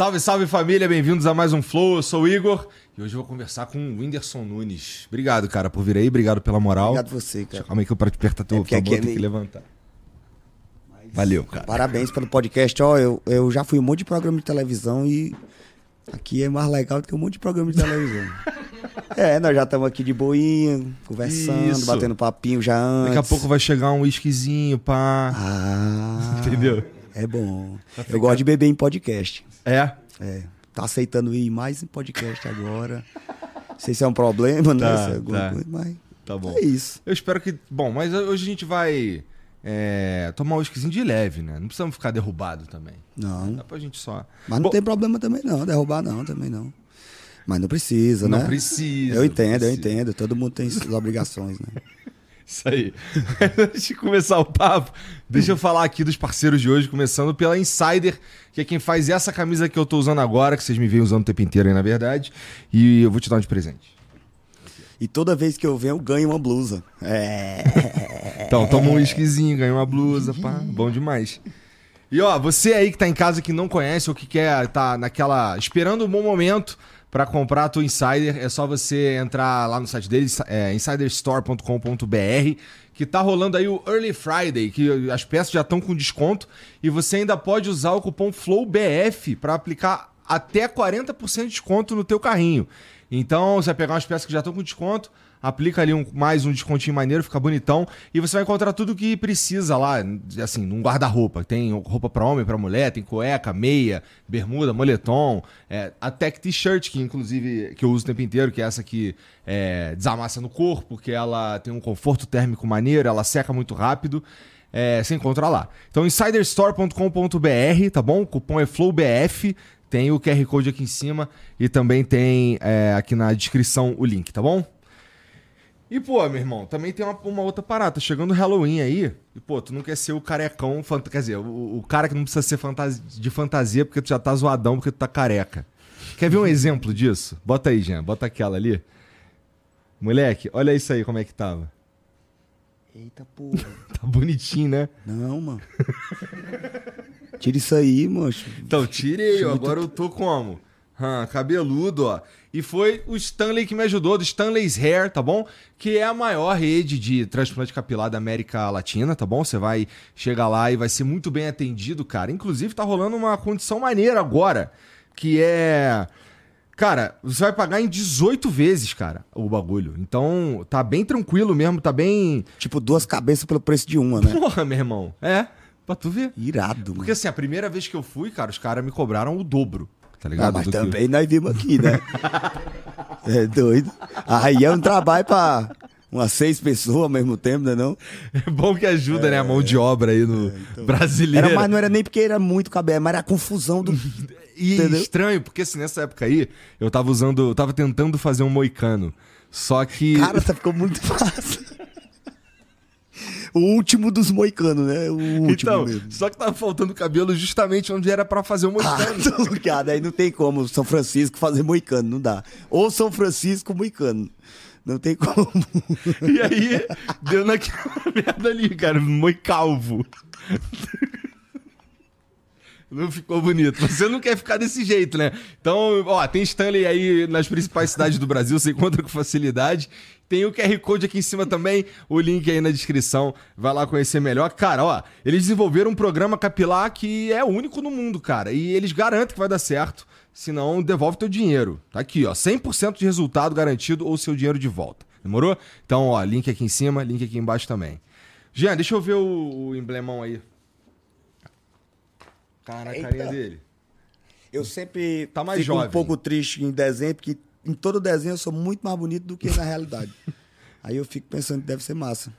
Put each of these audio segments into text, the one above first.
Salve, salve família, bem-vindos a mais um Flow. Eu sou o Igor e hoje eu vou conversar com o Whindersson Nunes. Obrigado, cara, por vir aí, obrigado pela moral. Obrigado você, cara. Calma aí que eu para te apertar teu É porque aqui é tem que meio- levantar. Valeu, cara. Parabéns pelo podcast. Ó, eu, eu já fui um monte de programa de televisão e aqui é mais legal do que um monte de programa de televisão. é, nós já estamos aqui de boinha, conversando, Isso. batendo papinho já antes. Daqui a pouco vai chegar um whiskyzinho, pá. Ah, Entendeu? É bom. Eu gosto de beber em podcast. É? É, tá aceitando ir mais em podcast agora. Não sei se é um problema, né? Tá, é alguma tá. coisa, mas Tá bom. é isso. Eu espero que. Bom, mas hoje a gente vai é, tomar um whiskyzinho de leve, né? Não precisamos ficar derrubado também. Não, Dá pra gente só. mas não Bom, tem problema também não, derrubar não, também não. Mas não precisa, Não né? precisa. Eu entendo, eu precisa. entendo. Todo mundo tem suas obrigações, né? Isso aí. Antes de começar o papo, deixa eu falar aqui dos parceiros de hoje, começando pela Insider, que é quem faz essa camisa que eu tô usando agora, que vocês me veem usando o tempo inteiro aí, na verdade. E eu vou te dar um de presente. E toda vez que eu venho, eu ganho uma blusa. É. Então, toma um whiskyzinho, ganha uma blusa, pá, bom demais. E ó, você aí que tá em casa que não conhece ou que quer tá naquela esperando um bom momento pra comprar a tua Insider, é só você entrar lá no site deles, é, insiderstore.com.br, que tá rolando aí o Early Friday, que as peças já estão com desconto e você ainda pode usar o cupom FLOWBF pra aplicar até 40% de desconto no teu carrinho. Então, você vai pegar umas peças que já estão com desconto, aplica ali um- mais um descontinho maneiro, fica bonitão, e você vai encontrar tudo que precisa lá, assim, num guarda-roupa. Tem roupa pra homem, pra mulher, tem cueca, meia, bermuda, moletom, é, a T-shirt, que inclusive que eu uso o tempo inteiro, que é essa que é, desamassa no corpo, que ela tem um conforto térmico maneiro, ela seca muito rápido. É, você encontra lá. Então, insiderstore.com.br, tá bom? O cupom é FLOWBF. Tem o QR Code aqui em cima e também tem é, aqui na descrição o link, tá bom? E, pô, meu irmão, também tem uma, uma outra parada. Tá chegando o Halloween aí. E, pô, tu não quer ser o carecão. Quer dizer, o, o cara que não precisa ser fantasi- de fantasia porque tu já tá zoadão porque tu tá careca. Quer ver um exemplo disso? Bota aí, Jean. Bota aquela ali. Moleque, olha isso aí como é que tava. Eita porra. Tá bonitinho, né? Não, mano. Tira isso aí, mancho. Então, tirei, agora eu tô como? Hã, cabeludo, ó. E foi o Stanley que me ajudou, do Stanley's Hair, tá bom? Que é a maior rede de transplante capilar da América Latina, tá bom? Você vai chegar lá e vai ser muito bem atendido, cara. Inclusive, tá rolando uma condição maneira agora, que é. Cara, você vai pagar em 18 vezes, cara, o bagulho. Então, tá bem tranquilo mesmo, tá bem. Tipo, duas cabeças pelo preço de uma, né? Porra, meu irmão. É, pra tu ver. Irado, Porque mano. assim, a primeira vez que eu fui, cara, os caras me cobraram o dobro. Tá Ah, ligado? mas Do que- também nós vimos aqui, né? é doido. Aí é um trabalho pra umas seis pessoas ao mesmo tempo, né? Não? É bom que ajuda, né? A mão de obra aí no brasileiro. Era, mas não era nem porque era muito cabelo, mas era a confusão do. E entendeu? estranho, porque assim, nessa época aí, eu tava usando. Eu tava tentando fazer um moicano. Só que. Cara, tá ficou muito fácil. O último dos moicanos, né? O último então, mesmo. só que tava faltando cabelo justamente onde era pra fazer o Ah, moicano. tô ligado. Aí não tem como São Francisco fazer moicano, não dá. Ou São Francisco moicano. Não tem como. E aí, deu naquela merda ali, cara. Moicalvo. Não ficou bonito. Você não quer ficar desse jeito, né? Então, ó, tem Stanley aí nas principais cidades do Brasil, você encontra com facilidade. Tem o QR Code aqui em cima também, o link aí na descrição. Vai lá conhecer melhor. Cara, ó, eles desenvolveram um programa capilar que é único no mundo, cara. E eles garantem que vai dar certo. Senão, devolve teu dinheiro. Tá aqui, ó. 100% de resultado garantido ou seu dinheiro de volta. Demorou? Então, ó, link aqui em cima, link aqui embaixo também. Jean, deixa eu ver o, o emblemão aí. Cara, a carinha dele. Eu sempre Tá mais fico jovem. um pouco triste em desenho, porque em todo desenho eu sou muito mais bonito do que na realidade. aí eu fico pensando que deve ser massa.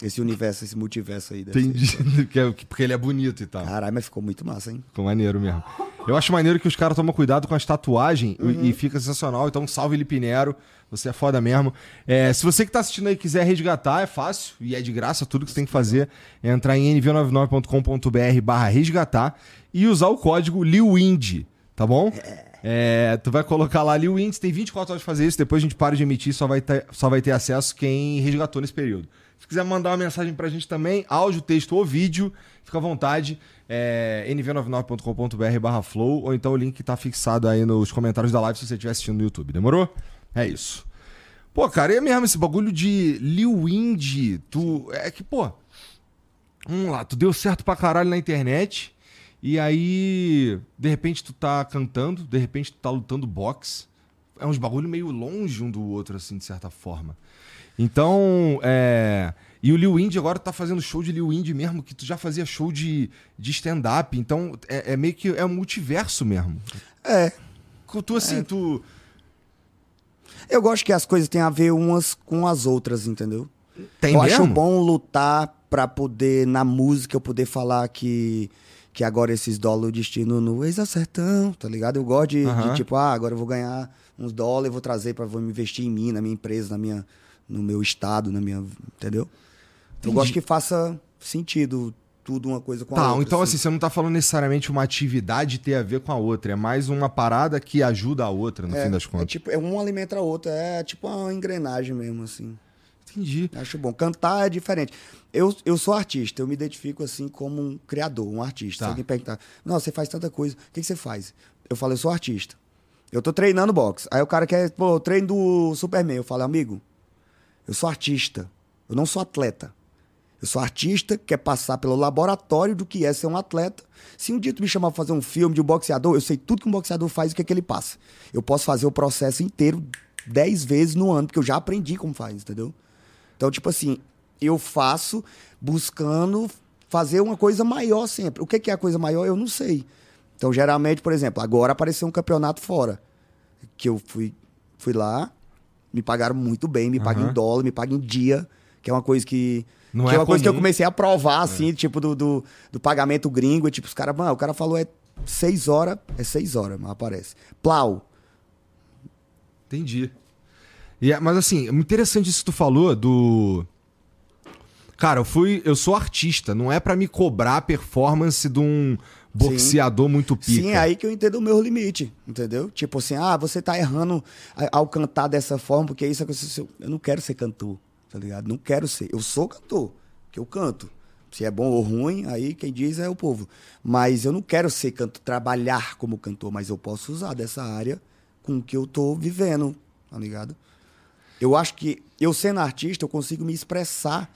Esse universo, esse multiverso aí. Entendi. É- Porque ele é bonito e tal. Caralho, mas ficou muito massa, hein? Ficou maneiro mesmo. Eu acho maneiro que os caras tomam cuidado com as tatuagens e- e fica sensacional. Então, salve Lipinero. Você é foda mesmo. É, se você que tá assistindo aí quiser resgatar, é fácil e é de graça. Tudo que você tem que fazer é entrar em nv99.com.br barra resgatar e usar o código LIWIND, tá bom? É, tu vai colocar lá ali o índice, tem 24 horas de fazer isso, depois a gente para de emitir, só vai ter, só vai ter acesso quem resgatou nesse período. Se quiser mandar uma mensagem pra gente também, áudio, texto ou vídeo, fica à vontade, é, nv99.com.br barra flow, ou então o link tá fixado aí nos comentários da live se você estiver assistindo no YouTube, demorou? É isso. Pô, cara, é mesmo esse bagulho de Lil Indy, tu... É que, pô... Vamos lá, tu deu certo pra caralho na internet... E aí, de repente, tu tá cantando, de repente, tu tá lutando boxe. É uns bagulho meio longe um do outro, assim, de certa forma. Então, é. E o Liu Indy agora tá fazendo show de Liu Indy mesmo, que tu já fazia show de, de stand-up. Então, é, é, meio que é um multiverso mesmo. É. Tu, assim, é. tu. Eu gosto que as coisas têm a ver umas com as outras, entendeu? Tem eu mesmo? acho bom lutar pra poder, na música, eu poder falar que que agora esses dólares o destino no ex-acertão, tá ligado? Eu gosto de, Aham. de, tipo, ah, agora eu vou ganhar uns dólares, vou trazer para vou investir em mim, na minha empresa, na minha, no meu estado, na minha, entendeu? Eu Entendi. gosto que faça sentido tudo uma coisa com a Tá, outra. então assim, você não tá falando necessariamente uma atividade ter a ver com a outra, é mais uma parada que ajuda a outra, no é, fim das é contas. tipo, é um alimenta a outra, é tipo uma engrenagem mesmo, assim. Entendi. Acho bom. Cantar é diferente. Eu, eu sou artista, eu me identifico assim como um criador, um artista. Tá. Se alguém perguntar, não, você faz tanta coisa, o que, que você faz? Eu falo, eu sou artista. Eu tô treinando boxe. Aí o cara quer, pô, eu treino do Superman. Eu falo, amigo, eu sou artista. Eu não sou atleta. Eu sou artista, quer passar pelo laboratório do que é ser um atleta. Se um dia tu me chamar pra fazer um filme de um boxeador, eu sei tudo que um boxeador faz e o que é que ele passa. Eu posso fazer o processo inteiro dez vezes no ano, porque eu já aprendi como faz, entendeu? Então, tipo assim, eu faço buscando fazer uma coisa maior sempre. O que é a coisa maior, eu não sei. Então, geralmente, por exemplo, agora apareceu um campeonato fora. Que eu fui, fui lá, me pagaram muito bem, me pagam Aham. em dólar, me pagam em dia, que é uma coisa que. Não que é é uma coisa que eu comum. comecei a provar, assim, tipo, do, do, do pagamento gringo. E, tipo, os caras, mano, o cara falou é seis horas, é seis horas, mas aparece. Plau. Entendi. É- mas assim, é muito interessante isso que tu falou do. Cara, eu fui. Eu sou artista, não é pra me cobrar a performance de um boxeador muito pica. Sim, é aí que eu entendo o meu limite, entendeu? Tipo assim, ah, você tá errando ao cantar dessa forma, porque isso é que eu, eu não quero ser cantor, tá ligado? Não quero ser. Eu sou cantor, que eu canto. Se é bom ou ruim, aí quem diz é o povo. Mas eu não quero ser cantor, trabalhar como cantor, mas eu posso usar dessa área com o que eu tô vivendo, tá ligado? Eu acho que eu sendo artista, eu consigo me expressar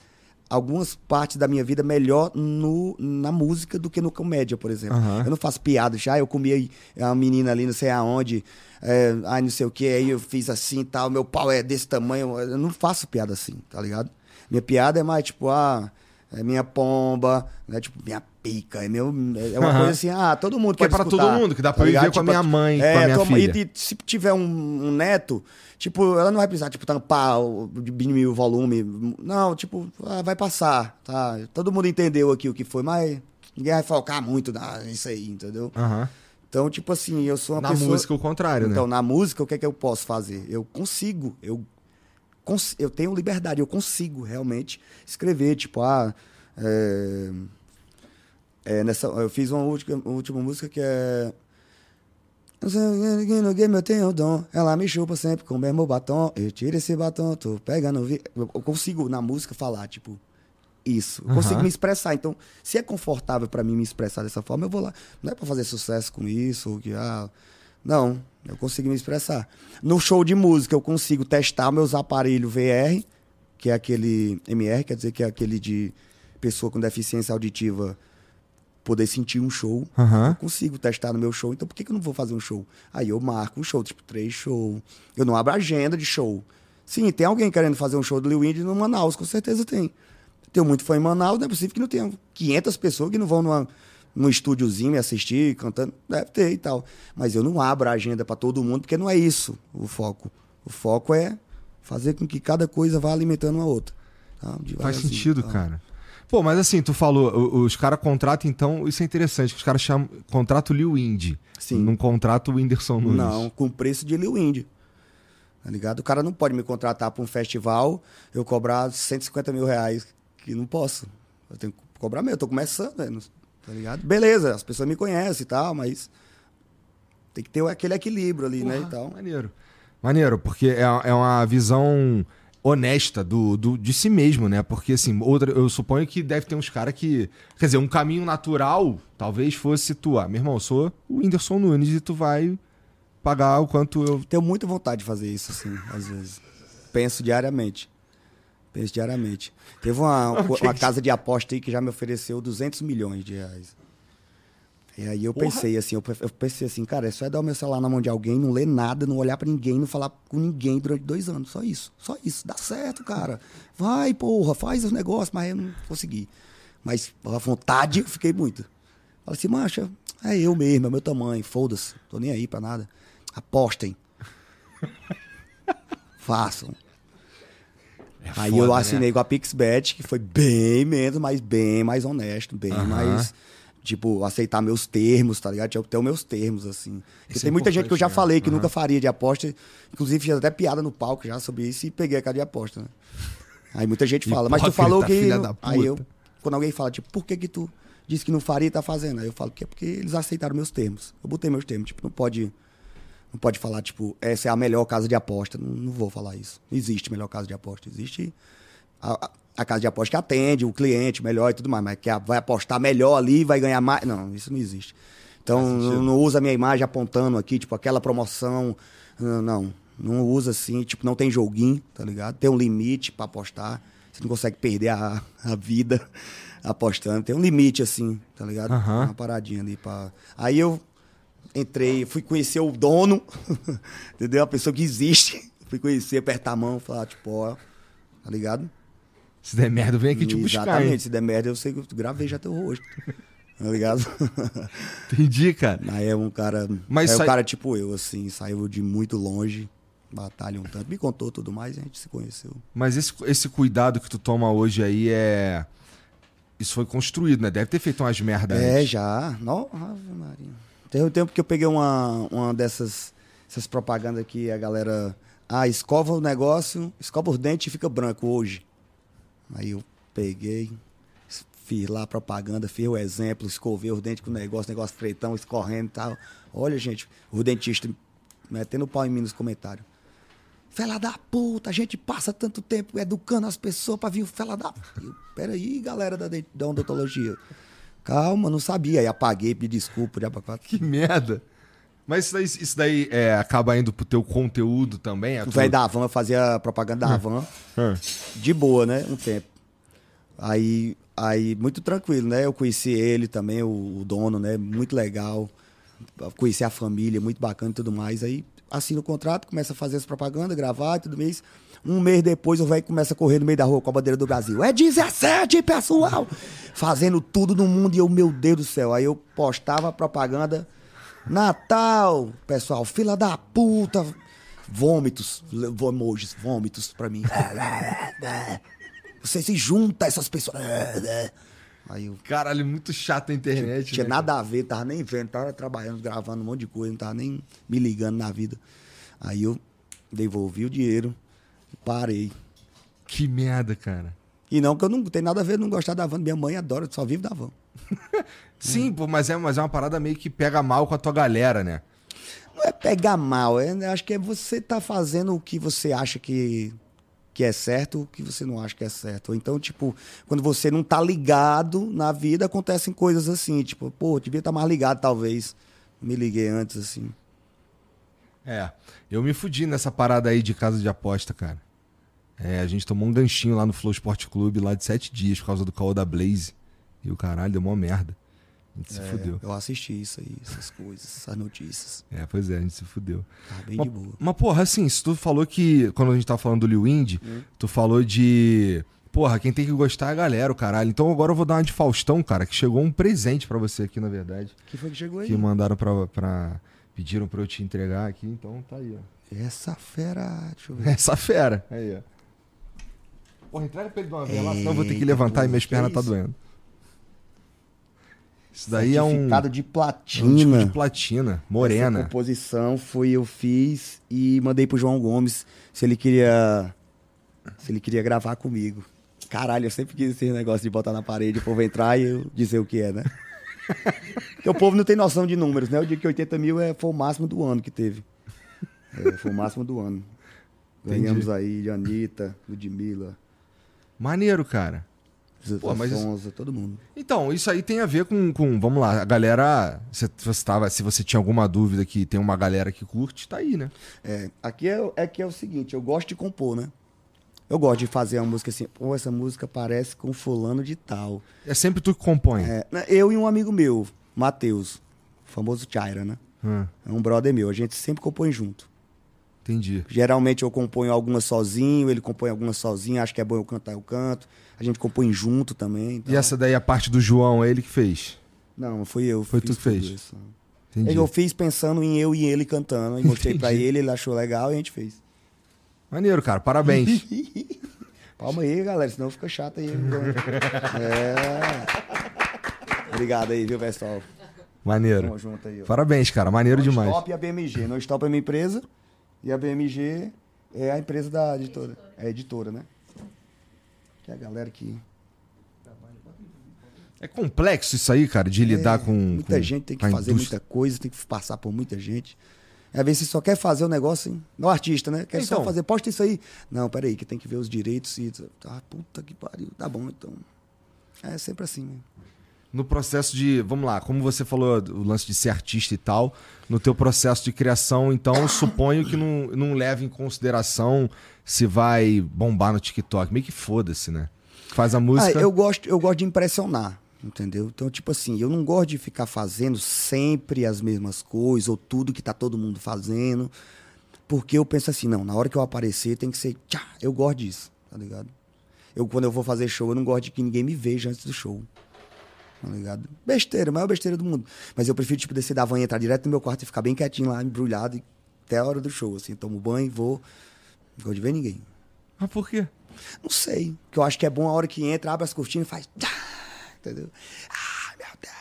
algumas partes da minha vida melhor no, na música do que no comédia, por exemplo. Aham. Eu não faço piada já, eu comi uma menina ali, não sei aonde, é, ai não sei o que, aí eu fiz assim e tal, meu pau é desse tamanho, eu não faço piada assim, tá ligado? Minha piada é mais tipo, ah, é minha pomba, né? Tipo, minha pica, é, meu, é uma coisa assim, ah, todo mundo Que é pode pra escutar, todo mundo, que dá tá pra eu ir ligado? ver com a minha mãe, com a é, minha tua- filha. E, e se tiver um, um neto, tipo, ela não vai precisar, tipo, tampar, diminuir o volume. Não, tipo, ah, vai passar, tá? Todo mundo entendeu aqui o que foi, mas ninguém vai focar muito nisso aí, entendeu? Então, tipo assim, eu sou uma Na pessoa... música, o contrário, Então, né? na música, o que é que eu posso fazer? Eu consigo, eu, cons- eu tenho liberdade, eu consigo realmente escrever, tipo, ah, é, é, nessa, eu fiz uma última, última música que é no game eu tenho dom, ela me chupa sempre com o mesmo batom, eu tiro esse batom, tô pegando o vi... Eu consigo na música falar, tipo, isso. Eu consigo Aham. me expressar. Então, se é confortável pra mim me expressar dessa forma, eu vou lá. Não é pra fazer sucesso com isso, ou que, ah, não, eu consigo me expressar. No show de música, eu consigo testar meus aparelhos VR, que é aquele MR, quer dizer que é aquele de pessoa com deficiência auditiva poder sentir um show. Aham. Eu consigo testar no meu show, então por que, que eu não vou fazer um show? Aí eu marco um show, tipo, três shows. Eu não abro agenda de show. Sim, tem alguém querendo fazer um show do Lil Indy no Manaus, com certeza tem. Tenho muito fã em Manaus, não é possível que não tenha 500 pessoas que não vão numa, num estúdiozinho me assistir, cantando. Deve ter e tal. Mas eu não abro a agenda para todo mundo, porque não é isso o foco. O foco é fazer com que cada coisa vá alimentando uma outra. tá? Faz sentido, tá? cara. Pô, mas assim, tu falou, os caras contratam, então, isso é interessante, que os caras chamam, contratam o Liu Indy. Sim. Não contrata o Whindersson Nunes. Não, com preço de Lil Indy. Tá ligado? O cara não pode me contratar para um festival, eu cobrar 150 mil reais, que não posso. Eu tenho que cobrar meu, eu tô começando, né? Tá ligado? Beleza, as pessoas me conhecem e tal, mas Tem que ter aquele equilíbrio ali, né? Porra, Então, Maneiro. Maneiro, porque é, é uma visão honesta do, do, de si mesmo, né? Porque, assim, outra, eu suponho que deve ter uns caras que. Quer dizer, um caminho natural talvez fosse tu. Ah, meu irmão, eu sou o Whindersson Nunes e tu vai pagar o quanto eu. tenho muita vontade de fazer isso, assim, às vezes. Penso diariamente. Penso diariamente. Teve uma, uma casa de aposta aí que já me ofereceu 200 milhões de reais. E aí eu Porra. pensei assim, eu, eu pensei assim, cara, é só dar o meu celular na mão de alguém, não ler nada, não olhar pra ninguém, não falar com ninguém durante dois anos. Só isso. Só isso. Dá certo, cara. Vai, porra, faz os negócios, mas eu não consegui. Mas a vontade eu fiquei muito. Falei assim, mancha, é eu mesmo, é meu tamanho, foda-se, tô nem aí pra nada. Apostem. Façam. Aí foda, eu né? assinei com a PixBet, que foi bem menos, mas bem mais honesto, bem Aham. mais. Tipo, aceitar meus termos, tá ligado? Tinha que ter os meus termos, assim. Porque é tem muita gente que eu já né? falei que Aham. nunca faria de aposta. Inclusive, fiz até piada no palco já sobre isso e peguei a cara de aposta, né? Aí muita gente fala, mas tu falou que. Aí eu, quando alguém fala, tipo, por que que tu disse que não faria e tá fazendo? Aí eu falo que é porque eles aceitaram meus termos. Eu botei meus termos, tipo, não pode. Não pode falar, tipo, essa é a melhor casa de aposta. Não, não vou falar isso. Não existe melhor casa de aposta. Existe a, a- a casa de aposta que atende o cliente melhor e tudo mais, mas que vai apostar melhor ali e vai ganhar mais. Não, isso não existe. Então, não, não usa a minha imagem apontando aqui, tipo, aquela promoção. Não, não. Usa assim, tipo, não tem joguinho, tá ligado? Tem um limite pra apostar. Você não consegue perder a, a vida apostando. Tem um limite, assim, tá ligado? Uma paradinha ali pra. Aí eu entrei, fui conhecer o dono, entendeu? A pessoa que existe. Fui conhecer, apertar a mão, falar, tipo, ó, tá ligado? Se der merda, vem aqui te buscar. Exatamente, se der merda, eu sei que eu gravei já teu rosto. Tá ligado? Entendi, cara. Aí é um cara. Mas é sai- um cara tipo eu, assim, saiu de muito longe, batalha um tanto. Me contou tudo mais e a gente se conheceu. Mas esse, esse cuidado que tu toma hoje aí é. Isso foi construído, né? Deve ter feito umas merda É, antes. já. Não, Ave Maria. Teve um tempo que eu peguei uma, uma dessas essas propagandas que a galera. Ah, escova o negócio, escova os dentes e fica branco hoje. Aí eu peguei, fiz lá propaganda, fiz o exemplo, escovei os dentes com o negócio, negócio preitão, escorrendo e tal. Olha, gente, o dentista metendo pau em mim nos comentários. Fela da puta, a gente passa tanto tempo educando as pessoas pra vir o fela da. Eu, Peraí, galera da, da odontologia. Calma, não sabia. Aí apaguei, pedi desculpa, já. Que merda. Mas isso daí, isso daí é, acaba indo pro teu conteúdo também? É O tu- velho da Havan, eu fazia propaganda da Havan. Ah. de boa, né? Um tempo. Aí, aí muito tranquilo, né? Eu conheci ele também, o, o dono, né? Muito legal. Conheci a família, muito bacana e tudo mais. Aí assina o contrato, começa a fazer as propagandas, gravar e tudo mais. Um mês depois o velho começa a correr no meio da rua com a bandeira do Brasil. É 17, pessoal! Fazendo tudo no mundo e eu, meu Deus do céu. Aí eu postava a propaganda. Natal, pessoal, fila da puta. Vômitos, emojis, vômitos pra mim. Você se junta a essas pessoas. Aí eu Caralho, muito chato a internet. tinha né, nada a ver, tava nem vendo, tava trabalhando, gravando um monte de coisa, não tava nem me ligando na vida. Aí eu devolvi o dinheiro e parei. cara? Que merda, cara. E não, que eu não tenho nada a ver, não gostar da van. Minha mãe adora, só vive da van. Sim, pô, mas é, mas é uma parada meio que pega mal com a tua galera, né? Não é pegar mal, é, acho que é você tá fazendo o que você acha que, que é certo, o que você não acha que é certo. Então, tipo, quando você não tá ligado na vida, acontecem coisas assim, tipo, pô, devia estar mais ligado, talvez. Me liguei antes, assim. É, eu me fudi nessa parada aí de casa de aposta, cara. É, a gente tomou um ganchinho lá no Flow Sport Clube lá de sete dias por causa do caô da Blaze. E o caralho deu mó merda. A gente se É, fudeu. Eu assisti isso aí, essas coisas, essas notícias. É, pois é, a gente se fudeu. Tá bem Mas, de boa. mas, porra, assim, se tu falou que. Quando a gente tava falando do Liu Indy, Hum. tu falou de. Porra, quem tem que gostar é a galera, o caralho. Então agora eu vou dar uma de Faustão, cara, que chegou um presente pra você aqui, na verdade. que foi que chegou aí? Que mandaram pra. pra- pediram pra eu te entregar aqui, então tá aí, ó. Essa fera, deixa eu ver. Essa fera. Aí, ó. Porra, entrega pra ele de uma vez lá, senão eu vou ter que levantar e porra, minhas que pernas tá isso? doendo. Isso daí é um, Certificado de é um platina. de platina, Essa morena. composição foi eu fiz e mandei pro João Gomes se ele queria se ele queria gravar comigo. Caralho, eu sempre quis esse negócio de botar na parede, o povo entrar e eu dizer o que é, né? Porque o povo não tem noção de números, né? Eu digo que 80 mil é, foi o máximo do ano que teve. É, foi o máximo do ano. Ganhamos aí de Anitta, Ludmilla, Maneiro, cara. Pô, mas Sonza, todo mundo. Então, isso aí tem a ver com, com vamos lá, a galera, se você, tava, se você tinha alguma dúvida que tem uma galera que curte, tá aí, né? É, aqui é, é que é o seguinte, eu gosto de compor, né? Eu gosto de fazer uma música assim, pô, essa música parece com fulano de tal. É sempre tu que compõe. É, né, eu e um amigo meu, Matheus, famoso Chaira, né? Hum, É um brother meu, a gente sempre compõe junto. entendi. Geralmente eu componho algumas sozinho, ele compõe algumas sozinho, acho que é bom eu cantar, eu canto. A gente compõe junto também. então- E essa daí, a parte do João, é ele que fez. Não, fui eu. Foi tu que fez? isso. Entendi. Eu fiz pensando em eu e ele cantando, e mostrei pra ele, ele achou legal e a gente fez. Maneiro, cara, parabéns. Palma aí, galera, senão fica chato aí. é. Obrigado aí, viu, pessoal? Maneiro. Aí. Parabéns, cara, maneiro Non demais. Stop e a BMG. Não Stop é minha empresa e a BMG é a empresa da editora. É a editora, né? Que é a galera que. É complexo isso aí, cara, de lidar com. É, Muita com- gente tem que fazer indústria. muita coisa, tem que passar por muita gente. Às vezes você só quer fazer o negócio, hein? No artista, né? Quer Então. só fazer, posta isso aí. Não, peraí, que tem que ver os direitos e. Ah, puta que pariu. Tá bom, então. É sempre assim, né? No processo de. Vamos lá, como você falou, o lance de ser artista e tal, no teu processo de criação, então, suponho que não, não leva em consideração se vai bombar no TikTok. Meio que foda-se, né? Faz a Ah, música. eu gosto, eu gosto de impressionar, entendeu? Então, tipo assim, eu não gosto de ficar fazendo sempre as mesmas coisas ou tudo que tá todo mundo fazendo, porque eu penso assim, não, na hora que eu aparecer tem que ser, tchá, eu gosto disso, tá ligado? Eu quando eu vou fazer show, eu não gosto de que ninguém me veja antes do show. Tá ligado? Besteira, maior besteira do mundo. Mas eu prefiro, tipo, descer da van e entrar direto no meu quarto e ficar bem quietinho lá, embrulhado, e- até a hora do show, assim. Tomo banho, vou. Não gosto de ver ninguém. Mas por quê? Não sei. Que eu acho que é bom a hora que entra, abre as cortinas e faz. tchá, Entendeu? Ah, meu Deus.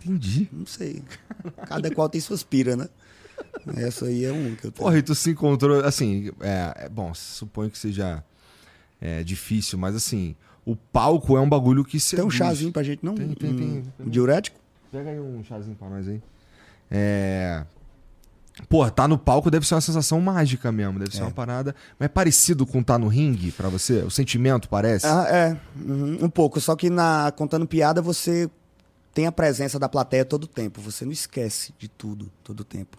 Entendi. Não sei. Cada qual tem suas piras, né? Essa aí é um que eu tenho. Porra, e tu se encontrou, assim, é, é- bom, suponho que seja é, difícil, mas assim, o palco é um bagulho que seduz. tem um chazinho pra gente, não? Tem, tem, um, tem. um diurético? Pega aí um chazinho pra nós aí. É... Pô, tá no palco deve ser uma sensação mágica mesmo, deve ser uma parada. Mas é parecido com tá no ringue pra você? O sentimento parece? Ah, é. uhum, um pouco. Só que na contando piada, você tem a presença da plateia todo o tempo. Você não esquece de tudo, todo o tempo.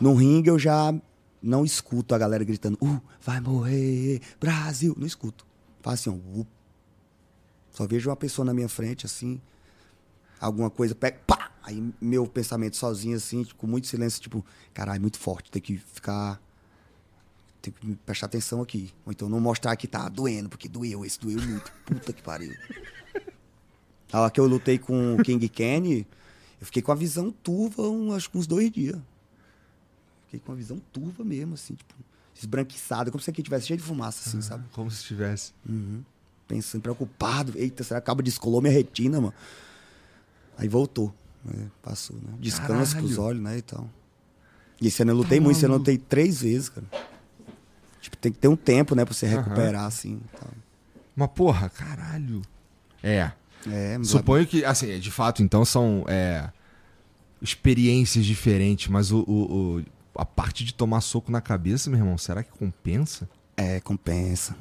No ringue, eu já não escuto a galera gritando, uh, vai morrer, Brasil. Não escuto. Faz assim, ó, uh. Só vejo uma pessoa na minha frente, assim, alguma coisa, pega, pá! Aí meu pensamento sozinho, assim, com muito silêncio, tipo, caralho, muito forte, tem que ficar. Tem que prestar atenção aqui. Ou então não mostrar que tá doendo, porque doeu, esse doeu muito. Puta que pariu. A hora que eu lutei com o King Kenny, eu fiquei com a visão turva, um, acho que uns dois dias. Fiquei com a visão turva mesmo, assim, tipo, esbranquiçada, como se aqui tivesse cheio de fumaça, assim, sabe? Como se tivesse. Uhum. Pensando, preocupado. Eita, será que acaba descolou minha retina, mano? Aí voltou. Passou, né? Descanso Caralho. pros olhos, né? E tal. E ano eu lutei muito, esse ano eu lutei três vezes, cara. Tipo, tem que ter um tempo, né, pra você recuperar, assim. e tal. Mas porra, caralho. É. É, Suponho que, assim, de fato, então são é, experiências diferentes, mas o, o- o- a parte de tomar soco na cabeça, meu irmão, será que compensa? É, compensa.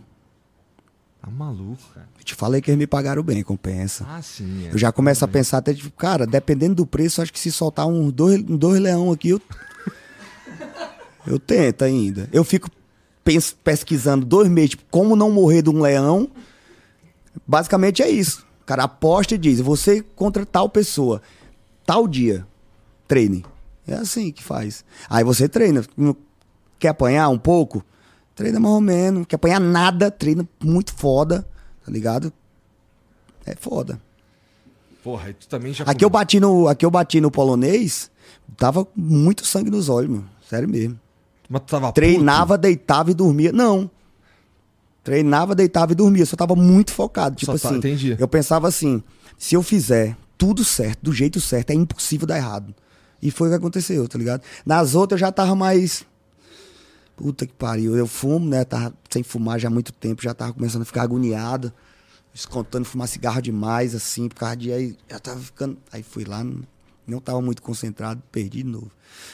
Tá maluco, cara. Eu te falei que eles me pagaram bem, compensa. Ah, sim. é. Eu já começo a pensar até, tipo, cara, dependendo do preço, acho que se soltar uns dois, uns dois leão aqui, eu, eu tento ainda. Eu fico pens- pesquisando dois meses, tipo, como não morrer de um leão. Basicamente é isso. O cara aposta e diz, você contra tal pessoa, tal dia, treine. É assim que faz. Aí você treina. Quer apanhar um pouco? Treina mais ou menos. Quer apanhar nada, treina muito foda, tá ligado? É foda. Porra, e tu também já. Aqui eu bati no, aqui eu bati no polonês, tava com muito sangue nos olhos, meu. Sério mesmo. Mas tu tava Treinava, deitava e dormia. Não. Treinava, deitava e dormia. Só tava muito focado. Tipo Só tá- assim. entendi. Eu pensava assim: se eu fizer tudo certo, do jeito certo, é impossível dar errado. E foi o que aconteceu, tá ligado? Nas outras eu já tava mais. Puta que pariu. Eu fumo, né? Tava sem fumar já há muito tempo, já tava começando a ficar agoniado. Descontando fumar cigarro demais, assim, por causa de. Aí já tava ficando. Aí fui lá, não, Não tava muito concentrado, perdi de novo.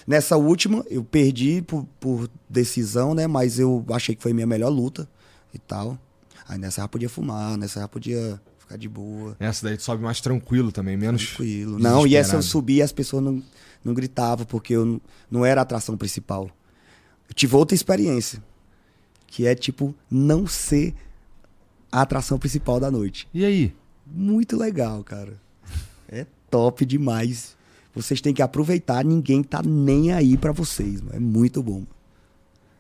Nessa última, eu perdi por, por decisão, né? Mas eu achei que foi minha melhor luta e tal. Aí nessa já podia fumar, nessa já podia ficar de boa. Essa daí tu sobe mais tranquilo também, menos. Tranquilo. Não, e essa eu subi e as pessoas não, não gritavam, porque eu não, não era a atração principal. Tive outra experiência. Que é tipo, não ser a atração principal da noite. E aí? Muito legal, cara. É top demais. Vocês têm que aproveitar, ninguém tá nem aí para vocês. Mano. É muito bom.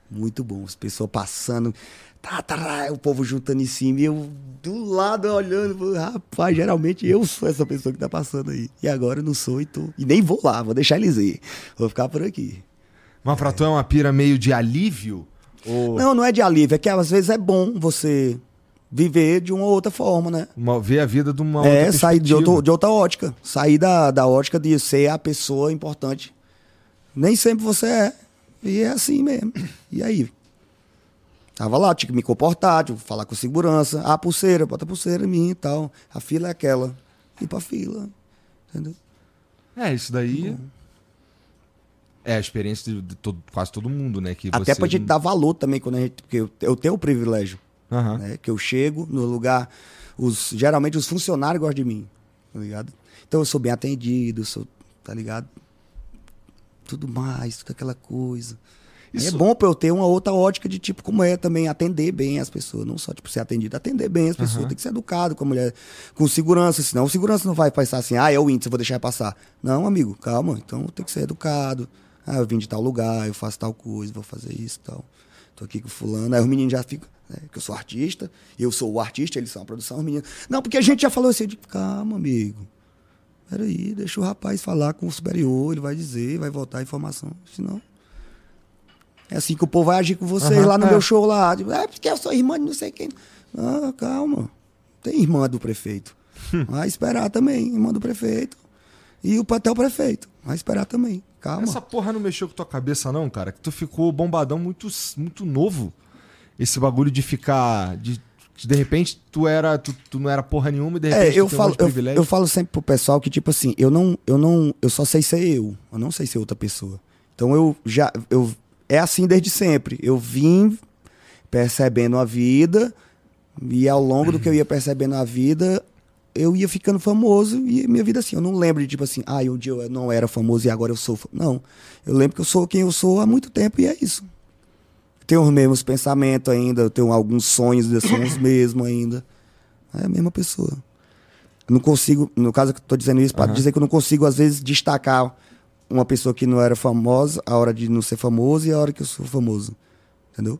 Muito bom. As pessoas passando, tá, tá, o povo juntando em cima e eu do lado olhando. Rapaz, geralmente eu sou essa pessoa que tá passando aí. E agora eu não sou e tô. E nem vou lá, vou deixar eles ir. Vou ficar por aqui. Mas pra tu é uma pira meio de alívio? Ou... Não, não é de alívio, é que às vezes é bom você viver de uma outra forma, né? Uma, ver a vida de uma é, sair de, outro, de outra ótica. Sair da, da ótica de ser a pessoa importante. Nem sempre você é. E é assim mesmo. E aí? Tava lá, tinha que me comportar, tinha que falar com segurança. Ah, pulseira, bota pulseira em mim e tal. A fila é aquela. Ir pra fila. Entendeu? É, isso daí. É a experiência de, de todo, quase todo mundo, né? Que Até você... pra gente dar valor também, quando a gente. Porque eu, eu tenho o privilégio. Uhum. Né, que eu chego no lugar. Os, geralmente os funcionários gostam de mim. Tá ligado? Então eu sou bem atendido, sou, tá ligado? Tudo mais, toda aquela coisa. Isso... É bom pra eu ter uma outra ótica de tipo, como é também atender bem as pessoas. Não só tipo, ser atendido, atender bem as pessoas. Uhum. Tem que ser educado com a mulher, com segurança. Senão o segurança não vai pensar assim, ah, é o índice, eu vou deixar passar. Não, amigo, calma. Então tem que ser educado. Ah, eu vim de tal lugar, eu faço tal coisa, vou fazer isso e tal. Tô aqui com fulano. Aí os meninos já ficam, né, que eu sou artista, eu sou o artista, eles são a produção, os meninos. Não, porque a gente já falou assim, eu digo, calma, amigo. Peraí, deixa o rapaz falar com o superior, ele vai dizer, vai voltar a informação. Senão. É assim que o povo vai agir com vocês uhum, lá no é. meu show lá. Tipo, é porque eu sou irmã de não sei quem. Ah, calma. Tem irmã do prefeito. Vai esperar também, irmã do prefeito. E o até o prefeito. Vai esperar também. Calma. Essa porra não mexeu com tua cabeça, não, cara? Que tu ficou bombadão muito, muito novo. Esse bagulho de ficar. De, de repente tu era. Tu, tu não era porra nenhuma e de repente é, eu falo, um eu, eu, falo sempre pro pessoal que, tipo assim, eu não, eu não. Eu só sei ser eu. Eu não sei ser outra pessoa. Então eu já. Eu, é assim desde sempre. Eu vim percebendo a vida. E ao longo do que eu ia percebendo a vida, eu ia ficando famoso e minha vida assim, eu não lembro de tipo assim, ah, um dia eu não era famoso e agora eu sou. Não. Eu lembro que eu sou quem eu sou há muito tempo e é isso. Tenho os mesmos pensamentos ainda, eu tenho alguns sonhos, são os mesmos ainda. É a mesma pessoa. Eu não consigo, no caso que eu tô dizendo isso, para dizer que eu não consigo, às vezes, destacar uma pessoa que não era famosa, a hora de não ser famoso e a hora que eu sou famoso. Entendeu?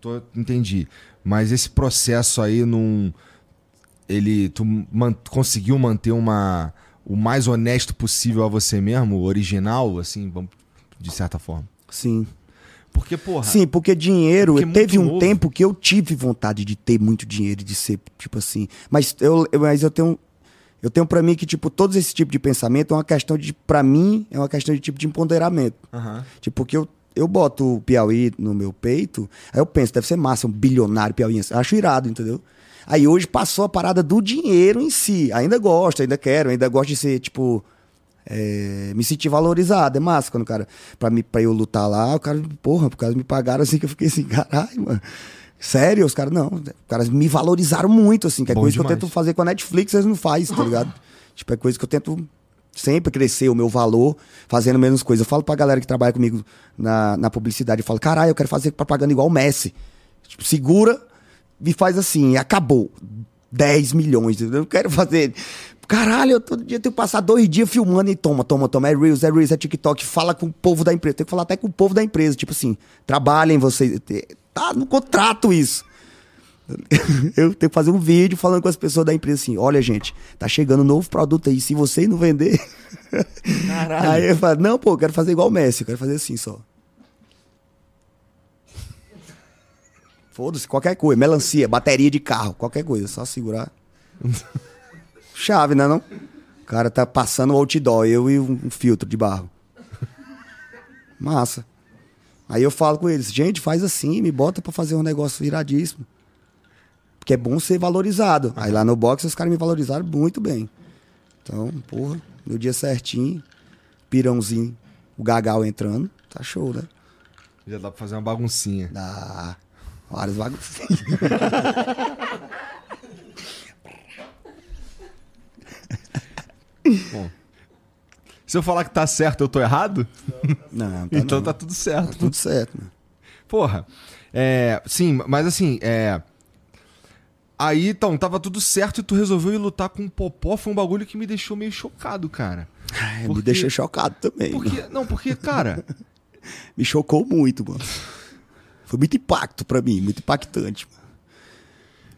Tô, entendi. Mas esse processo aí não ele tu man, conseguiu manter uma o mais honesto possível a você mesmo, original, assim, de certa forma. Sim. Porque, porra. Sim, porque dinheiro. Porque teve um novo. tempo que eu tive vontade de ter muito dinheiro, de ser, tipo assim. Mas eu, mas eu tenho. Eu tenho para mim que, tipo, todos esse tipo de pensamento é uma questão de. para mim, é uma questão de tipo de empoderamento. Uhum. Tipo, porque eu, eu boto o Piauí no meu peito, aí eu penso, deve ser massa, um bilionário piauiense. Acho irado, entendeu? Aí hoje passou a parada do dinheiro em si. Ainda gosto, ainda quero, ainda gosto de ser, tipo. É, me sentir valorizado. É massa quando o cara. Pra, mim, pra eu lutar lá, o cara, porra, por causa me pagaram assim que eu fiquei assim, caralho, mano. Sério, os caras, não. Os caras me valorizaram muito, assim, que é Bom coisa demais. que eu tento fazer com a Netflix, eles não fazem, tá ligado? tipo, é coisa que eu tento sempre crescer o meu valor fazendo menos coisas. Eu falo pra galera que trabalha comigo na, na publicidade, eu falo, caralho, eu quero fazer propaganda igual o Messi. Tipo, segura e faz assim, acabou. 10 milhões. Eu não quero fazer. Caralho, eu todo dia tenho que passar dois dias filmando e toma, toma, toma. É Reels, é Reels, é TikTok. Fala com o povo da empresa. Tem que falar até com o povo da empresa. Tipo assim, trabalhem vocês. Tá no contrato isso. Eu tenho que fazer um vídeo falando com as pessoas da empresa assim: olha, gente, tá chegando um novo produto aí. Se vocês não vender. Caralho. Aí eu falo: não, pô, eu quero fazer igual o Messi. Eu quero fazer assim só. Foda-se, qualquer coisa. Melancia, bateria de carro, qualquer coisa. Só segurar. Chave, né não? O cara tá passando o outdoor, eu e um filtro de barro. Massa. Aí eu falo com eles, gente, faz assim, me bota para fazer um negócio viradíssimo. Porque é bom ser valorizado. Aí lá no box os caras me valorizaram muito bem. Então, porra, no dia certinho. pirãozinho, o gagal entrando. Tá show, né? Já dá pra fazer uma baguncinha. Dá vários baguncinhos. Bom. Se eu falar que tá certo, eu tô errado? Não, tá então não. tá tudo certo. Tá tudo certo, mano. Porra. É, sim, mas assim, é. Aí, então, tava tudo certo e tu resolveu ir lutar com o Popó. Foi um bagulho que me deixou meio chocado, cara. Ai, Porque- Me deixou chocado também. Porque, não, porque, cara, Me chocou muito, mano. Foi muito impacto pra mim, muito impactante. mano.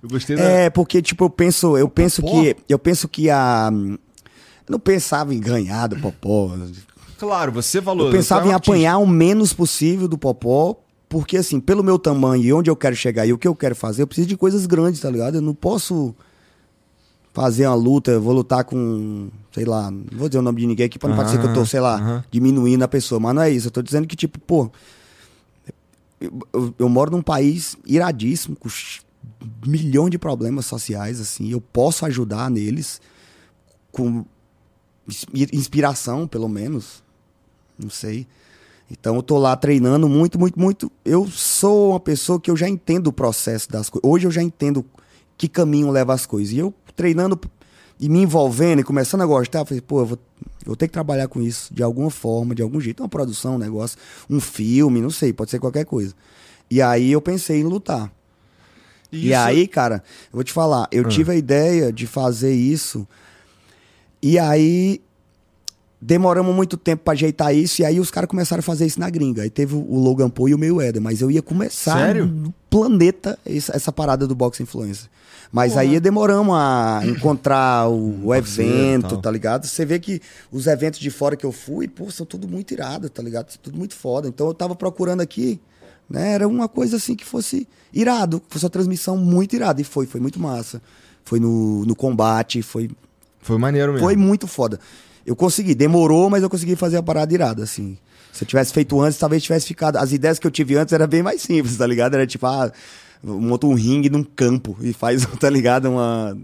eu gostei da. É, porque, tipo, eu penso, eu penso Popó? que. Eu penso que a. Eu não pensava em ganhar do Popó. Claro, você falou. Eu pensava em apanhar o menos possível do Popó, porque assim, pelo meu tamanho e onde eu quero chegar e o que eu quero fazer, eu preciso de coisas grandes, tá ligado? Eu não posso fazer uma luta, eu vou lutar com, sei lá, não vou dizer o nome de ninguém aqui pra não parecer que eu tô, sei lá, Aham. diminuindo a pessoa, mas não é isso. Eu tô dizendo que, tipo, pô, eu, eu- moro num país iradíssimo, com ch- milhão de problemas sociais, assim, eu posso ajudar neles com ins- inspiração, pelo menos. Não sei. Então eu tô lá treinando muito, muito, muito. Eu sou uma pessoa que eu já entendo o processo das coisas. Hoje eu já entendo que caminho leva as coisas. E eu treinando e me envolvendo e começando a gostar, eu falei, pô, eu vou, eu vou ter que trabalhar com isso de alguma forma, de algum jeito. Uma produção, um negócio, um filme, não sei, pode ser qualquer coisa. E aí eu pensei em lutar. E isso- aí, cara, eu vou te falar, eu Ah. tive a ideia de fazer isso. E aí demoramos muito tempo pra ajeitar isso e aí os caras começaram a fazer isso na gringa. Aí teve o Logan Paul e o Mayweather, mas eu ia começar Sério? no planeta essa, essa parada do boxe influencer. Mas Porra. aí demoramos a encontrar o, o evento, tal. tá ligado? Você vê que os eventos de fora que eu fui, pô, são tudo muito irado, tá ligado? Tudo muito foda. Então eu tava procurando aqui, né? Era uma coisa assim que fosse irado, que fosse uma transmissão muito irada. E foi, foi muito massa. Foi no, no combate, foi, Foi maneiro mesmo. foi muito foda. Eu consegui, demorou, mas eu consegui fazer a parada irada, assim. Se eu tivesse feito antes, talvez tivesse ficado. As ideias que eu tive antes era bem mais simples, tá ligado? Era tipo, ah, monta um ringue num campo e faz, tá ligado? Uma.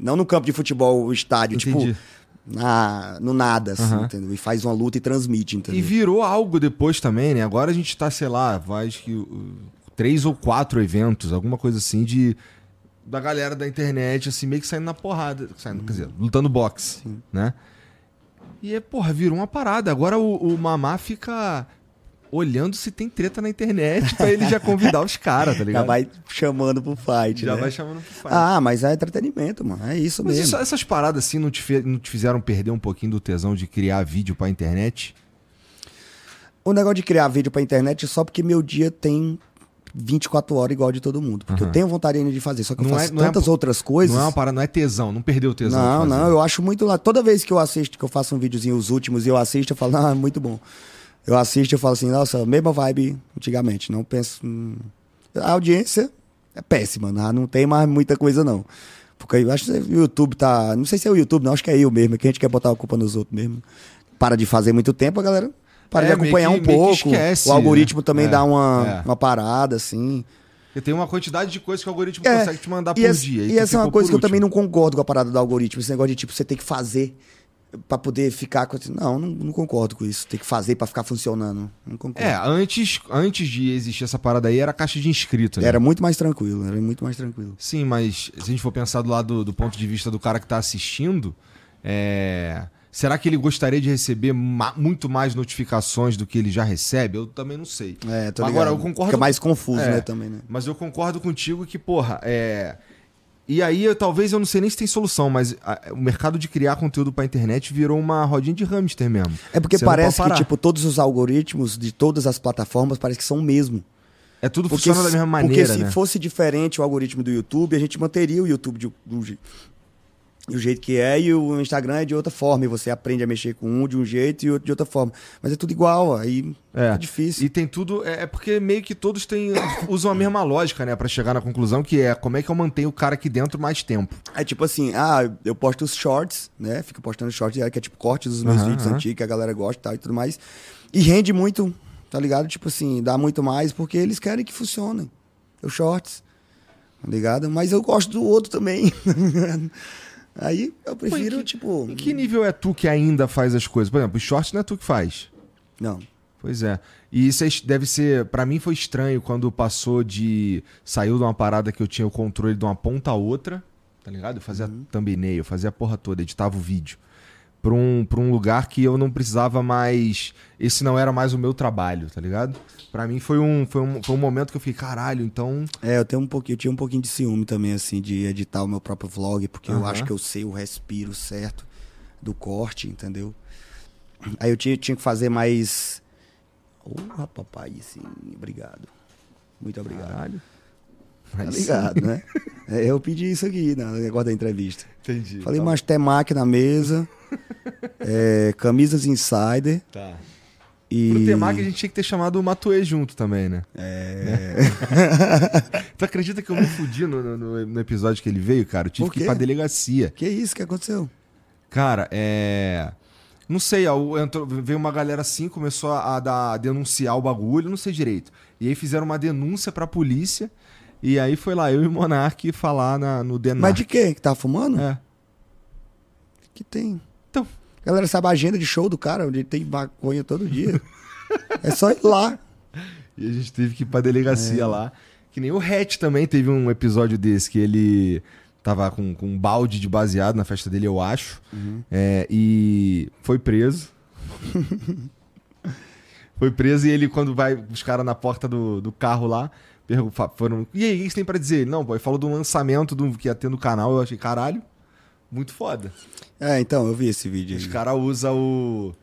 Não no campo de futebol, o estádio, Entendi. tipo, na, no nada, assim, Aham. entendeu? E faz uma luta e transmite, entendeu? E virou algo depois também, né? Agora a gente tá, sei lá, vai acho que uh, três ou quatro eventos, alguma coisa assim, de. Da galera da internet, assim, meio que saindo na porrada. Saindo, Quer dizer, lutando boxe, né? E é, porra, virou uma parada. Agora o, o Mamá fica olhando se tem treta na internet pra ele já convidar os caras, tá Já ligado? vai chamando pro fight, Já né? vai chamando pro fight. Ah, mas é entretenimento, mano. É isso Mas mesmo. isso- essas paradas assim não te, fe- não te fizeram perder um pouquinho do tesão de criar vídeo pra internet? O negócio de criar vídeo pra internet é só porque meu dia tem 24 horas igual de todo mundo. Porque Aham. eu tenho vontade ainda de fazer. Só que eu Não é- faço é tantas po- outras coisas. Não é uma parada, não é tesão, não perdeu o tesão. Não, não, eu acho muito lá. Toda vez que eu assisto, que eu faço um videozinho, os últimos, e eu assisto, eu falo, ah, muito bom. Eu assisto e falo assim, nossa, mesma vibe antigamente. Não penso. hum. A audiência é péssima, não, não tem mais muita coisa, não. Porque eu acho que o YouTube tá. Não sei se é o YouTube, não, acho que é eu mesmo, é que a gente quer botar a culpa nos outros mesmo. Para de fazer muito tempo, a galera para É, de acompanhar que- um pouco. esquece, o algoritmo né? também É, dá uma, é. uma parada, assim. Porque tem uma quantidade de coisas que o algoritmo É, consegue te mandar por essa, dia. E essa é uma coisa que eu também último. não concordo com a parada do algoritmo. Esse negócio de, tipo, você tem que fazer pra poder ficar... com- Não, não, não concordo com isso. Tem que fazer pra ficar funcionando. Não concordo. É, antes, antes de existir essa parada aí, era caixa de inscrito. Né? Era muito mais tranquilo, era muito mais tranquilo. Sim, mas se a gente for pensar do lado do ponto de vista do cara que tá assistindo, é, será que ele gostaria de receber ma- muito mais notificações do que ele já recebe? Eu também não sei. É, tô Agora, eu concordo- Fica mais confuso, É. né, também, né? Mas eu concordo contigo que, porra, é. E aí, eu- talvez eu não sei nem se tem solução, mas a- o mercado de criar conteúdo pra internet virou uma rodinha de hamster mesmo. É porque Você parece que, tipo, todos os algoritmos de todas as plataformas parece que são o mesmo. É tudo Porque, funciona da se- mesma porque maneira, se né? fosse diferente o algoritmo do YouTube, a gente manteria o YouTube de, do, do jeito que é e o Instagram é de outra forma. E você aprende a mexer com um de um jeito e outro de outra forma. Mas é tudo igual, aí É. é difícil. E tem tudo. É, é porque meio que todos têm, usam a mesma lógica, né? Pra chegar na conclusão, que é como é que eu mantenho o cara aqui dentro mais tempo. É tipo assim, ah, eu posto os shorts, né? Fico postando shorts, que é tipo cortes dos meus Aham, vídeos aham. antigos, que a galera gosta e tal e tudo mais. E rende muito, tá ligado? Tipo assim, dá muito mais porque eles querem que funcione. Os shorts, tá ligado? Mas eu gosto do outro também. Aí eu prefiro, Pô, em que- tipo. Em que nível é tu que ainda faz as coisas? Por exemplo, os shorts não é tu que faz. Não. Pois é. E isso é- deve ser. Pra mim foi estranho quando passou de. Saiu de uma parada que eu tinha o controle de uma ponta a outra, tá ligado? Eu fazia thumbnail, eu fazia a porra toda, editava o vídeo. Pra um, pra um lugar que eu não precisava mais. Esse não era mais o meu trabalho, tá ligado? Pra mim foi um, foi um, foi um momento que eu fiquei, caralho, então. É, eu tenho um pouquinho, eu tinha um pouquinho de ciúme também, assim, de editar o meu próprio vlog, porque eu Aham. acho que eu sei o respiro certo do corte, entendeu? Aí eu tinha, tinha que fazer mais. Porra, papai, sim, obrigado. Muito obrigado. Caralho. Tá Mas- ligado, né? É, eu pedi isso aqui no negócio da entrevista. Entendi. Falei, tá mais temaki na mesa, é, camisas insider Tá. e. Pro Temaki a gente tinha que ter chamado o Matue junto também, né? É. Tu acredita que eu me fudi no, no- no- episódio que ele veio, cara? Eu tive que ir pra delegacia. Que isso que aconteceu? Cara, é. Não sei, ó, entrou- veio uma galera assim, começou a, dar, a denunciar o bagulho, não sei direito. E aí fizeram uma denúncia pra polícia. E aí foi lá eu e o Monark falar na, no Denar. Mas de quê? Que tá fumando? É. Que tem. A galera sabe a agenda de show do cara, onde tem maconha todo dia. é só ir lá. E a gente teve que ir pra delegacia É. lá. Que nem o Hatch também teve um episódio desse, que ele tava com, com um balde de baseado na festa dele, eu acho. Uhum. É, e foi preso. foi preso e ele, quando vai os caras na porta do, do carro lá, foram. E aí, o que você tem pra dizer? Não, ele falou do lançamento do, que ia ter no canal, eu achei, caralho, muito foda. É, então, eu vi esse vídeo Os caras usam o.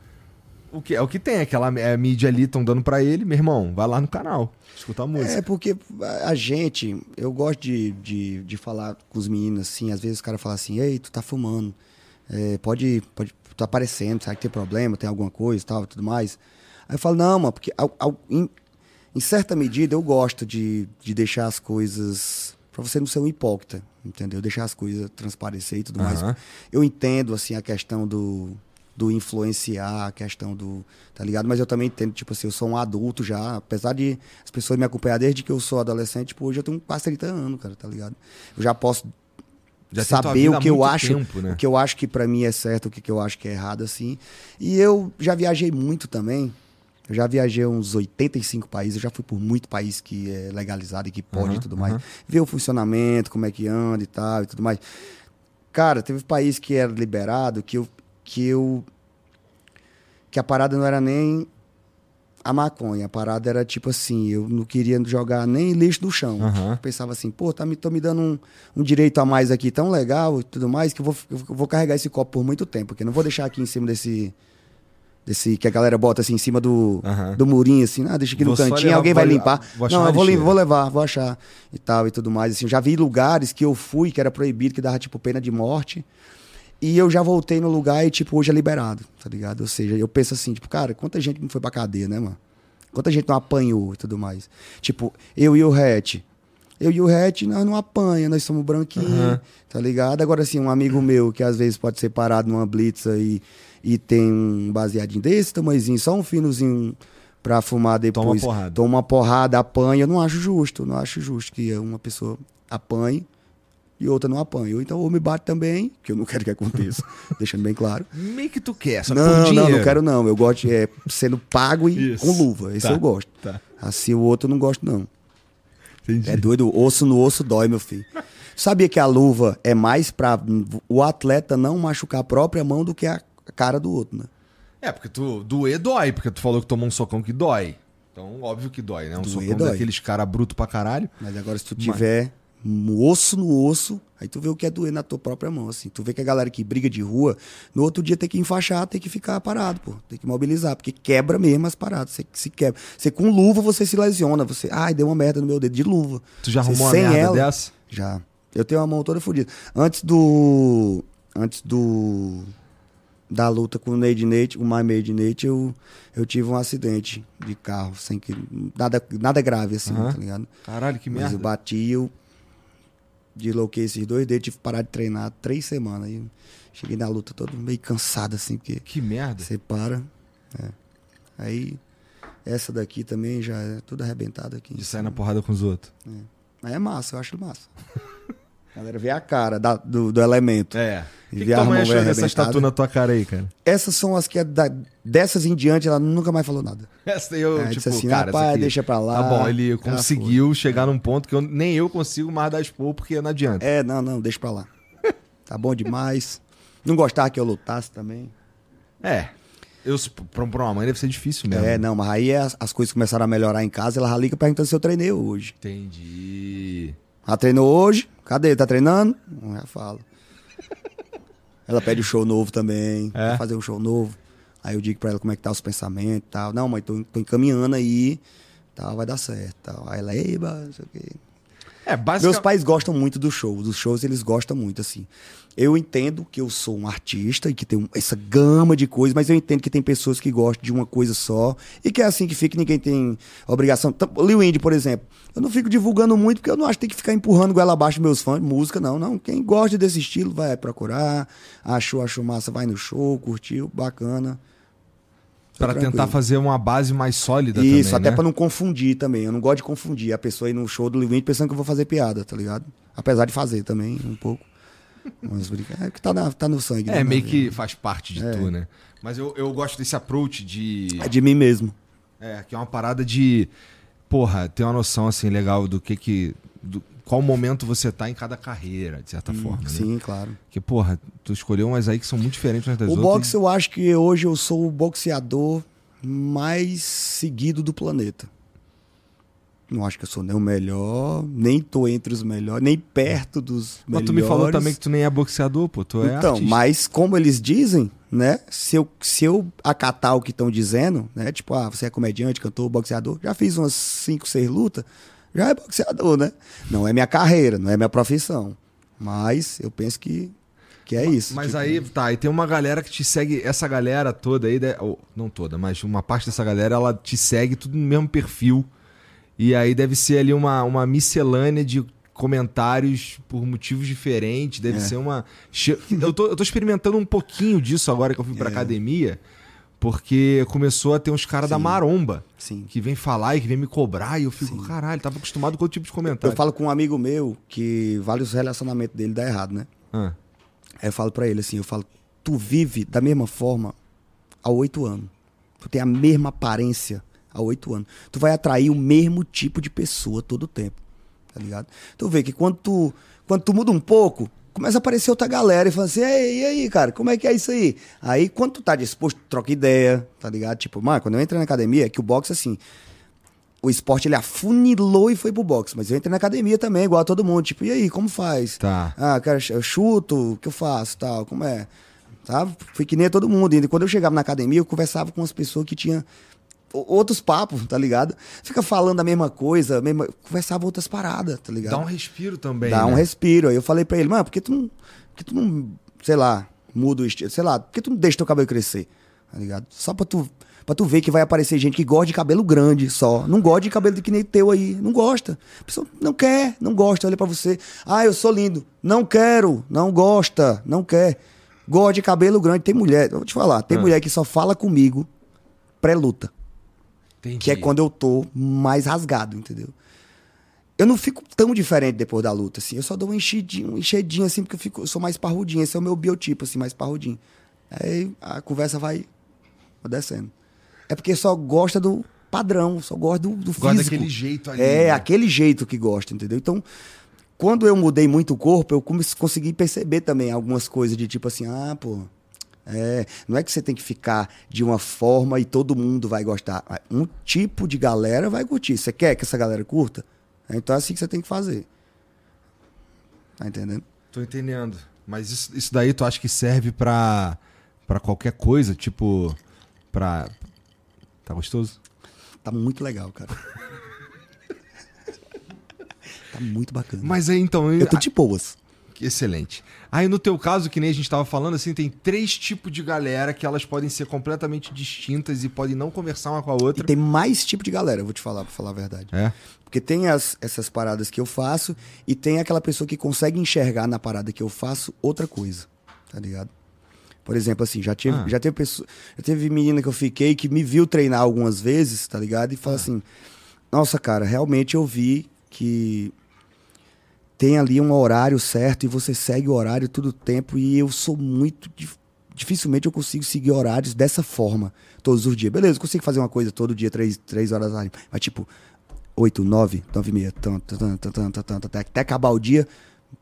O que, é o que tem, aquela é, mídia ali, estão dando pra ele, meu irmão, vai lá no canal, escuta a música. É porque a gente, eu gosto de, de, de falar com os meninos assim, às vezes o cara fala assim, ei, tu tá fumando, é, pode, pode, tá aparecendo, será que tem problema, tem alguma coisa e tal, tudo mais. Aí eu falo, não, mano, porque ao- ao- em, em certa medida eu gosto de, de deixar as coisas, pra você não ser um hipócrita, entendeu? Deixar as coisas transparecer e tudo mais. Aham. Eu entendo, assim, a questão do, do influenciar, a questão do. Tá ligado? Mas eu também entendo, tipo assim, eu sou um adulto já. Apesar de as pessoas me acompanhar desde que eu sou adolescente, tipo, hoje eu tenho quase 30 anos, cara, tá ligado? Eu já posso Já saber o que eu acho, tempo, né? o que eu acho que pra mim é certo, o que que eu acho que é errado, assim. E eu já viajei muito também. Eu já viajei uns 85 países, eu já fui por muito país que é legalizado e que pode Aham, e tudo mais. aham. Ver o funcionamento, como é que anda e tal e tudo mais. Cara, teve país que era liberado que eu que eu que a parada não era nem a maconha, a parada era tipo assim, eu não queria jogar nem lixo no chão. Eu pensava assim, pô, tá me, tô me dando um, um direito a mais aqui tão legal e tudo mais, que eu vou, eu vou carregar esse copo por muito tempo, porque eu não vou deixar aqui em cima desse. Desse que a galera bota assim em cima do, do murinho, assim, ah, deixa aqui Vou no cantinho, levar- alguém vai limpar. vou não, eu vou, lixeira. vou levar, vou achar e tal e tudo mais. Assim, já vi lugares que eu fui que era proibido, que dava tipo pena de morte. E eu já voltei no lugar e, tipo, hoje é liberado, tá ligado? Ou seja, eu penso assim, tipo, cara, quanta gente não foi pra cadeia, né, mano? Quanta gente não apanhou e tudo mais. Tipo, eu e o Hatch. Eu e o Hatch, nós não apanha, nós somos branquinhos, Aham. tá ligado? Agora, assim, um amigo meu que às vezes pode ser parado numa blitz aí e tem um baseadinho desse tamanhozinho, só um finozinho pra fumar depois. Toma porrada. Toma uma porrada, apanha. Eu não acho justo, não acho justo que uma pessoa apanhe e outra não apanhe. Ou então, ou me bate também, que eu não quero que aconteça, deixando bem claro. Meio que tu quer, só Não, não, não quero não. Eu gosto de é, sendo pago e Isso. com luva. Esse Tá, eu gosto. tá. Assim o outro eu não gosto, não. Entendi. É doido, osso no osso dói, meu filho. Sabia que a luva é mais pra o atleta não machucar a própria mão do que a cara do outro, né? É, porque tu doer dói, porque tu falou que tomou um socão que dói. Então, óbvio que dói, né? Um Doer socão dói. daqueles cara bruto pra caralho. Mas agora se tu tiver um osso no osso, aí tu vê o que é doer na tua própria mão, assim. Tu vê que a galera que briga de rua, no outro dia tem que enfaixar, tem que ficar parado, pô. Tem que mobilizar, porque quebra mesmo as paradas. Você se quebra. Você com luva, você se lesiona. Você, ai, deu uma merda no meu dedo de luva. Tu já Você arrumou uma merda ela- dessa? Já. Eu tenho a mão toda fodida. Antes do. Antes do. Da luta com o Neide Nate, o My Made Nate, eu, eu tive um acidente de carro, sem que. Nada, nada grave, assim, Aham. tá ligado? Caralho, que Mas merda. eu bati, eu desloquei esses dois dedos, tive que parar de treinar três semanas. Eu cheguei na luta todo meio cansado, assim, porque Que merda. você para. é. Aí, essa daqui também já é tudo arrebentado aqui. De sair na porrada com os outros. Mas é massa, eu acho massa. A galera vê a cara da- do, do elemento. É. O que, que a tua mãe mão achou dessa tatu na tua cara aí, cara? Essas são as que é da- dessas em diante ela nunca mais falou nada. Essa daí eu, É, tipo, disse assim, cara, rapaz, deixa pra lá. Tá bom, ele Ah, conseguiu chegar num ponto que eu, nem eu consigo mais dar expor, porque não adianta. É, não, não, deixa pra lá. Tá bom demais. Não gostava que eu lutasse também. É. Eu, pra, pra uma mãe deve ser difícil mesmo. É, não, mas aí as, as coisas começaram a melhorar em casa, ela liga perguntando se eu treinei hoje. Entendi. Ela treinou hoje? Cadê? Tá treinando? Não, já falo. Ela pede o show novo também. É? Quer fazer um show novo. Aí eu digo pra ela como é que tá os pensamentos e tal. Não, mãe, tô, tô encaminhando aí. Tal, vai dar certo. Tal. Aí ela, eba, não sei o quê. É, Meus basicamente. pais gostam muito do show. Dos shows eles gostam muito, assim. Eu entendo que eu sou um artista e que tem essa gama de coisas, mas eu entendo que tem pessoas que gostam de uma coisa só e que é assim que fica, ninguém tem obrigação. Lil Indy, por exemplo, eu não fico divulgando muito porque eu não acho que tem que ficar empurrando goela abaixo meus fãs de música, não. Não, quem gosta desse estilo vai procurar, achou, achou massa, vai no show, curtiu, bacana. Pra tranquilo. tentar fazer uma base mais sólida Isso, também, até né? pra não confundir também. Eu não gosto de confundir a pessoa ir no show do Lil Indy pensando que eu vou fazer piada, tá ligado? Apesar de fazer também, um pouco. Mas brinca- é que tá, na- tá no sangue. É, né, meio que vida. faz parte de tu, né? Mas eu, eu gosto desse approach de. É de mim mesmo. É, que é uma parada de. Porra, ter uma noção assim legal do que que. Do, qual momento você tá em cada carreira, de certa forma. Né? Hum, Sim, claro. Porque, porra, tu escolheu umas aí que são muito diferentes umas das O outras. boxe, eu acho que hoje eu sou o boxeador mais seguido do planeta. Não acho que eu sou nem o melhor, nem tô entre os melhores, nem perto dos Mas melhores. tu me falou também que tu nem é boxeador, pô. Tu é Então, artista. mas como eles dizem, né? Se eu, se eu acatar o que estão dizendo, né? Tipo, ah, você é comediante, cantor, boxeador, já fiz umas 5, 6 lutas, já é boxeador, né? Não é minha carreira, não é minha profissão. Mas eu penso que, que é isso. Mas tipo, aí, tá, e tem uma galera que te segue, essa galera toda aí, ou, não toda, mas uma parte dessa galera, ela te segue tudo no mesmo perfil. E aí deve ser ali uma, uma miscelânea de comentários por motivos diferentes, deve É. ser uma... Eu tô, eu tô experimentando um pouquinho disso agora que eu fui pra É. academia, porque começou a ter uns caras da maromba Sim. que vem falar e que vem me cobrar e eu fico, Sim. caralho, tava acostumado com outro tipo de Eu comentário. falo com um amigo meu que vários relacionamentos dele dá errado, né? Ah, Aí eu falo pra ele assim, eu falo, tu vive da mesma forma há oito anos. Tu tem a mesma aparência há oito anos. Tu vai atrair o mesmo tipo de pessoa todo o tempo. Tá ligado? Tu vê que quando tu, quando tu muda um pouco, começa a aparecer outra galera e fala assim, Ei, e aí, cara, como é que é isso aí? Aí quando tu tá disposto, tu troca ideia, tá ligado? Tipo, mano, quando eu entrei na academia, é que o boxe, assim, o esporte ele afunilou e foi pro boxe. Mas eu entrei na academia também, igual a todo mundo. Tipo, e aí, como faz? tá. Ah, cara, eu chuto, o que eu faço, tal, como é? Sabe? Fui que nem todo mundo. E quando eu chegava na academia, eu conversava com as pessoas que tinham outros papos, tá ligado? Fica falando a mesma coisa, mesma... conversava outras paradas, tá ligado? Dá um respiro também, Dá um né? respiro. Aí eu falei pra ele, mano, por que tu não, por que tu não, sei lá, muda o estilo, sei lá, por que tu não deixa teu cabelo crescer, tá ligado? Só pra tu, pra tu ver que vai aparecer gente que gosta de cabelo grande só, não gosta de cabelo que nem teu aí, não gosta. A pessoa não quer, não gosta, olha pra você, ah, eu sou lindo, não quero, não gosta, não quer. Gosta de cabelo grande, tem mulher, eu vou te falar, tem Ah. mulher que só fala comigo pré-luta. Entendi. Que é quando eu tô mais rasgado, entendeu? Eu não fico tão diferente depois da luta, assim. Eu só dou um enchidinho, um enchedinho, assim, porque eu, fico, eu sou mais parrudinho. Esse é o meu biotipo, assim, mais parrudinho. Aí a conversa vai vai descendo. É porque só gosta do padrão, só gosta do, do físico. Gosta daquele jeito ali. É, né? aquele jeito que gosta, entendeu? Então, quando eu mudei muito o corpo, eu comecei- consegui perceber também algumas coisas de tipo assim, ah, pô, é, não é que você tem que ficar de uma forma e todo mundo vai gostar. Um tipo de galera vai curtir. Você quer que essa galera curta? Então é assim que você tem que fazer. Tá entendendo? Tô entendendo. Mas isso, isso daí tu acha que serve pra, pra qualquer coisa? Tipo, pra. Tá gostoso? Tá muito legal, cara. tá muito bacana. Mas aí então. eu tô de boas. Excelente. Aí no teu caso, que nem a gente tava falando, assim, tem três tipos de galera que elas podem ser completamente distintas e podem não conversar uma com a E outra. tem mais tipo de galera, eu vou te falar, pra falar a verdade. É. Porque tem as- essas paradas que eu faço e tem aquela pessoa que consegue enxergar na parada que eu faço outra coisa, tá ligado? Por exemplo, assim, já tive, Ah. já teve pessoa, já teve menina que eu fiquei que me viu treinar algumas vezes, tá ligado? E fala assim: "Nossa, cara, realmente eu vi que tem ali um horário certo e você segue o horário todo o tempo e eu sou muito dif- dificilmente eu consigo seguir horários dessa forma todos os dias. Beleza, eu consigo fazer uma coisa todo dia, três, três horas da tarde, mas tipo 8, 9, 9 e meia, tan, tan, tan, tan, tan, tan, tan, até, acabar o dia,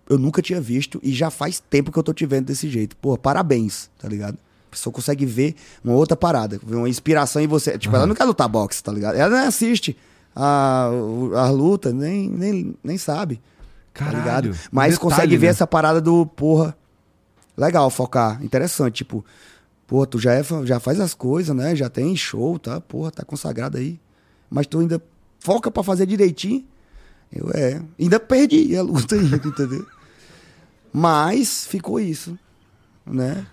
eu nunca tinha visto e já faz tempo que eu tô te vendo desse jeito. Pô, parabéns, tá ligado? A pessoa consegue ver uma outra parada, ver uma inspiração em você. Tipo, ela não quer lutar boxe, tá ligado? Ela nem assiste a, a luta, nem, nem, nem sabe. Tá Caralho, ligado? um Mas detalhe, consegue ver né? essa parada do, porra, legal, focar, interessante, tipo, pô, tu já, é, já faz as coisas, né? Já tem show, tá? Porra, tá consagrado aí. Mas tu ainda foca pra fazer direitinho. Eu, é, ainda perdi a luta ainda, entendeu? Mas ficou isso, né?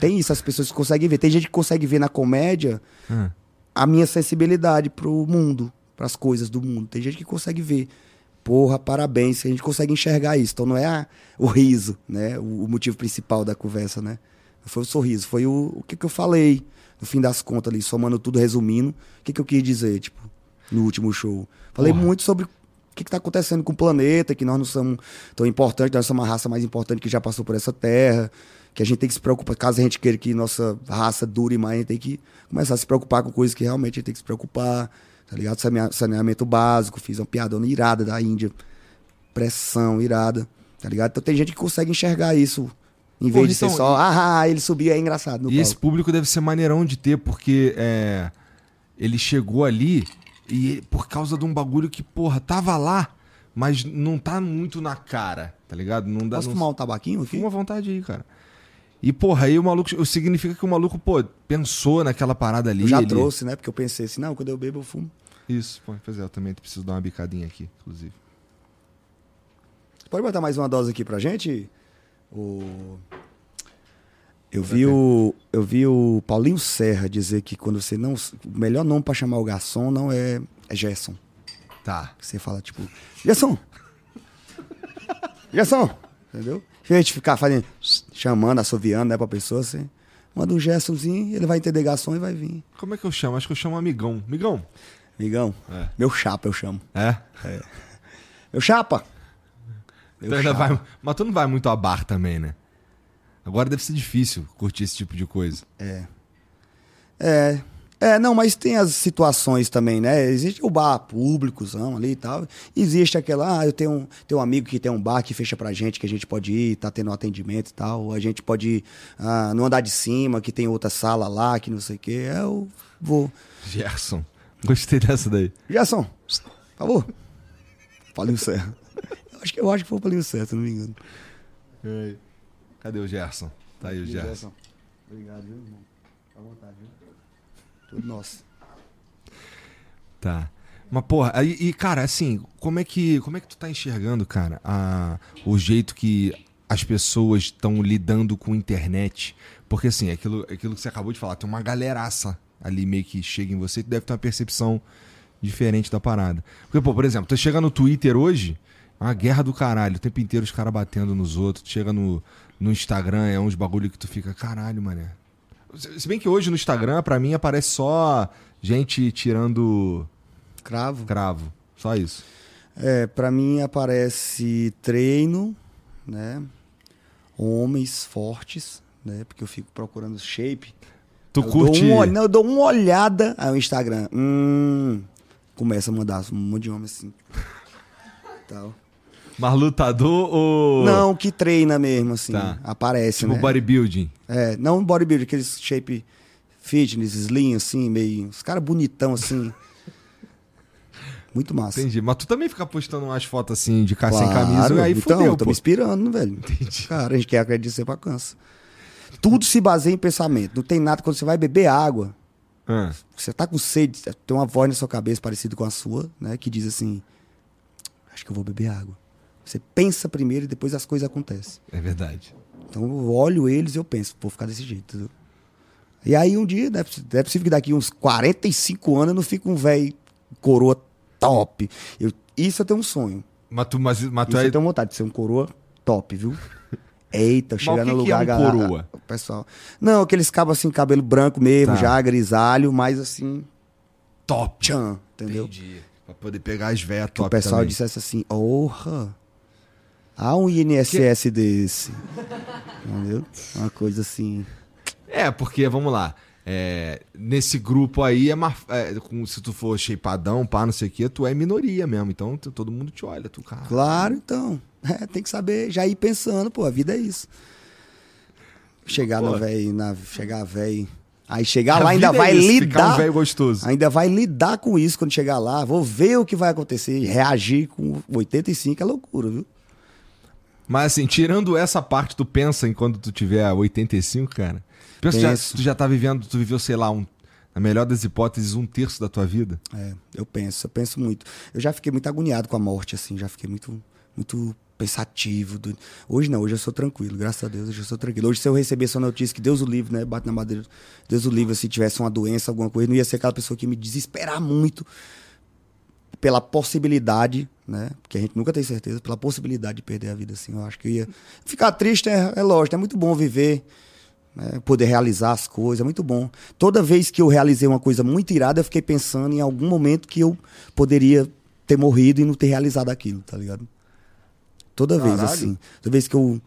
Tem isso, as pessoas conseguem ver. Tem gente que consegue ver na comédia Ah. a minha sensibilidade pro mundo, pras coisas do mundo. Tem gente que consegue ver. Porra, parabéns, a gente consegue enxergar isso. Então não é a- o riso, né? O, o motivo principal da conversa, né? Não foi o sorriso, foi o, o que, que eu falei, no fim das contas ali, somando tudo, resumindo. O que, que eu quis dizer, tipo, no último show. Falei Porra. muito sobre o que, que tá acontecendo com o planeta, que nós não somos tão importantes, nós somos a raça mais importante que já passou por essa terra, que a gente tem que se preocupar, caso a gente queira que nossa raça dure mais, a gente tem que começar a se preocupar com coisas que realmente a gente tem que se preocupar, tá ligado? Sanea- Saneamento básico, fiz uma piadona irada da Índia, pressão irada, tá ligado? Então tem gente que consegue enxergar isso, em vez Porra, de ser então, só, ah, ele subiu, é engraçado E esse público deve ser maneirão de ter, porque é, ele chegou ali e por causa de um bagulho que, porra, tava lá, mas não tá muito na cara, tá ligado? Não dá, Posso não... fumar um tabaquinho aqui? Fuma à vontade aí, cara. E, porra, aí o maluco. Significa que o maluco, pô, pensou naquela parada ali. Eu já ele- trouxe, né? Porque eu pensei assim, não, quando eu bebo, eu fumo. Isso, pô, pois é, eu também preciso dar uma bicadinha aqui, inclusive. Pode botar mais uma dose aqui pra gente? O... Eu vi o, eu vi o Paulinho Serra dizer que quando você não. O melhor nome pra chamar o garçom não é, é Gerson. Tá. Você fala tipo, Gerson! Gerson! Entendeu? Em vez de ficar fazendo, chamando, assoviando, né, pra pessoa, você manda um Gersonzinho, ele vai entender garçom e vai vir. Como é que eu chamo? Acho que eu chamo amigão. Amigão? Amigão, É. meu chapa eu chamo. É? Meu chapa! Meu Tu ainda chapa. vai, mas tu não vai muito a bar também, né? Agora deve ser difícil curtir esse tipo de coisa. É. É. É, não, mas tem as situações também, né? Existe o bar públicozão ali e tal. Existe aquela, ah, eu tenho um, tenho um amigo que tem um bar que fecha pra gente, que a gente pode ir, tá tendo um atendimento e tal. A gente pode ir ah, no andar de cima, que tem outra sala lá, que não sei o quê. É, Eu vou. Gerson. Gostei dessa daí. Gerson, por favor. Paulinho Serra. Eu acho que, eu acho que foi o Paulinho Serra, se não me engano. Cadê o Gerson? Tá aí o Gerson. Obrigado, viu, irmão? Fica à vontade, viu? Tudo nosso. Tá. Mas, porra, aí, e, cara, assim, como é que, como é que tu tá enxergando, cara, a, o jeito que as pessoas estão lidando com a internet? Porque, assim, é aquilo, é aquilo que você acabou de falar, tem uma galeraça ali meio que chega em você tu deve ter uma percepção diferente da parada. Porque, pô, por exemplo, tu chega no Twitter hoje, é uma guerra do caralho, o tempo inteiro os caras batendo nos outros. Tu chega no, no Instagram, é uns bagulho que tu fica, caralho, mané. Se bem que hoje no Instagram, pra mim, aparece só gente tirando Cravo. cravo. Só isso. É, pra mim aparece treino, né? Homens fortes, né? Porque eu fico procurando shape. Tu eu curte. Dou um, não, eu dou uma olhada aí o Instagram. Hum, começa a mandar um monte de homem assim. Tal. Mas lutador ou. Não, que treina mesmo, assim. Tá. Aparece, Tipo né? bodybuilding. É, não bodybuilder, aqueles shape fitness, slim, assim, meio. Os caras bonitão, assim. Muito massa. Entendi. Mas tu também fica postando umas fotos assim de cara sem Claro, camisa. Aí então, fudeu, eu tô pô. me inspirando, velho. Cara, a gente quer acreditar pra cansa. Tudo se baseia em pensamento. Não tem nada quando você vai beber água. Ah, Você tá com sede, tem uma voz na sua cabeça parecida com a sua, né? Que diz assim: Acho que eu vou beber água. Você pensa primeiro e depois as coisas acontecem. é verdade. Então eu olho eles e eu penso, vou ficar desse jeito. entendeu? E aí um dia, é poss- é possível que daqui uns 45 anos eu não fique um velho coroa top. Eu- isso eu tenho um sonho. Mas tu, mas, mas tu Isso é. eu tenho vontade de ser um coroa top, viu? Eita, chegar no é lugar... um galera- coroa? Pessoal... Não, aqueles cabos assim, cabelo branco mesmo, Tá. já grisalho, mas assim, top. tchan, entendeu? Entendi. Pra poder pegar as veias Que o top pessoal também. dissesse assim, orra, Há um INSS desse. Entendeu? Uma coisa assim. É, porque, vamos lá. é, nesse grupo aí, é, é, se tu for shapeadão, pá, não sei o quê, tu é minoria mesmo. Então todo mundo te olha, tu, cara. Claro, então. É, tem que saber, já ir pensando, pô, a vida é isso. Chegar Pô. no velho, na chegar velho. Aí chegar A lá ainda é vai isso, Ficar um lidar. velho gostoso. ainda vai lidar com isso quando chegar lá. Vou ver o que vai acontecer. Reagir com 85 é loucura, viu? Mas assim, tirando essa parte, tu pensa em quando tu tiver 85, cara? Pensa, já, tu já tá vivendo, tu viveu, sei lá, um, na melhor das hipóteses, um terço da tua vida. É, eu penso, eu penso muito. Eu já fiquei muito agoniado com a morte, assim, já fiquei muito, muito pensativo. do- Hoje não, hoje eu sou tranquilo, graças a Deus, hoje eu sou tranquilo. Hoje, se eu receber essa notícia, que Deus o livre, né? Bate na madeira, Deus o livre, se tivesse uma doença, alguma coisa, não ia ser aquela pessoa que me desesperar muito pela possibilidade, né? Porque a gente nunca tem certeza, pela possibilidade de perder a vida, assim. Eu acho que eu ia. Ficar triste é, é lógico, é muito bom viver né, poder realizar as coisas, é muito bom. Toda vez que eu realizei uma coisa muito irada, eu fiquei pensando em algum momento que eu poderia ter morrido e não ter realizado aquilo, tá ligado? Toda vez, Caralho. assim. Toda vez que eu.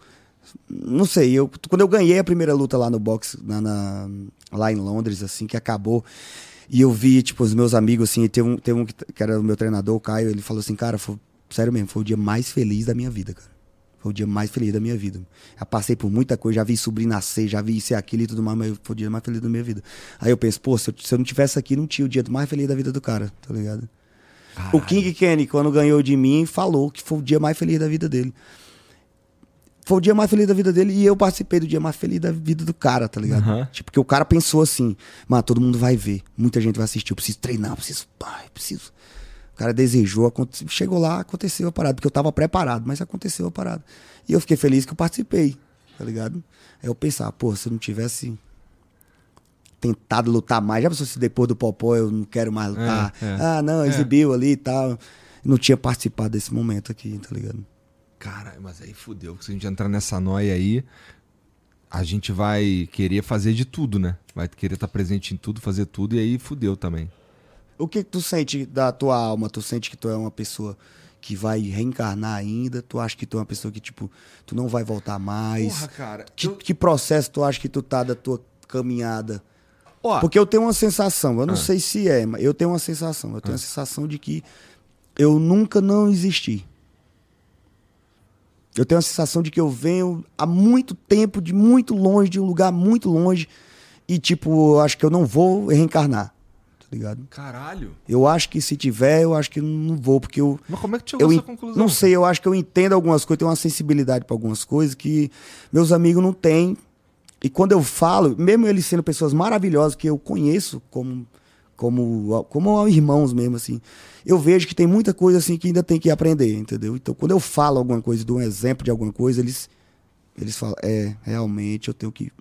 Não sei, eu, quando eu ganhei a primeira luta lá no boxe, na, na- lá em Londres, assim, que acabou, e eu vi, tipo, os meus amigos, assim, e teve um, teve um que, que era o meu treinador, o Caio, ele falou assim, cara, foi, sério mesmo, foi o dia mais feliz da minha vida, cara. Foi o dia mais feliz da minha vida. Já passei por muita coisa, já vi sobrinho nascer, já vi isso e aquilo e tudo mais, mas foi o dia mais feliz da minha vida. Aí eu penso, pô, se eu, se eu não tivesse aqui, não tinha o dia mais feliz da vida do cara, tá ligado? O King Kenny, quando ganhou de mim, falou que foi o dia mais feliz da vida dele. Foi o dia mais feliz da vida dele e eu participei do dia mais feliz da vida do cara, tá ligado? Aham. Tipo, porque o cara pensou assim, mano, todo mundo vai ver, muita gente vai assistir, eu preciso treinar, eu preciso, pai, preciso. O cara desejou, chegou lá, aconteceu a parada, porque eu tava preparado, mas aconteceu a parada. E eu fiquei feliz que eu participei, tá ligado? Aí eu pensava, pô, se eu não tivesse tentado lutar mais, já pensou se depois do Popó eu não quero mais lutar? É, é. Ah, não, É. exibiu ali e tal. Não tinha participado desse momento aqui, tá ligado? Cara, mas aí fudeu. porque Se a gente entrar nessa noia aí, a gente vai querer fazer de tudo, né? Vai querer estar presente em tudo, fazer tudo, e aí fudeu também. O que que tu sente da tua alma? Tu sente que tu é uma pessoa que vai reencarnar ainda? Tu acha que tu é uma pessoa que, tipo, tu não vai voltar mais? Porra, cara. que, eu- que processo tu acha que tu tá da tua caminhada? Ó, Porque eu tenho uma sensação, eu não Ah. sei se é, mas eu tenho uma sensação. Eu tenho a sensação de que eu nunca não existi. Eu tenho a sensação de que eu venho há muito tempo, de muito longe, de um lugar muito longe, e, tipo, eu acho que eu não vou reencarnar. Tá ligado? Caralho. Eu acho que se tiver, eu acho que não vou, porque eu. Mas como é que chegou Eu essa conclusão? não sei, eu acho que eu entendo algumas coisas, tenho uma sensibilidade para algumas coisas que meus amigos não têm. E quando eu falo, mesmo eles sendo pessoas maravilhosas que eu conheço como como como irmãos mesmo assim, eu vejo que tem muita coisa assim que ainda tem que aprender, entendeu? Então, quando eu falo alguma coisa, dou um exemplo de alguma coisa, eles eles falam, é, realmente eu tenho que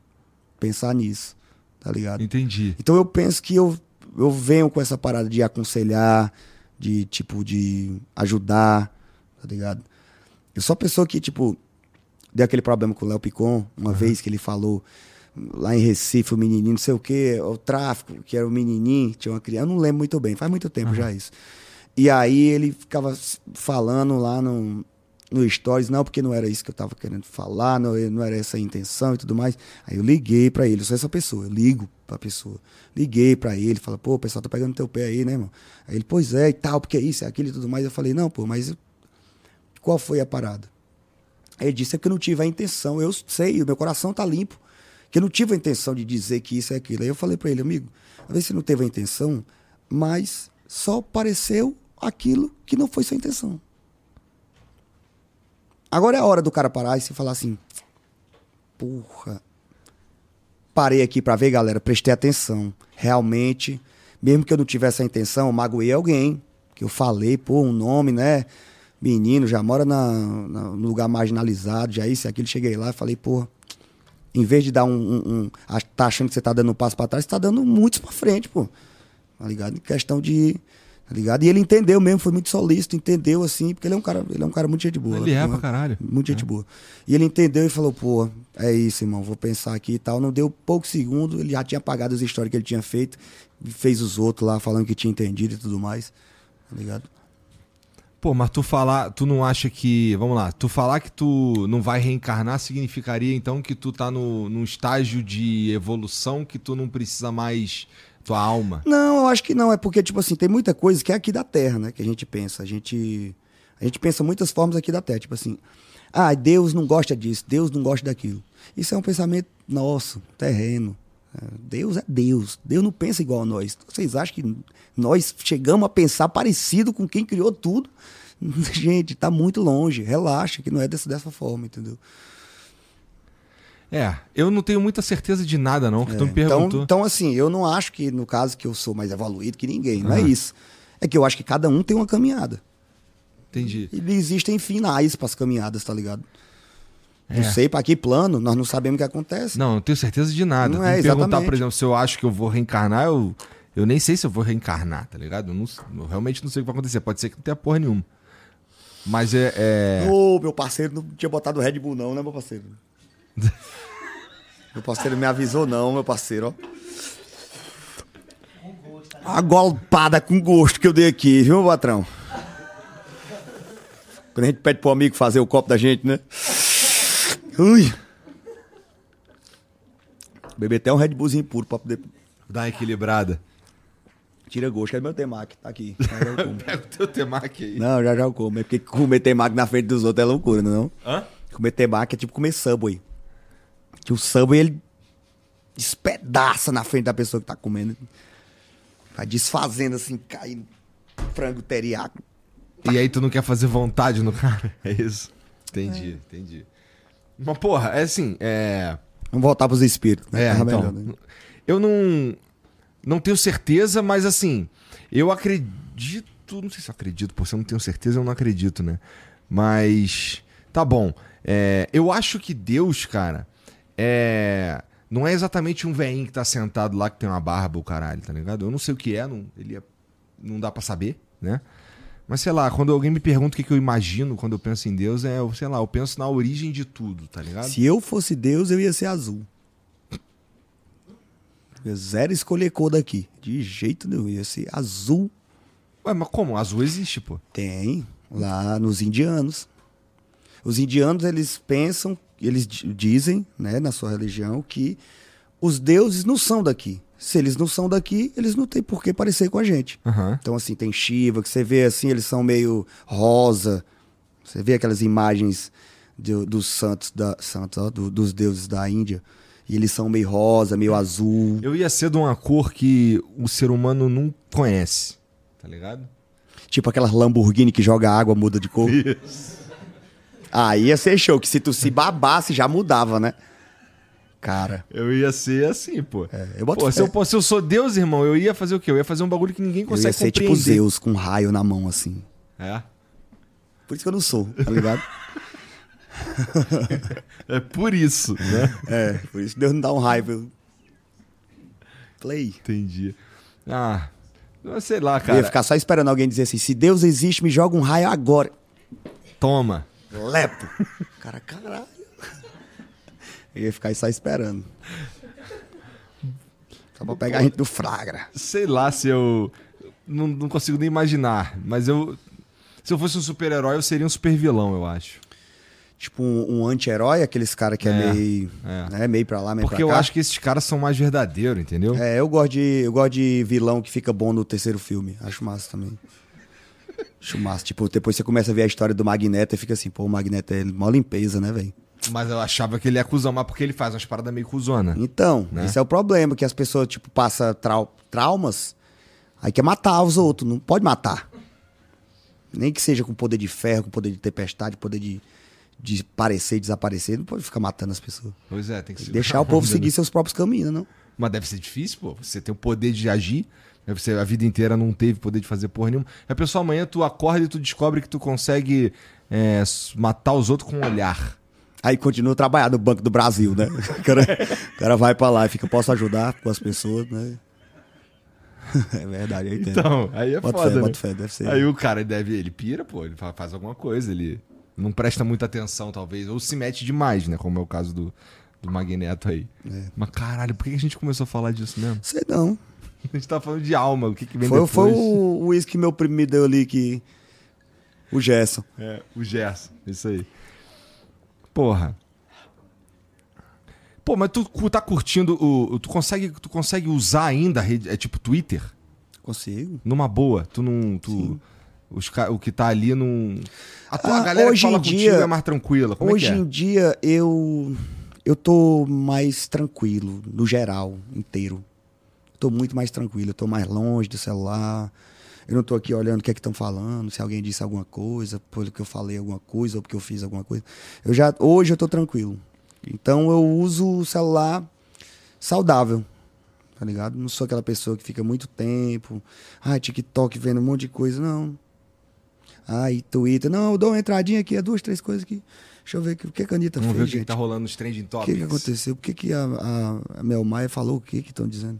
pensar nisso, tá ligado? Entendi. Então eu penso que eu, eu venho com essa parada de aconselhar, de tipo, de ajudar, tá ligado? Eu sou a pessoa que, tipo, deu aquele problema com o Léo Picon, uma vez que ele falou lá em Recife, o menininho, não sei o quê, o tráfico, que era o menininho, tinha uma criança, eu não lembro muito bem, faz muito tempo já isso. E aí ele ficava falando lá no, no Stories, não, porque não era isso que eu tava querendo falar, não, não era essa a intenção e tudo mais. Aí eu liguei pra ele, eu sou essa pessoa, eu ligo pra pessoa. Liguei pra ele, fala, pô, o pessoal tá pegando teu pé aí, né, irmão? Aí ele, pois é, e tal, porque é isso, é aquilo e tudo mais. Eu falei, não, pô, mas qual foi a parada? Ele disse, que eu não tive a intenção, eu sei, o meu coração tá limpo, que eu não tive a intenção de dizer que isso é aquilo. Aí eu falei pra ele, amigo, às vezes você não teve a intenção, mas só pareceu aquilo que não foi sua intenção. Agora é a hora do cara parar e se falar assim, porra, parei aqui pra ver, galera, prestei atenção. Realmente, mesmo que eu não tivesse a intenção, eu magoei alguém. Que eu falei, pô, um nome, né? Menino, já mora na, na- no lugar marginalizado, já isso e aquilo. Cheguei lá e falei, pô, em vez de dar um. um, um ach- tá achando que você tá dando um passo pra trás, você tá dando muitos pra frente, pô. Tá ligado? Em questão de. Tá ligado? E ele entendeu mesmo, foi muito solícito, entendeu assim, porque ele é um cara, ele é um cara muito gente boa. Ele é Uma- pra caralho. muito gente boa. E ele entendeu e falou, pô, é isso, irmão, vou pensar aqui e tal. Não deu poucos segundos, ele já tinha apagado as histórias que ele tinha feito, fez os outros lá falando que tinha entendido e tudo mais. Tá ligado? Pô, mas tu falar, tu não acha que. Vamos lá, tu falar que tu não vai reencarnar significaria então que tu tá no, num estágio de evolução que tu não precisa mais tua alma? Não, eu acho que não. É porque, tipo assim, tem muita coisa que é aqui da Terra, né? Que a gente pensa. A gente, a gente pensa muitas formas aqui da Terra. Tipo assim, ah, Deus não gosta disso, Deus não gosta daquilo. Isso é um pensamento nosso, terreno. Deus é Deus. Deus não pensa igual a nós. Vocês acham que nós chegamos a pensar parecido com quem criou tudo? Gente, tá muito longe. Relaxa, que não é dessa, dessa forma, entendeu? É, eu não tenho muita certeza de nada, não, que É, tu me então, perguntou. então, assim, eu não acho que, no caso, que eu sou mais evoluído que ninguém. Não é Aham. isso. É que eu acho que cada um tem uma caminhada. Entendi. E existem finais para as caminhadas, tá ligado? É. Não sei para que plano, nós não sabemos o que acontece. Não, não tenho certeza de nada. Não é, perguntar, por exemplo, se eu acho que eu vou reencarnar, eu, eu nem sei se eu vou reencarnar, tá ligado? Eu, não- eu realmente não sei o que vai acontecer. Pode ser que não tenha porra nenhuma. Mas é. é- Ô, meu parceiro não tinha botado Red Bull, não, né, meu parceiro? meu parceiro me avisou, não, meu parceiro, ó. A golpada com gosto que eu dei aqui, viu, patrão? Quando a gente pede pro amigo fazer o copo da gente, né? Ui! Beber até um Red Bullzinho puro pra poder. Dá uma equilibrada. Tira gosto. Cadê meu temaki? Tá aqui. Já já eu como. Pega o teu temaki aí. Não, já já eu como. É porque comer temaki na frente dos outros é loucura, não é não? Hã? Comer temaki é tipo comer Subway. Que o Subway, ele despedaça na frente da pessoa que tá comendo. Vai desfazendo assim, caindo frango teriyaki. E aí tu não quer fazer vontade no cara? É isso. Entendi, entendi. Mas, porra, é assim, é. Vamos voltar pros espíritos. Né? É, então. melhor, né? Eu não. Não tenho certeza, mas assim, eu acredito. Não sei se eu acredito, por se eu não tenho certeza, eu não acredito, né? Mas. Tá bom. É, eu acho que Deus, cara, é. Não é exatamente um velhinho que tá sentado lá que tem uma barba, o caralho, tá ligado? Eu não sei o que é, não, ele é, não dá pra saber, né? Mas sei lá, quando alguém me pergunta o que, que eu imagino quando eu penso em Deus, é, sei lá, eu penso na origem de tudo, tá ligado? Se eu fosse Deus, eu ia ser azul. Eu zero escolher cor daqui. De jeito nenhum. Ia ser azul. Ué, mas como? Azul existe, pô. Tem. Lá nos indianos. Os indianos, eles pensam, eles di- dizem, né, na sua religião, que os deuses não são daqui. Se eles não são daqui, eles não têm por que parecer com a gente. Aham. Então, assim, tem Shiva, que você vê assim, eles são meio rosa. Você vê aquelas imagens do- dos santos, da, santos ó, do- dos deuses da Índia. E eles são meio rosa, meio azul. Eu ia ser de uma cor que o ser humano não conhece. Tá ligado? Tipo aquelas Lamborghini que joga água, muda de cor. Aí ia ser show, que se tu se babasse, já mudava, né? Cara, Eu ia ser assim, pô. É, eu boto pô, se, eu, se eu sou Deus, irmão, eu ia fazer o quê? Eu ia fazer um bagulho que ninguém eu consegue ia ser tipo compreender. Zeus, com um raio na mão, assim. É. Por isso que eu não sou, tá ligado? É por isso, né? é, por isso que Deus não dá um raio. Eu... Play. Entendi. Ah, eu sei lá, Eu cara. ia ficar só esperando alguém dizer assim: se Deus existe, me joga um raio agora. Toma. Lepo. Cara, caralho. Eu ia ficar aí só esperando. Só pra pegar a gente do flagra. Sei lá se eu. Não, não consigo nem imaginar. Mas eu. Se eu fosse um super-herói, eu seria um super-vilão, eu acho. Tipo um, um anti-herói, aqueles caras que é, É, meio. é. Né, meio pra lá, meio Porque pra eu cá. acho que esses caras são mais verdadeiros, entendeu? É, eu gosto, de, eu gosto de vilão que fica bom no terceiro filme. Acho massa também. Acho massa. Tipo, depois você começa a ver a história do Magneto e fica assim, pô, o Magneto é mó limpeza, né, velho? Mas eu achava que ele é cuzão, mas porque ele faz umas paradas meio cuzona. Então, Né? esse é o problema, que as pessoas, tipo, passam trau- traumas, aí quer matar os outros. Não pode matar. Nem que seja com poder de ferro, com poder de tempestade, poder de, de parecer e desaparecer. Não pode ficar matando as pessoas. Pois é, tem que segurar Deixar o povo seguir né? seus próprios caminhos, não? Mas deve ser difícil, pô. Você tem o poder de agir. Aí Você a vida inteira não teve poder de fazer porra nenhuma. Aí, pessoal, amanhã tu acorda e tu descobre que tu consegue é, matar os outros com um olhar. Aí continua a trabalhar no Banco do Brasil, né? O cara, o cara vai pra lá e fica, posso ajudar com as pessoas, né? É verdade, eu entendo. Então, aí é Bota foda, fé, né? bota fé, deve ser. Aí o cara deve, ele pira, pô, ele fa- faz alguma coisa, ele não presta muita atenção, talvez, ou se mete demais, né? Como é o caso do, do Magneto aí. É. Mas caralho, por que a gente começou a falar disso mesmo? Sei não. A gente tá falando de alma, o que que vem Foi, depois. foi o o uísque que meu primo me deu ali que. O Gerson. É, o Gerson, isso aí. Porra. Pô, mas tu tá curtindo o. Tu consegue, tu consegue usar ainda a rede. É tipo Twitter? Consigo. Numa boa. Tu não. Tu, os, o que tá ali não. A tua Ah, galera que hoje fala em contigo dia- é mais tranquila. Como Hoje é que é? em dia eu eu tô mais tranquilo, no geral, inteiro. Tô muito mais tranquilo, eu tô mais longe do celular. Eu não tô aqui olhando o que é que estão falando, se alguém disse alguma coisa, pelo que eu falei alguma coisa ou porque eu fiz alguma coisa. Eu já hoje eu tô tranquilo. Então eu uso o celular saudável. Tá ligado? Não sou aquela pessoa que fica muito tempo, ah, TikTok vendo um monte de coisa, não. Ai, Twitter. Não, eu dou uma entradinha aqui, é duas, três coisas aqui. Deixa eu ver aqui, o que que a Anitta Vamos ver fez, o que, que gente. tá rolando nos trending O topics. que, que aconteceu? Por que, que a, a, a Mel Maia falou o que que estão dizendo?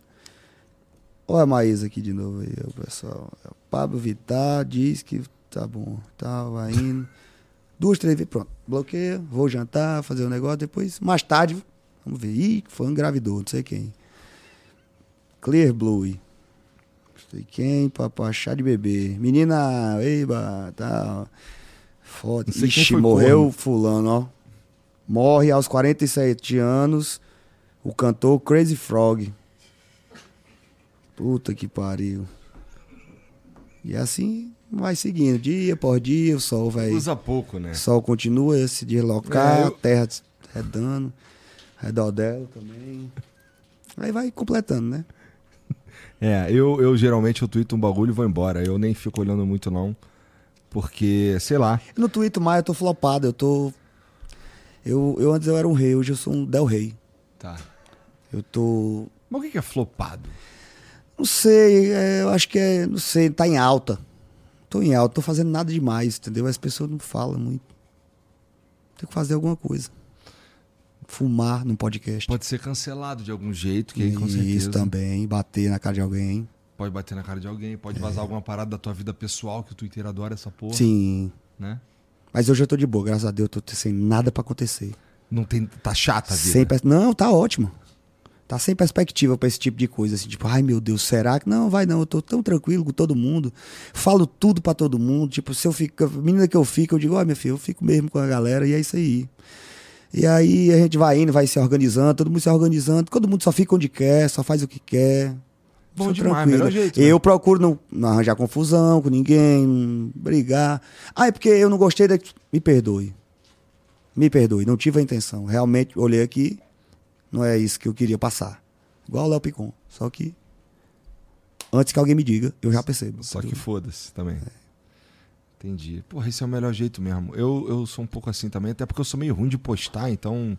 Olha a Maísa aqui de novo aí, o pessoal. O Pablo Vittar diz que tá bom, tá, vai indo. Duas, três vezes, pronto. Bloqueia, vou jantar, fazer um negócio, depois, mais tarde, vamos ver. Ih, foi engravidou, não sei quem. Clear Blue. Não sei quem, papai, chá de bebê. Menina, eba, tá. Foda. Quem Ixi, morreu corno. fulano, ó. Morre aos 47 anos o cantor Crazy Frog. Puta que pariu. E assim vai seguindo, dia por dia, o sol vai. Usa pouco, né? O sol continua a se deslocar, É, eu- a terra redando, redor dela também. Aí vai completando, né? É, eu, eu geralmente eu tweeto um bagulho e vou embora. Eu nem fico olhando muito, não. Porque, sei lá. No Twitter mais eu tô flopado, eu tô. Eu, eu antes eu era um rei, hoje eu sou um Del Rey. Tá. Eu tô. Mas o que é flopado? Não sei, é, eu acho que é. Não sei, tá em alta. Tô em alta, tô fazendo nada demais, entendeu? As pessoas não falam muito. Tem que fazer alguma coisa. Fumar num podcast. Pode ser cancelado de algum jeito, que aí com Isso certeza também, bater na cara de alguém. pode bater na cara de alguém, pode vazar alguma parada da tua vida pessoal, que o Twitter adora essa porra, Sim. né? Mas hoje eu tô de boa, graças a Deus, eu tô sem nada pra acontecer. Não tem, tá chata a vida. Sem pers- Não, tá ótimo. Tá sem perspectiva pra esse tipo de coisa, assim, tipo, ai meu Deus, será que. Não, vai não, eu tô tão tranquilo com todo mundo. Falo tudo pra todo mundo. Tipo, se eu fico. Menina que eu fico, eu digo, ó, minha filha, eu fico mesmo com a galera, e é isso aí. E aí a gente vai indo, vai se organizando, todo mundo se organizando, todo mundo só fica onde quer, só faz o que quer. Bom demais, tranquilo. melhor jeito, né? Eu procuro não, não arranjar confusão com ninguém, brigar. Ah, é porque eu não gostei da. Me perdoe. Me perdoe, não tive a intenção. Realmente, olhei aqui, não é isso que eu queria passar. Igual o Léo Picon. Só que. Antes que alguém me diga, eu já percebo. Só que foda-se também. Entendi. Porra, esse é o melhor jeito mesmo. Eu, eu sou um pouco assim também, até porque eu sou meio ruim de postar, então.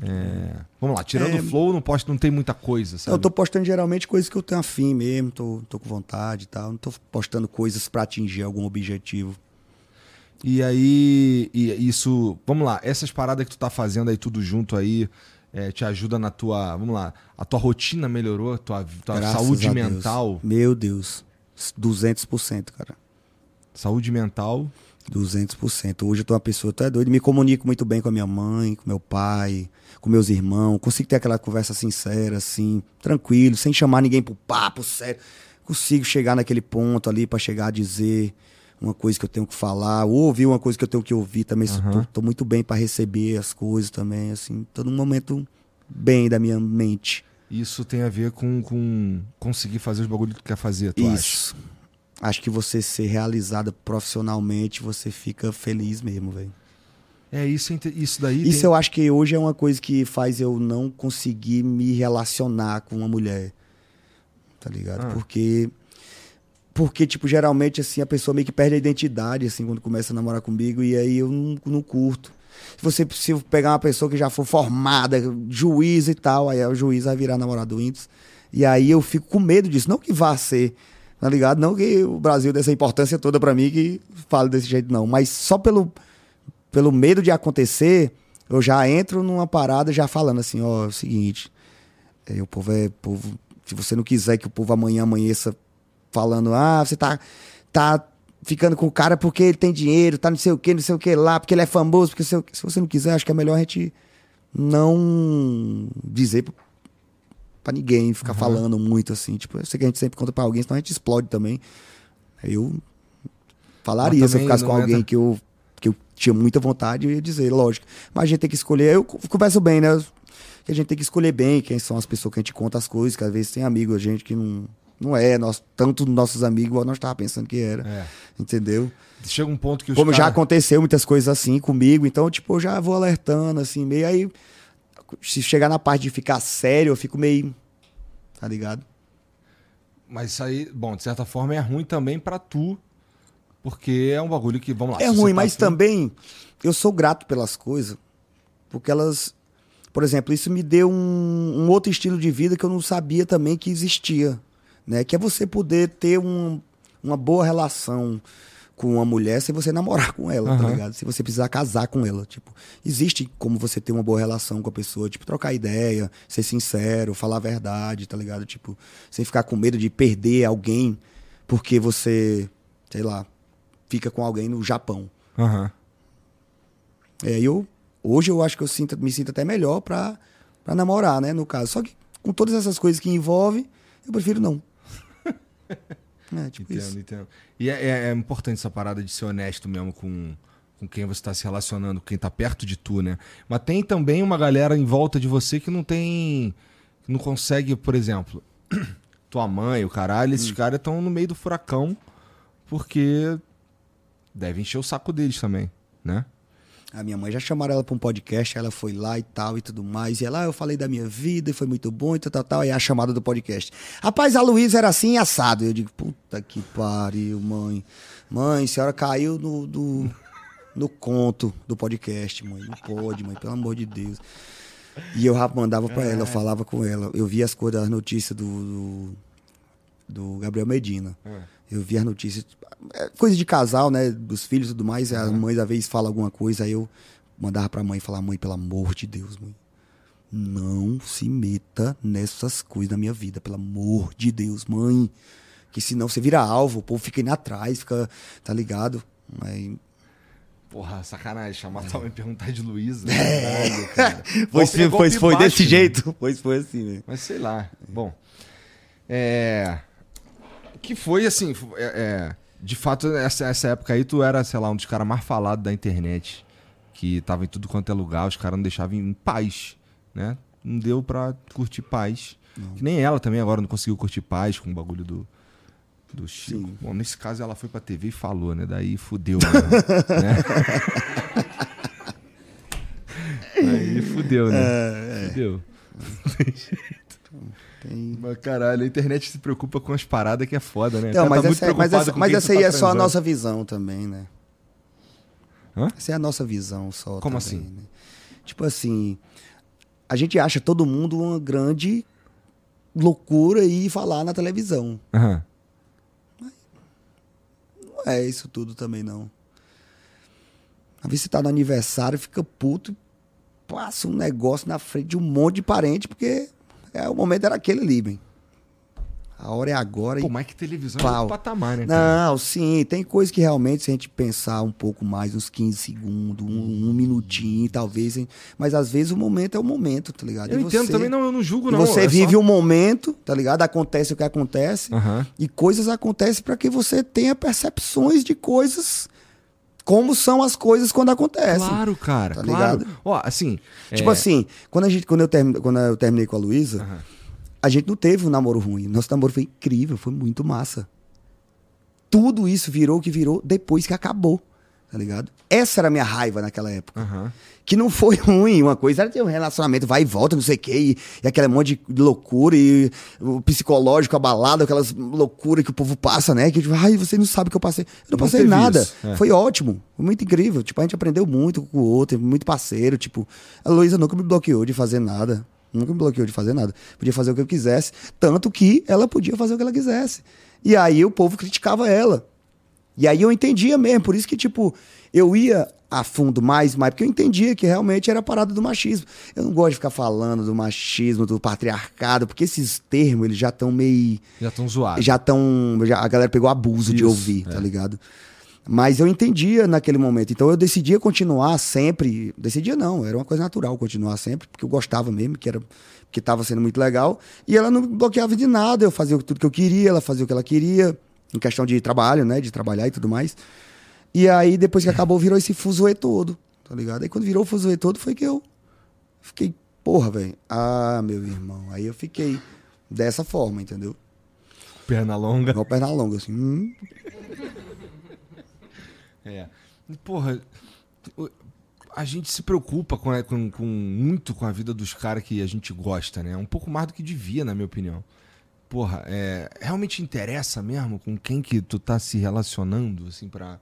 é, Vamos lá, tirando É. o flow, não posto, não tem muita coisa, sabe? Eu tô postando geralmente coisas que eu tenho afim mesmo, tô, tô com vontade e tal. Não tô postando coisas pra atingir algum objetivo. E aí, e isso. Vamos lá, essas paradas que tu tá fazendo aí tudo junto aí. É, te ajuda na tua. Vamos lá. A tua rotina melhorou, tua, tua Graças saúde a Deus. mental. Meu Deus. 200%, cara. Saúde mental. 200%. Hoje eu tô uma pessoa, tu é doido, me comunico muito bem com a minha mãe, com meu pai, com meus irmãos, consigo ter aquela conversa sincera, assim, tranquilo, sem chamar ninguém pro papo sério. Consigo chegar naquele ponto ali pra chegar a dizer uma coisa que eu tenho que falar, ou ouvir uma coisa que eu tenho que ouvir também. Aham. Tô, muito bem pra receber as coisas também, assim, tô num momento bem da minha mente. Isso tem a ver com, com conseguir fazer os bagulhos que tu quer fazer, tu acha? Isso. Acho que você ser realizada profissionalmente, você fica feliz mesmo, velho. É, isso, é isso daí. Isso tem- eu acho que hoje é uma coisa que faz eu não conseguir me relacionar com uma mulher. Tá ligado? Ah. Porque. Porque, tipo, geralmente, assim, a pessoa meio que perde a identidade, assim, quando começa a namorar comigo, e aí eu não, não curto. Se você se pegar uma pessoa que já for formada, juiz e tal, aí o juiz vai virar namorado do. E aí eu fico com medo disso. Não que vá ser, tá ligado? Não que o Brasil dê essa importância toda pra mim que fale desse jeito, não. Mas só pelo, pelo medo de acontecer, eu já entro numa parada já falando assim, ó, é o seguinte, é, o povo é povo, se você não quiser que o povo amanhã amanheça falando, ah, você tá tá ficando com o cara porque ele tem dinheiro, tá não sei o que, não sei o que lá, porque ele é famoso, porque sei se você não quiser, acho que é melhor a gente não dizer pra- pra ninguém ficar Uhum. falando muito assim, tipo, eu sei que a gente sempre conta pra alguém, senão a gente explode também. Eu Falaria se eu ficasse com alguém entra- que eu, que eu tinha muita vontade, eu ia dizer, lógico. Mas a gente tem que escolher. Eu converso bem, né? Que a gente tem que escolher bem quem são as pessoas que a gente conta as coisas, que às vezes tem amigo, a gente que não, não é nós, tanto nossos amigos igual nós estávamos pensando que era. É. Entendeu? Chega um ponto que os Como já cara- aconteceu muitas coisas assim comigo, então, tipo, eu já vou alertando, assim, meio aí. Se chegar na parte de ficar sério, eu fico meio. Tá ligado? Mas isso aí, bom, de certa forma é ruim também pra tu, porque é um bagulho que, vamos lá. É ruim, tá mas também eu sou grato pelas coisas, porque elas. Por exemplo, isso me deu um, um outro estilo de vida que eu não sabia também que existia. Né? Que é você poder ter um- uma boa relação com uma mulher sem você namorar com ela, tá Aham. ligado? Se você precisar casar com ela. Tipo, existe como você ter uma boa relação com a pessoa, tipo, trocar ideia, ser sincero, falar a verdade, tá ligado? Tipo, sem ficar com medo de perder alguém porque você, sei lá, fica com alguém no Japão. Aham. É, eu hoje eu acho que eu sinto, me sinto até melhor pra, pra namorar, né, no caso. Só que com todas essas coisas que envolve, eu prefiro não. é, tipo Entendo, isso. entendo. E é, é- é importante essa parada de ser honesto mesmo com, com quem você está se relacionando, quem tá perto de tu, né? Mas tem também uma galera em volta de você que não tem. que não consegue, por exemplo, tua mãe, o caralho, Hum. esses caras estão no meio do furacão porque deve encher o saco deles também, né? A minha mãe já chamaram ela pra um podcast, ela foi lá e tal e tudo mais. E ela, ah, eu falei da minha vida e foi muito bom e tal, tal, tal. Aí a chamada do podcast. Rapaz, a Luísa era assim assado. Eu digo, puta que pariu, mãe. Mãe, a senhora caiu no, do, no conto do podcast, mãe. Não pode, mãe, pelo amor de Deus. E eu mandava pra ela, eu falava com ela. Eu via as coisas, as notícias do, do, do Gabriel Medina. Eu via as notícias, é, coisa de casal, né? Dos filhos e tudo mais. A mãe, às vezes, fala alguma coisa, aí eu mandava pra mãe falava, mãe, pelo amor de Deus, mãe. Não se meta nessas coisas na minha vida, pelo amor de Deus, mãe. Que senão você vira alvo, o povo fica indo atrás, fica, tá ligado? Aí, Porra, sacanagem, chamar tua mãe e perguntar de Luísa. Caralho, cara. Pois Golpe- foi, golpe foi baixo, desse né? jeito. Pois foi assim, velho. Mas sei lá. Bom. É. Que foi assim. é- é, de fato, essa, essa época aí, tu era, sei lá, um dos caras mais falados da internet. Que tava em tudo quanto é lugar, os caras não deixavam em paz, né? Não deu pra curtir paz. Que nem ela também agora não conseguiu curtir paz com o bagulho do. Do Chico. Sim. Bom, nesse caso ela foi pra TV e falou, né? Daí fudeu, mesmo, né? Aí fudeu, né? Fudeu. Tem... Mas caralho, a internet se preocupa com as paradas que é foda, né? Não, cara mas tá essa, é- mas essa, mas quem essa aí tá é só a nossa visão também, né? Hã? Essa é a nossa visão só. Como também, assim? né? Tipo assim, a gente acha todo mundo uma grande loucura e falar na televisão. Aham. Não é isso tudo também, não. Às vezes você tá no aniversário, fica puto, passa um negócio na frente de um monte de parente, porque é, o momento era aquele ali, bem. A hora é agora Pô, e mas que televisão é Pau. outro patamar, né? cara? Não, sim, tem coisa que realmente, se a gente pensar um pouco mais, uns 15 segundos, um, um minutinho, talvez, hein? mas às vezes o momento é o momento, tá ligado? Eu E entendo você- também, não, eu não julgo, não. você é vive só... o momento, tá ligado? Acontece o que acontece, e coisas acontecem para que você tenha percepções de coisas, como são as coisas quando acontecem. Claro, cara, Tá claro. ligado? Ó, assim... Tipo é, assim, quando, a gente, quando, eu termi- quando eu terminei com a Luísa, Aham. a gente não teve um namoro ruim. Nosso namoro foi incrível, foi muito massa. Tudo isso virou o que virou depois que acabou, tá ligado? Essa era a minha raiva naquela época. Aham. Que não foi ruim, uma coisa era ter um relacionamento, vai e volta, não sei o quê, e, e aquele monte de loucura, e o psicológico abalado, aquelas loucuras que o povo passa, né? Que tipo, ai, você não sabe o que eu passei. Eu não Não passei nada. é. Foi ótimo, foi muito incrível. Tipo, a gente aprendeu muito com o outro, muito parceiro. Tipo, a Luísa nunca me bloqueou de fazer nada. Nunca me bloqueou de fazer nada. Podia fazer o que eu quisesse. Tanto que ela podia fazer o que ela quisesse. E aí o povo criticava ela. E aí eu entendia mesmo, por isso que, tipo, eu ia a fundo mais, mais, porque eu entendia que realmente era a parada do machismo. Eu não gosto de ficar falando do machismo, do patriarcado, porque esses termos, eles já estão meio. Já estão zoados. Já estão. a galera pegou abuso de Isso, ouvir, é. tá ligado? Mas eu entendia naquele momento. Então eu decidia continuar sempre. Decidia não, era uma coisa natural continuar sempre, porque eu gostava mesmo, que era que estava sendo muito legal. E ela não bloqueava de nada, eu fazia tudo que eu queria, ela fazia o que ela queria. em questão de trabalho, né? De trabalhar e tudo mais. E aí, depois que acabou, virou esse fuzuê todo, tá ligado? Aí quando virou o fuzuê todo, foi que eu fiquei, porra, velho. Ah, meu irmão. Aí eu fiquei dessa forma, entendeu? Perna longa. Igual perna longa, assim. Hum, É. Porra, a gente se preocupa com, com, com- muito com a vida dos caras que a gente gosta, né? Um pouco mais do que devia, na minha opinião. Porra, é, realmente interessa mesmo com quem que tu tá se relacionando, assim, pra...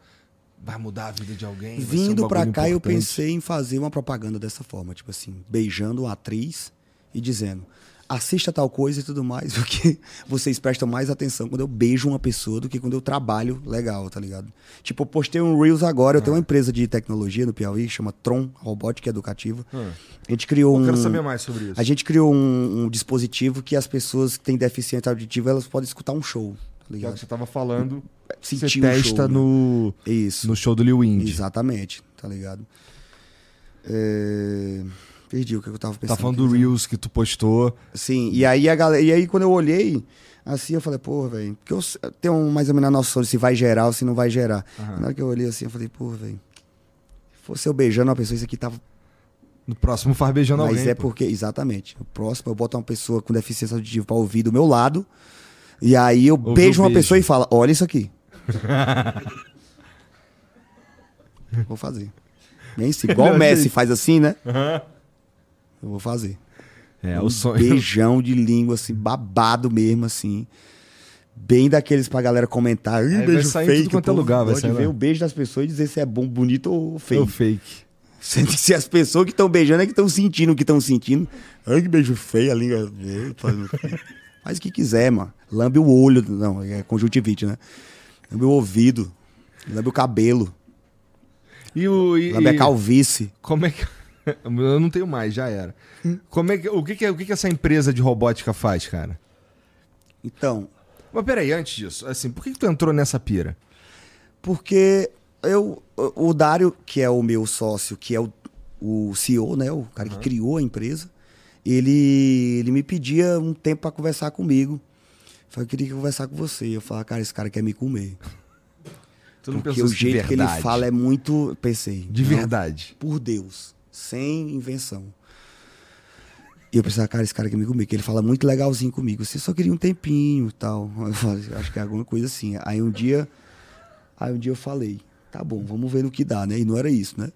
Vai mudar a vida de alguém? um Vindo pra bagulho cá, eu importante? pensei em fazer uma propaganda dessa forma, tipo assim, beijando uma atriz e dizendo: assista tal coisa e tudo mais, porque vocês prestam mais atenção quando eu beijo uma pessoa do que quando eu trabalho legal, tá ligado? Tipo, eu postei um Reels agora, eu tenho uma empresa de tecnologia no Piauí, chama Tron Robótica Educativa. Ah. A gente criou Eu um. quero saber mais sobre isso. A gente criou um, um dispositivo que as pessoas que têm deficiência auditiva elas podem escutar um show, tá Que é que você tava falando, Sentir você testa show, né? no, Isso. no show do Lil Indy. Exatamente, tá ligado? É, Perdi o que eu tava pensando. Tá falando do Reels que tu postou. Sim, e aí a galera. E aí quando eu olhei, assim, eu falei, pô, velho, porque eu tenho mais ou menos a noção de se vai gerar ou se não vai gerar. Aham. Na hora que eu olhei assim, eu falei, pô, velho. Se fosse eu beijando uma pessoa, isso aqui tava. No próximo faz beijando Mas alguém. é pô. porque, exatamente. O próximo eu boto uma pessoa com deficiência auditiva pra ouvir do meu lado. E aí eu Ouve beijo uma beijo. pessoa e falo, olha isso aqui. vou fazer. Nem se, igual o Messi faz assim, né? Aham. Eu vou fazer. É, Um o sonho. Beijão de língua, assim, babado mesmo, assim. Bem daqueles pra galera comentar. Ih, vai beijo sair em fake. tudo quanto é lugar, vai sair ver lá. o beijo das pessoas e dizer se é bom, bonito ou fake. Sendo que se as pessoas que estão beijando é que estão sentindo o que estão sentindo. Ai, que beijo feio, a língua. Faz o que quiser, mano. Lambe o olho. Não, é conjuntivite, né? Lambe o ouvido. Lambe o cabelo. E o. E, Lambe a calvície. Como é que. Eu não tenho mais, já era. Como é que, o que, que, o que, que essa empresa de robótica faz, cara? Então, Mas peraí, antes disso, assim, por que, que tu entrou nessa pira? Porque eu, o Dário, que é o meu sócio, que é o, o CEO, né? O cara que criou a empresa, ele, ele me pedia um tempo pra conversar comigo. Falei, eu queria conversar com você. Eu falei, cara, esse cara quer me comer. Tu não Porque o jeito que ele fala é muito. Pensei. De não, verdade. Por Deus. Sem invenção. E eu pensava, cara, esse cara quer me comer, que ele fala muito legalzinho comigo. Você só queria um tempinho e tal. Falei, acho que é alguma coisa assim. Aí um dia. Aí um dia eu falei, tá bom, vamos ver no que dá, né? E não era isso, né?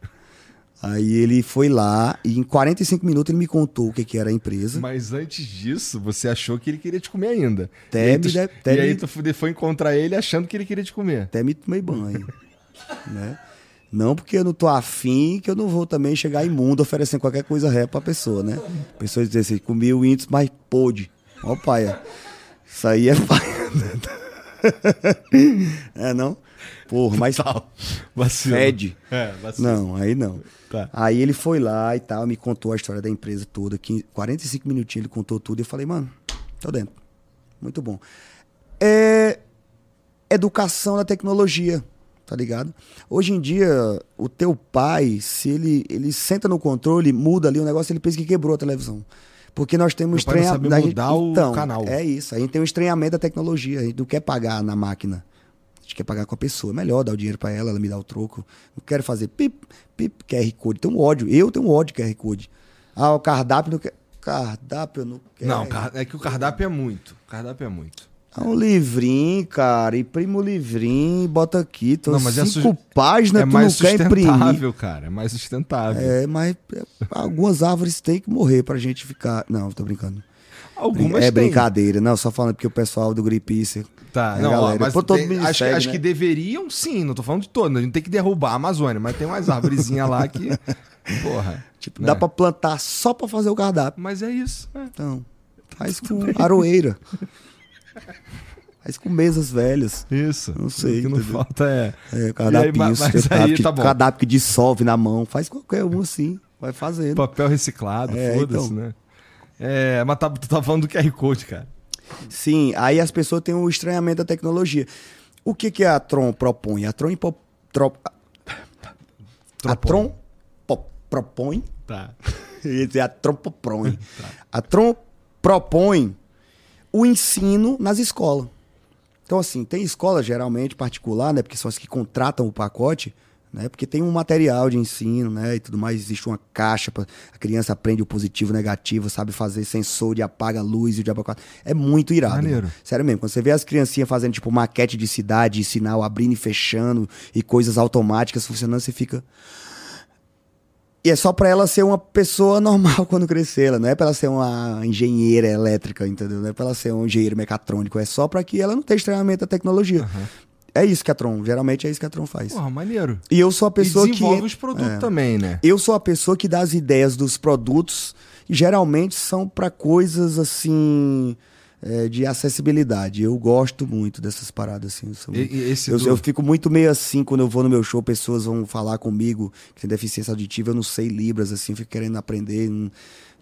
Aí ele foi lá e em 45 minutos ele me contou o que, que era a empresa. Mas antes disso, você achou que ele queria te comer ainda. Até e aí, tu, de- até e aí me- tu foi- encontrar ele achando que ele queria te comer. Até me tomei banho. né? Não porque eu não tô afim, que eu não vou também chegar imundo oferecendo qualquer coisa ré pra pessoa, né? A pessoa dizer assim, comi o índice, mas pôde. Ó, paia. Isso aí é paia. é, não? Porra, mas Vacilo. fede. É, vacilo. Não, aí não. Tá. Aí ele foi lá e tal, me contou a história da empresa toda. 15, 45 minutinhos ele contou tudo. E eu falei, mano, tô dentro. Muito bom. É educação da tecnologia, tá ligado? Hoje em dia, o teu pai, se ele, ele senta no controle, muda ali o negócio, ele pensa que quebrou a televisão. Porque nós temos estranhamento. mudar o então, canal. É isso. A gente tem um estranhamento da tecnologia. A gente não quer pagar na máquina. Gente quer pagar com a pessoa. Melhor dar o dinheiro pra ela, ela me dá o troco. Não quero fazer pip, pip, QR Code. Tenho ódio. Eu tenho ódio de QR Code. Ah, o cardápio não quer. Cardápio eu não quero. Não, é que o cardápio é muito. O cardápio é muito. É um livrinho, cara. Imprime o livrinho, bota aqui. Então, Não, mas é cinco su- páginas, é tu mais não quer imprimir. sustentável, cara. É mais sustentável. É, mas é, algumas árvores têm que morrer pra gente ficar. Não, tô brincando. Algumas é tem. brincadeira. Não, só falando porque o pessoal do Greenpeace. Tá, não, ó, galera, mas todo tem- acho, segue, acho né? que deveriam sim, não tô falando de todos. A gente tem que derrubar a Amazônia, mas tem umas árvorezinhas lá que. Porra. Tipo, né? dá pra plantar só pra fazer o cardápio. Mas é isso. é. Então, faz com aroeira. Faz com mesas velhas. Isso. Não sei, O que não entendeu? falta é. É, cardápio, cardápio, aí que, tá bom. cardápio que dissolve na mão. Faz qualquer um assim. Vai fazendo. Papel reciclado, É, foda-se, então. né? É, mas tá, tu tá falando do QR Code, cara. Sim, aí as pessoas têm um estranhamento da tecnologia. O que, que a Tron propõe? A Tron, impo- tro- a. Tron po- propõe. Tá. Eu ia dizer a Tron propõe. A Tron propõe o ensino nas escolas. Então, assim, tem escola geralmente particular, né? Porque são as que contratam o pacote, né? Porque tem um material de ensino, né? E tudo mais, existe uma caixa para a criança aprende o positivo, o negativo, sabe fazer sensor de apaga luz e o diabo quatro. É muito irado. Maneiro. Né? Sério mesmo, quando você vê as criancinhas fazendo tipo maquete de cidade, sinal abrindo e fechando e coisas automáticas funcionando, você fica e é só para ela ser uma pessoa normal quando crescer, ela não é para ela ser uma engenheira elétrica, entendeu? Não é para ela ser um engenheiro mecatrônico, é só para que ela não tenha treinamento da tecnologia. Uhum. É isso que a Tron, geralmente é isso que a Tron faz. Porra, maneiro. E eu sou a pessoa e desenvolve que. os produtos é, também, né? Eu sou a pessoa que dá as ideias dos produtos, e geralmente são para coisas assim é, de acessibilidade. Eu gosto muito dessas paradas, assim. Eu, sou, e, eu, do... eu, fico muito meio assim quando eu vou no meu show, pessoas vão falar comigo que tem deficiência auditiva, eu não sei Libras, assim, fico querendo aprender.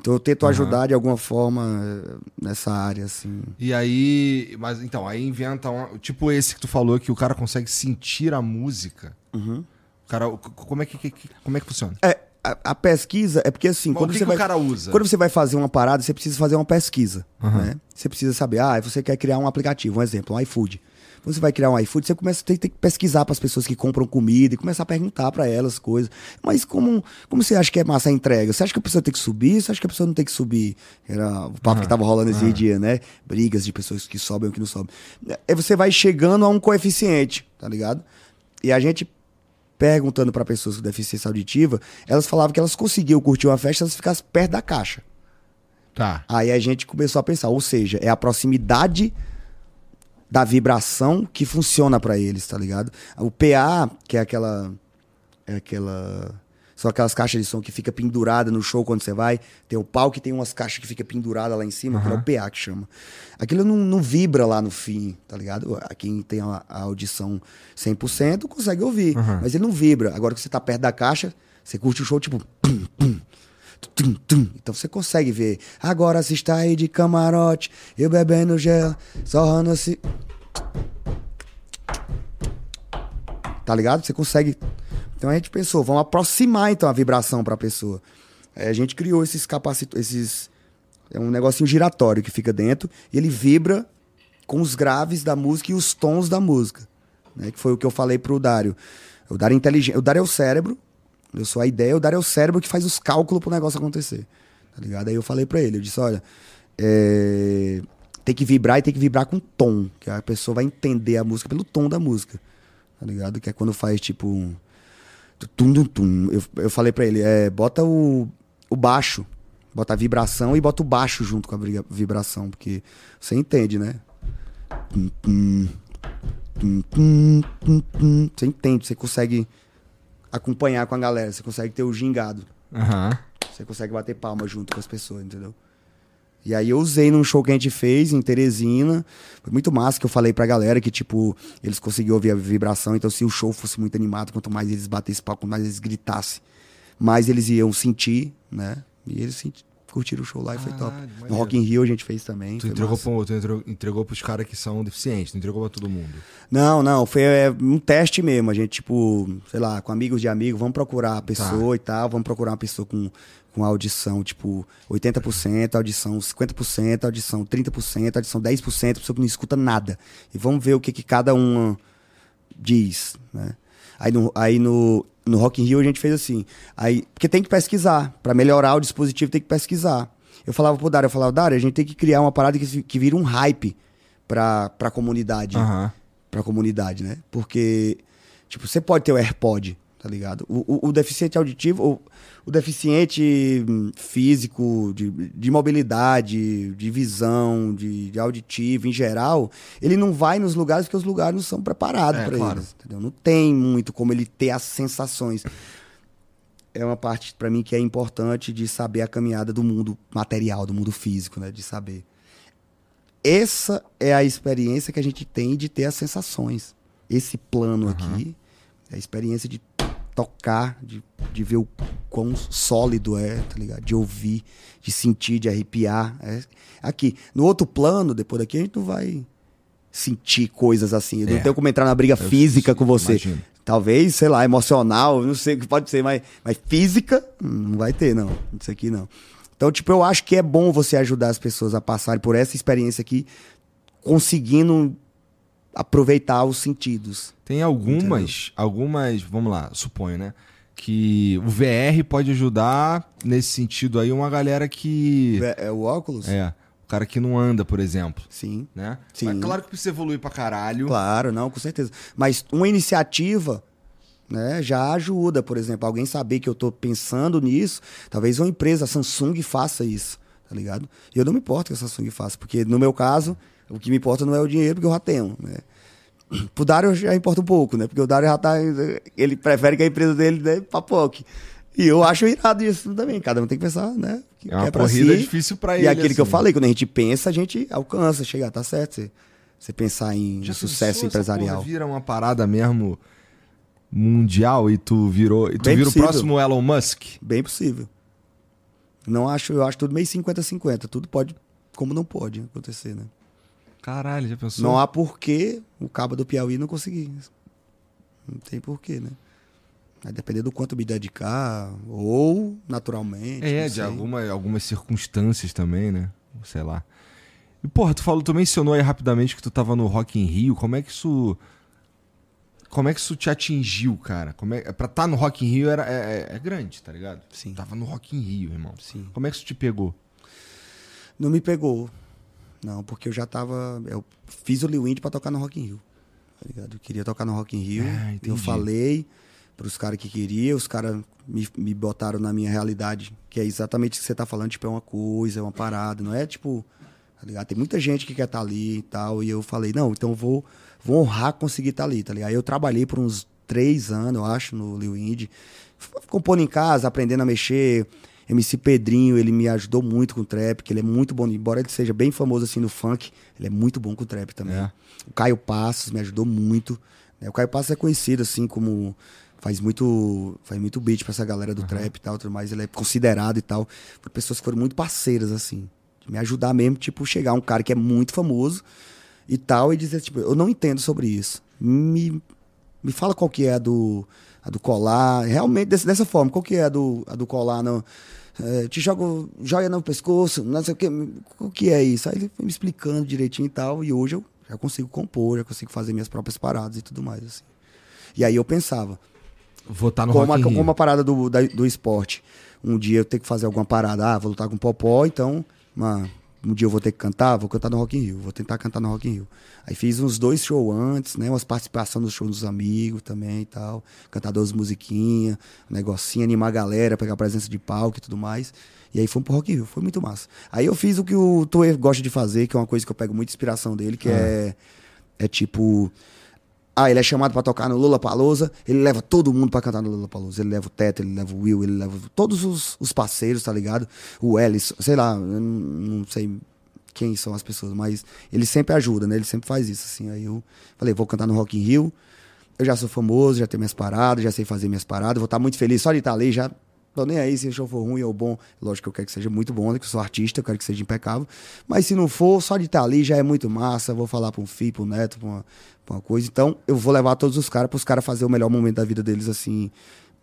Então eu tento uhum. ajudar de alguma forma eh, nessa área, assim. E aí. Mas então, aí inventa um, tipo esse que tu falou, que o cara consegue sentir a música. Uhum. O cara. Como é que, que, como é que funciona? É, a, a, pesquisa é porque assim, quando que você que vai, o cara usa? quando você vai fazer uma parada, você precisa fazer uma pesquisa, Uhum. né? Você precisa saber, ah, você quer criar um aplicativo, um exemplo, um iFood. Quando você vai criar um iFood, você começa a ter, ter que pesquisar para as pessoas que compram comida e começar a perguntar para elas coisas. Mas como, como você acha que é massa a entrega? Você acha que a pessoa tem que subir? Você acha que a pessoa não tem que subir? Era o papo Uhum. que tava rolando esse Uhum. dia, né? Brigas de pessoas que sobem ou que não sobem. Aí você vai chegando a um coeficiente, tá ligado? E a gente perguntando para pessoas com deficiência auditiva, elas falavam que elas conseguiam curtir uma festa se elas ficassem perto da caixa. Tá. Aí a gente começou a pensar, ou seja, é a proximidade da vibração que funciona para eles, tá ligado? O PA, que é aquela é aquela são aquelas caixas de som que fica pendurada no show quando você vai. Tem o palco que tem umas caixas que fica pendurada lá em cima, Uhum. que é o PA que chama. Aquilo não, não vibra lá no fim, tá ligado? Quem tem a, a audição 100% consegue ouvir, Uhum. mas ele não vibra. Agora que você tá perto da caixa, você curte o show tipo... Pum, pum, tum, tum. Então você consegue ver. Agora se está aí de camarote, eu bebendo gel, sorrando assim... Tá ligado? Você consegue então a gente pensou, vamos aproximar então a vibração para a pessoa. Aí a gente criou esses capacitores, esses é um negocinho giratório que fica dentro e ele vibra com os graves da música e os tons da música, né? Que foi o que eu falei pro Dário. O Dário é inteligente, o Dário é o cérebro, eu sou a ideia, o Dário é o cérebro que faz os cálculos pro negócio acontecer. Tá ligado? Aí eu falei para ele, eu disse, olha, é... tem que vibrar e tem que vibrar com tom, que a pessoa vai entender a música pelo tom da música. Tá ligado? Que é quando faz tipo um Tum, tum, tum. Eu, eu falei pra ele, é, bota o, o baixo, bota a vibração e bota o baixo junto com a vibração, porque você entende, né? Você entende, você consegue acompanhar com a galera, você consegue ter o gingado, Aham. você consegue bater palma junto com as pessoas, entendeu? E aí eu usei num show que a gente fez em Teresina. Foi muito massa que eu falei pra galera que, tipo, eles conseguiam ouvir a vibração. Então, se o show fosse muito animado, quanto mais eles batessem palco, quanto mais eles gritassem, mais eles iam sentir, né? E eles senti- curtiram o show lá e foi top. Caralho, No maneiro. Rock in Rio a gente fez também. Tu entregou, pro, tu entregou, entregou pros caras que são deficientes, não entregou pra todo mundo. Não, não, foi é, um teste mesmo. A gente, tipo, sei lá, com amigos de amigos, vamos procurar a pessoa e tal, vamos procurar uma pessoa com, com audição, tipo, 80%, audição 50%, audição 30%, audição 10%, pessoa que não escuta nada. E vamos ver o que, que cada uma diz, né? Aí no, aí no, no Rock in Rio a gente fez assim. Aí, porque tem que pesquisar. Pra melhorar o dispositivo tem que pesquisar. Eu falava pro Dário, eu falava, Dário, a gente tem que criar uma parada que, que vira um hype pra, pra comunidade Aham. pra comunidade, né? Porque, tipo, você pode ter o AirPod, tá ligado? O, o, o deficiente auditivo, o, o deficiente hum, físico, de, de mobilidade, de visão, de, de auditivo em geral, ele não vai nos lugares porque os lugares não são preparados É, pra claro. eles, entendeu? Não tem muito como ele ter as sensações. É uma parte pra mim que é importante de saber a caminhada do mundo material, do mundo físico, né? De saber essa é a experiência que a gente tem de ter as sensações. Esse plano aqui é a experiência de tocar, de, de ver o quão sólido é, tá ligado? De ouvir, de sentir, de arrepiar. É aqui. No outro plano, depois daqui, a gente não vai sentir coisas assim. Eu É. não tenho como entrar na briga física com você. imagino. Talvez, sei lá, emocional, não sei o que pode ser, mas, mas física não vai ter, não. Isso aqui não. Então, tipo, eu acho que é bom você ajudar as pessoas a passarem por essa experiência aqui, conseguindo aproveitar os sentidos. Tem algumas, algumas, vamos lá, suponho, né? Que o VR pode ajudar nesse sentido aí uma galera que. É, é o óculos? É. O cara que não anda, por exemplo. Sim. Né? Sim. Mas claro que precisa evoluir pra caralho. Claro, não, com certeza. Mas uma iniciativa né, já ajuda, por exemplo, alguém saber que eu tô pensando nisso, talvez uma empresa, a Samsung, faça isso, tá ligado? E eu não me importo que a Samsung faça, porque no meu caso, o que me importa não é o dinheiro, porque eu já tenho, né? Pro Dário já importa um pouco, né? Porque o Dário já tá. Ele prefere que a empresa dele né, papoque. E eu acho irado isso também. Cada um tem que pensar, né? que É uma pra corrida si. difícil pra E ele. aquele que eu assim. falei, quando a gente pensa, a gente alcança, chegar, tá certo? Você, você pensar em Já sucesso empresarial. porra vira uma parada mesmo mundial e tu virou. E tu Bem vira possível. o próximo Elon Musk. Bem possível. Não acho, eu acho tudo meio 50-50. Tudo pode, como não pode acontecer, né? Caralho, já pensou? Não há porquê o cabo do Piauí não conseguir. Não tem porquê, né? Vai depender do quanto me dedicar, ou naturalmente. É, de alguma, algumas circunstâncias também, né? Sei lá. E, porra, tu falou, tu mencionou aí rapidamente que tu tava no Rock in Rio. Como é que isso. Como é que isso te atingiu, cara? Como é, pra estar no Rock in Rio era, é, é- é grande, tá ligado? Sim. Tava no Rock in Rio, irmão. Sim. Como é que isso te pegou? Não me pegou. Não, porque eu já tava. Eu fiz o Lil Indy pra tocar no Rock in Rio. Tá ligado? Eu queria tocar no Rock in Rio. Ah, eu falei pros caras que queria, os caras me, me botaram na minha realidade, que é exatamente o que você tá falando, tipo, é uma coisa, é uma parada, não é tipo. Tá ligado? Tem muita gente que quer estar ali e tal. E eu falei, não, então vou, vou honrar conseguir estar ali, tá ligado? Aí eu trabalhei por uns três anos, eu acho, no Lil Indy. Compondo em casa, aprendendo a mexer. MC Pedrinho, ele me ajudou muito com o trap, que ele é muito bom, embora ele seja bem famoso assim no funk, ele é muito bom com o trap também. É. O Caio Passos me ajudou muito. né? O Caio Passos é conhecido assim como faz muito faz muito beat pra essa galera do trap e tal, tudo mais, ele é considerado e tal, por pessoas que foram muito parceiras assim, me ajudar mesmo, tipo, chegar um cara que é muito famoso e tal e dizer tipo, eu não entendo sobre isso. Me me fala qual que é a do a do colar, realmente desse- dessa forma, qual que é a do a do colar no é, te jogo joia no pescoço, não sei o que, o que é isso? Aí ele foi me explicando direitinho e tal, e hoje eu já consigo compor, já consigo fazer minhas próprias paradas e tudo mais, assim. E aí eu pensava, Vou estar no como, a, como a parada do, da- do esporte, um dia eu tenho que fazer alguma parada, ah, vou lutar com o Popó, então, mano, um dia eu vou ter que cantar, vou cantar no Rock in Rio, vou tentar cantar no Rock in Rio. Aí fiz uns dois shows antes, né, umas participações nos shows dos amigos também e tal, cantar duas musiquinhas, um negocinho, animar a galera, pegar presença de palco e tudo mais. E aí fomos pro Rock in Rio, foi muito massa. Aí eu fiz o que o Toer gosta de fazer, que é uma coisa que eu pego muita inspiração dele, que é, é tipo... Ah, ele é chamado pra tocar no Lula Palusa, ele leva todo mundo pra cantar no Lula Palusa. Ele leva o Teto, ele leva o Will, ele leva todos os, os parceiros, tá ligado? O Ellis, sei lá, eu não, sei quem são as pessoas, mas ele sempre ajuda, né? Ele sempre faz isso, assim. Aí eu falei, vou cantar no Rock in Rio. Eu já sou famoso, já tenho minhas paradas, já sei fazer minhas paradas, vou estar muito feliz só de estar ali, já tô nem aí se o show for ruim ou bom. Lógico que eu quero que seja muito bom, né? Que eu sou artista, eu quero que seja impecável. Mas se não for, só de estar ali já é muito massa. Vou falar pra um filho, pra um neto, pra uma, pra uma coisa. Então, eu vou levar todos os caras pros caras fazer o melhor momento da vida deles, assim,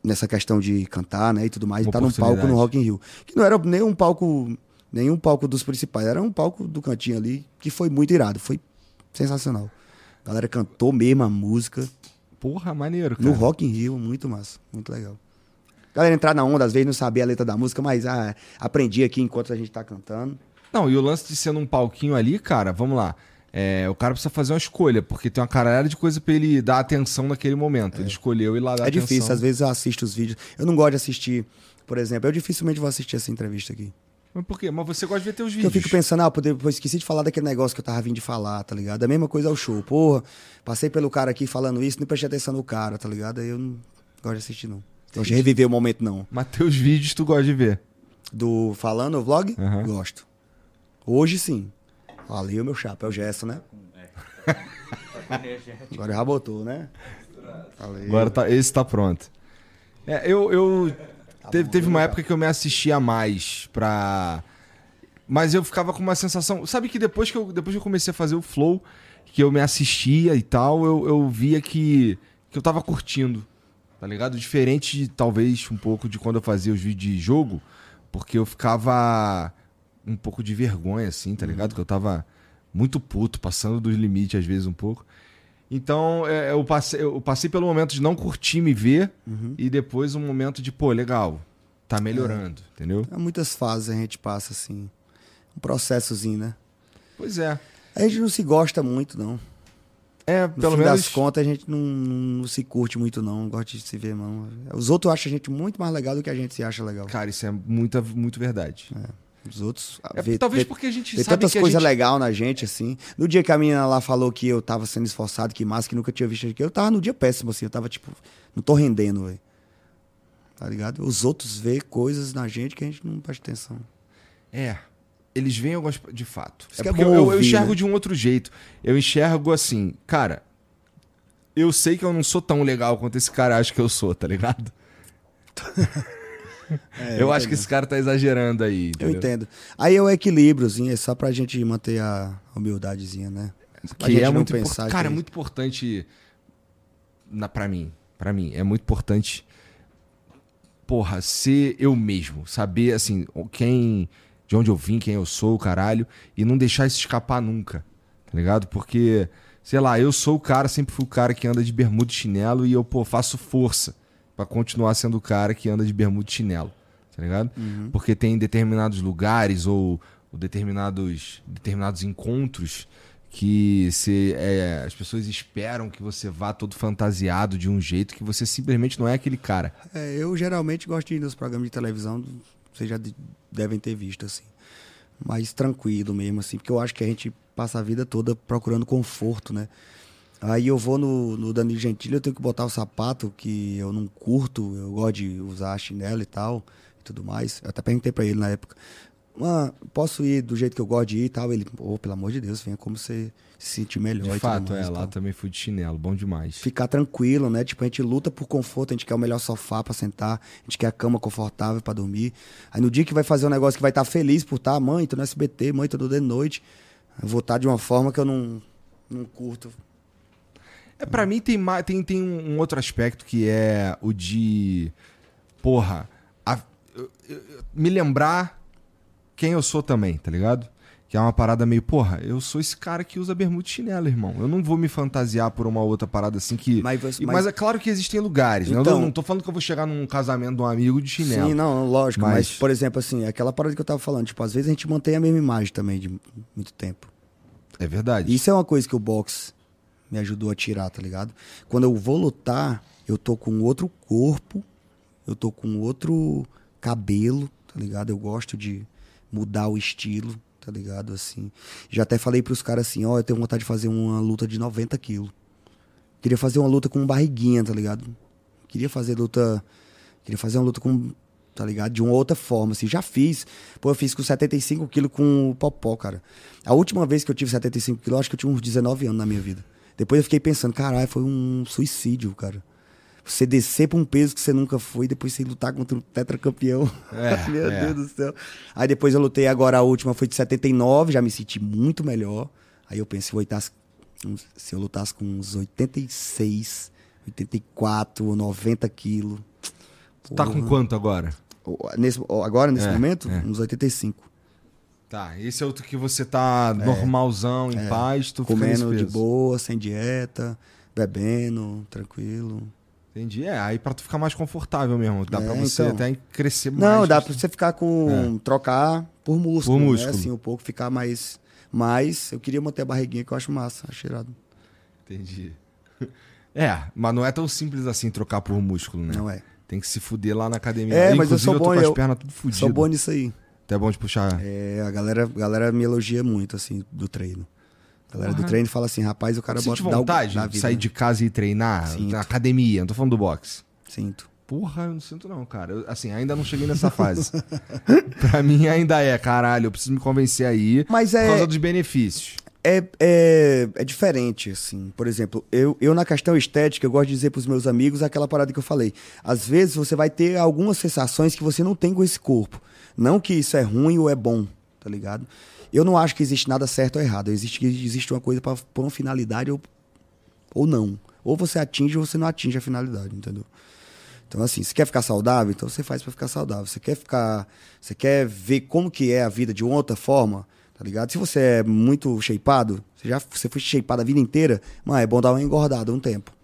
nessa questão de cantar, né? E tudo mais. Uma E tá num palco no Rock in Rio. Que não era nem um palco, nenhum palco dos principais, era um palco do cantinho ali, que foi muito irado. Foi sensacional. A galera cantou mesmo a música. Porra, maneiro, cara. No Rock in Rio, muito massa, muito legal. Galera entrar na onda, às vezes não sabia a letra da música, mas ah, aprendi aqui enquanto a gente tá cantando. Não, e o lance de ser num palquinho ali, cara, vamos lá. É, o cara precisa fazer uma escolha, porque tem uma caralhada de coisa pra ele dar atenção naquele momento. Ele escolheu ir lá dar é atenção. difícil, às vezes eu assisto os vídeos. Eu não gosto de assistir, por exemplo, eu dificilmente vou assistir essa entrevista aqui. Mas por quê? Mas você gosta de ver teus Porque eu vídeos. fico pensando, ah, pô, esqueci de falar daquele negócio que eu tava vindo de falar, tá ligado? A mesma coisa ao show. Porra, passei pelo cara aqui falando isso, não prestei atenção no cara, tá ligado? Aí eu não gosto de assistir, não. Gosto de reviver o momento, não. Mas teus vídeos tu gosta de ver. Do falando o vlog? Aham. Gosto. Hoje sim. Ali o meu chapéu gesto, né? Agora já botou, né? Falei. Agora tá, esse tá pronto. É, eu. eu teve, teve uma época que eu me assistia mais pra. Mas eu ficava com uma sensação. Sabe que depois que eu, depois que eu comecei a fazer o flow, que eu me assistia e tal, eu, eu via que, que eu tava curtindo. Tá ligado? Diferente, talvez, um pouco de quando eu fazia os vídeos de jogo, porque eu ficava um pouco de vergonha, assim, tá ligado? Que eu tava muito puto, passando dos limites às vezes um pouco. Então, é, eu, passei, eu passei pelo momento de não curtir me ver Uhum. e depois um momento de, pô, legal, tá melhorando, entendeu? Há muitas fases a gente passa assim. Um processozinho, né? Pois é. A gente não se gosta muito, não. É, No pelo fim menos. das contas, a gente não, não se curte muito, não. Não gosta de se ver, não. Os outros acham a gente muito mais legal do que a gente se acha legal. Cara, isso é muita, muito verdade. Os outros. É, vê- talvez vê- porque a gente Tem sabe tantas coisas gente... legais na gente, assim. No dia que a menina lá falou que eu tava sendo esforçado, que massa, que nunca tinha visto aqui, eu tava no dia péssimo, assim. Eu tava tipo, não tô rendendo, velho. Tá ligado? Os outros vê coisas na gente que a gente não presta atenção. É. Eles veem algumas. De fato. Isso É que é bom eu, eu enxergo né? de um outro jeito. Eu enxergo assim, cara. Eu sei que eu não sou tão legal quanto esse cara acha que eu sou, tá ligado? É, eu acho que esse cara tá exagerando aí. Eu entendeu? entendo. Aí é o equilíbriozinho, é só pra gente manter a humildadezinha, né? Pra Que é muito pensar importante. que- Cara, é muito importante. Na, pra mim. Pra mim. É muito importante. Porra, ser eu mesmo. Saber, assim, quem. De onde eu vim, quem eu sou, o caralho. E não deixar isso escapar nunca. Tá ligado? Porque, sei lá, eu sou o cara, sempre fui o cara que anda de bermuda e chinelo. E eu, pô, faço força pra continuar sendo o cara que anda de bermuda e chinelo. Tá ligado? Uhum. Porque tem determinados lugares ou, ou determinados, determinados encontros que se, é, as pessoas esperam que você vá todo fantasiado de um jeito que você simplesmente não é aquele cara. É, eu geralmente gosto de ir nos programas de televisão, vocês já de- devem ter visto, assim. Mais tranquilo mesmo, assim, porque eu acho que a gente passa a vida toda procurando conforto, né? Aí eu vou no, no Danilo Gentili, eu tenho que botar o sapato que eu não curto, eu gosto de usar chinelo e tal, e tudo mais. Eu até perguntei pra ele na época, Mano, posso ir do jeito que eu gosto de ir e tal? Ele, pô, pelo amor de Deus, venha como você se sentir melhor De fato, mais é, lá também fui de chinelo, bom demais. ficar tranquilo, né? Tipo, a gente luta por conforto, a gente quer o melhor sofá pra sentar, a gente quer a cama confortável pra dormir. Aí no dia que vai fazer um negócio que vai estar feliz por estar, mãe, tô no SBT, mãe, tô de noite, eu vou estar de uma forma que eu não, não curto. É, pra mim tem, tem, tem um outro aspecto que é o de. Porra, a- eu- eu- me lembrar quem eu sou também, tá ligado? Que é uma parada meio, porra, eu sou esse cara que usa bermuda e chinelo, irmão. Eu não vou me fantasiar por uma outra parada assim que. Mas você- mas- mas... é claro que existem lugares, né? Eu Então- não, tô falando que eu vou chegar num casamento de um amigo de chinelo. Sim, não, lógico, mas... Mas- por exemplo, assim, aquela parada que eu tava falando, tipo, às vezes a gente mantém a mesma imagem também de muito tempo. É verdade. Isso é uma coisa que o box me ajudou a tirar, tá ligado? Quando eu vou lutar, eu tô com outro corpo, eu tô com outro cabelo, tá ligado? Eu gosto de mudar o estilo, tá ligado? Assim. Já até falei pros caras assim, ó, eu tenho vontade de fazer uma luta de 90 quilos. Queria fazer uma luta com barriguinha, tá ligado? Queria fazer luta. Queria fazer uma luta com. Tá ligado? De uma outra forma, assim. Já fiz. Pô, eu fiz com 75 quilos com o Popó, cara. A última vez que eu tive 75 quilos, acho que eu tinha uns 19 anos na minha vida. Depois eu fiquei pensando, caralho, foi um suicídio, cara. Você descer pra um peso que você nunca foi depois você lutar contra um tetracampeão. É, Meu é. Deus do céu. Aí depois eu lutei agora, a última foi de 79, já me senti muito melhor. Aí eu pensei, vou se eu lutasse com uns 86, 84, 90 quilos. Tá com quanto agora? Nesse, agora, nesse É, momento, é. uns 85. Tá, esse é outro que você tá normalzão, em paz, tu É. Comendo de boa, sem dieta, bebendo, tranquilo. Entendi. É, aí pra tu ficar mais confortável mesmo. Dá É, pra você então. até crescer mais. Não, dá pra você ficar com. trocar por músculo. Por né? músculo. Assim, um pouco, ficar mais. Mas eu queria manter a barriguinha que eu acho massa, acho cheirado. Entendi. É, mas não é tão simples assim trocar por músculo, né? Não é. Tem que se fuder lá na academia. É, mas eu Inclusive, sou tô bom, com as eu- pernas tudo fudidas. Sou bom nisso aí. Até bom de puxar. É, a galera, a galera me elogia muito, assim, do treino. A galera do Porra. treino fala assim, rapaz, o cara Sente bota o- vontade dá a de sair né? de casa e treinar Sinto. na academia? Não tô falando do boxe. Sinto. Porra, eu não sinto não, cara. Eu, assim, ainda não cheguei nessa fase. pra mim ainda é, caralho. Eu preciso me convencer aí Mas por é, causa dos benefícios. é, é, é diferente, assim. Por exemplo, eu, eu na questão estética, eu gosto de dizer pros meus amigos aquela parada que eu falei. Às vezes você vai ter algumas sensações que você não tem com esse corpo. Não que isso é ruim ou é bom, tá ligado? Eu não acho que existe nada certo ou errado. Existe, existe uma coisa pra por uma finalidade ou, ou não. Ou você atinge ou você não atinge a finalidade, entendeu? Então, assim, você quer ficar saudável? Então você faz pra ficar saudável. Você quer ficar. Você quer ver como que é a vida de outra forma? Tá ligado? Se você é muito shapeado, você já você foi shapeado a vida inteira, mano, é bom dar uma engordada um tempo.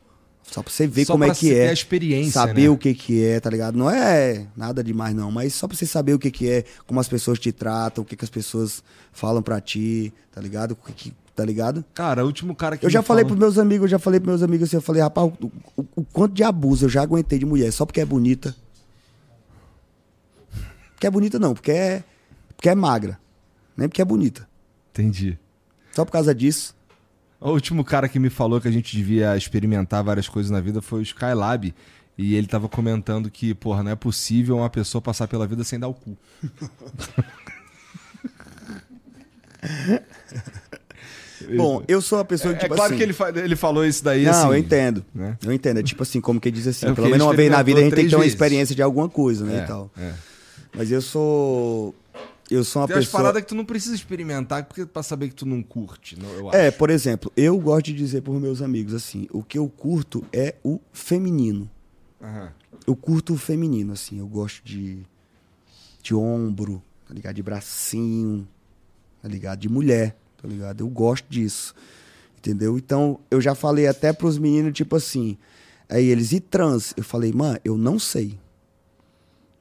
Só pra você ver Só como é que você ter é. a experiência, Saber né? o que que é, tá ligado? Não é nada demais não, mas só pra você saber o que que é, como as pessoas te tratam, o que que as pessoas falam pra ti, tá ligado? O que que, tá ligado? Cara, o último cara que Eu já falei falou... pros meus amigos, eu já falei pros meus amigos assim, eu falei, rapaz, o, o- o quanto de abuso eu já aguentei de mulher, só porque é bonita. Porque é bonita não, porque é, porque é magra. Nem porque é bonita. Entendi. Só por causa disso. O último cara que me falou que a gente devia experimentar várias coisas na vida foi o Skylab. E ele tava comentando que, porra, não é possível uma pessoa passar pela vida sem dar o cu. Bom, eu sou uma pessoa é, que, tipo é claro assim... que ele, fa- ele falou isso daí Não, assim. eu entendo. né? Eu entendo. É tipo assim, como que diz assim, É, pelo menos uma vez na vida a gente tem que ter uma vezes. experiência de alguma coisa, né, É, e tal. é. Mas eu sou... Eu sou uma Tem pessoa... paradas que tu não precisa experimentar porque pra saber que tu não curte, eu acho. É, por exemplo, eu gosto de dizer pros meus amigos assim, o que eu curto é o feminino. Aham. Eu curto o feminino, assim, eu gosto de, de ombro, tá ligado? De bracinho, tá ligado? De mulher, tá ligado? Eu gosto disso, entendeu? Então, eu já falei até pros meninos, tipo assim, aí eles, e trans? Eu falei, mano, eu não sei.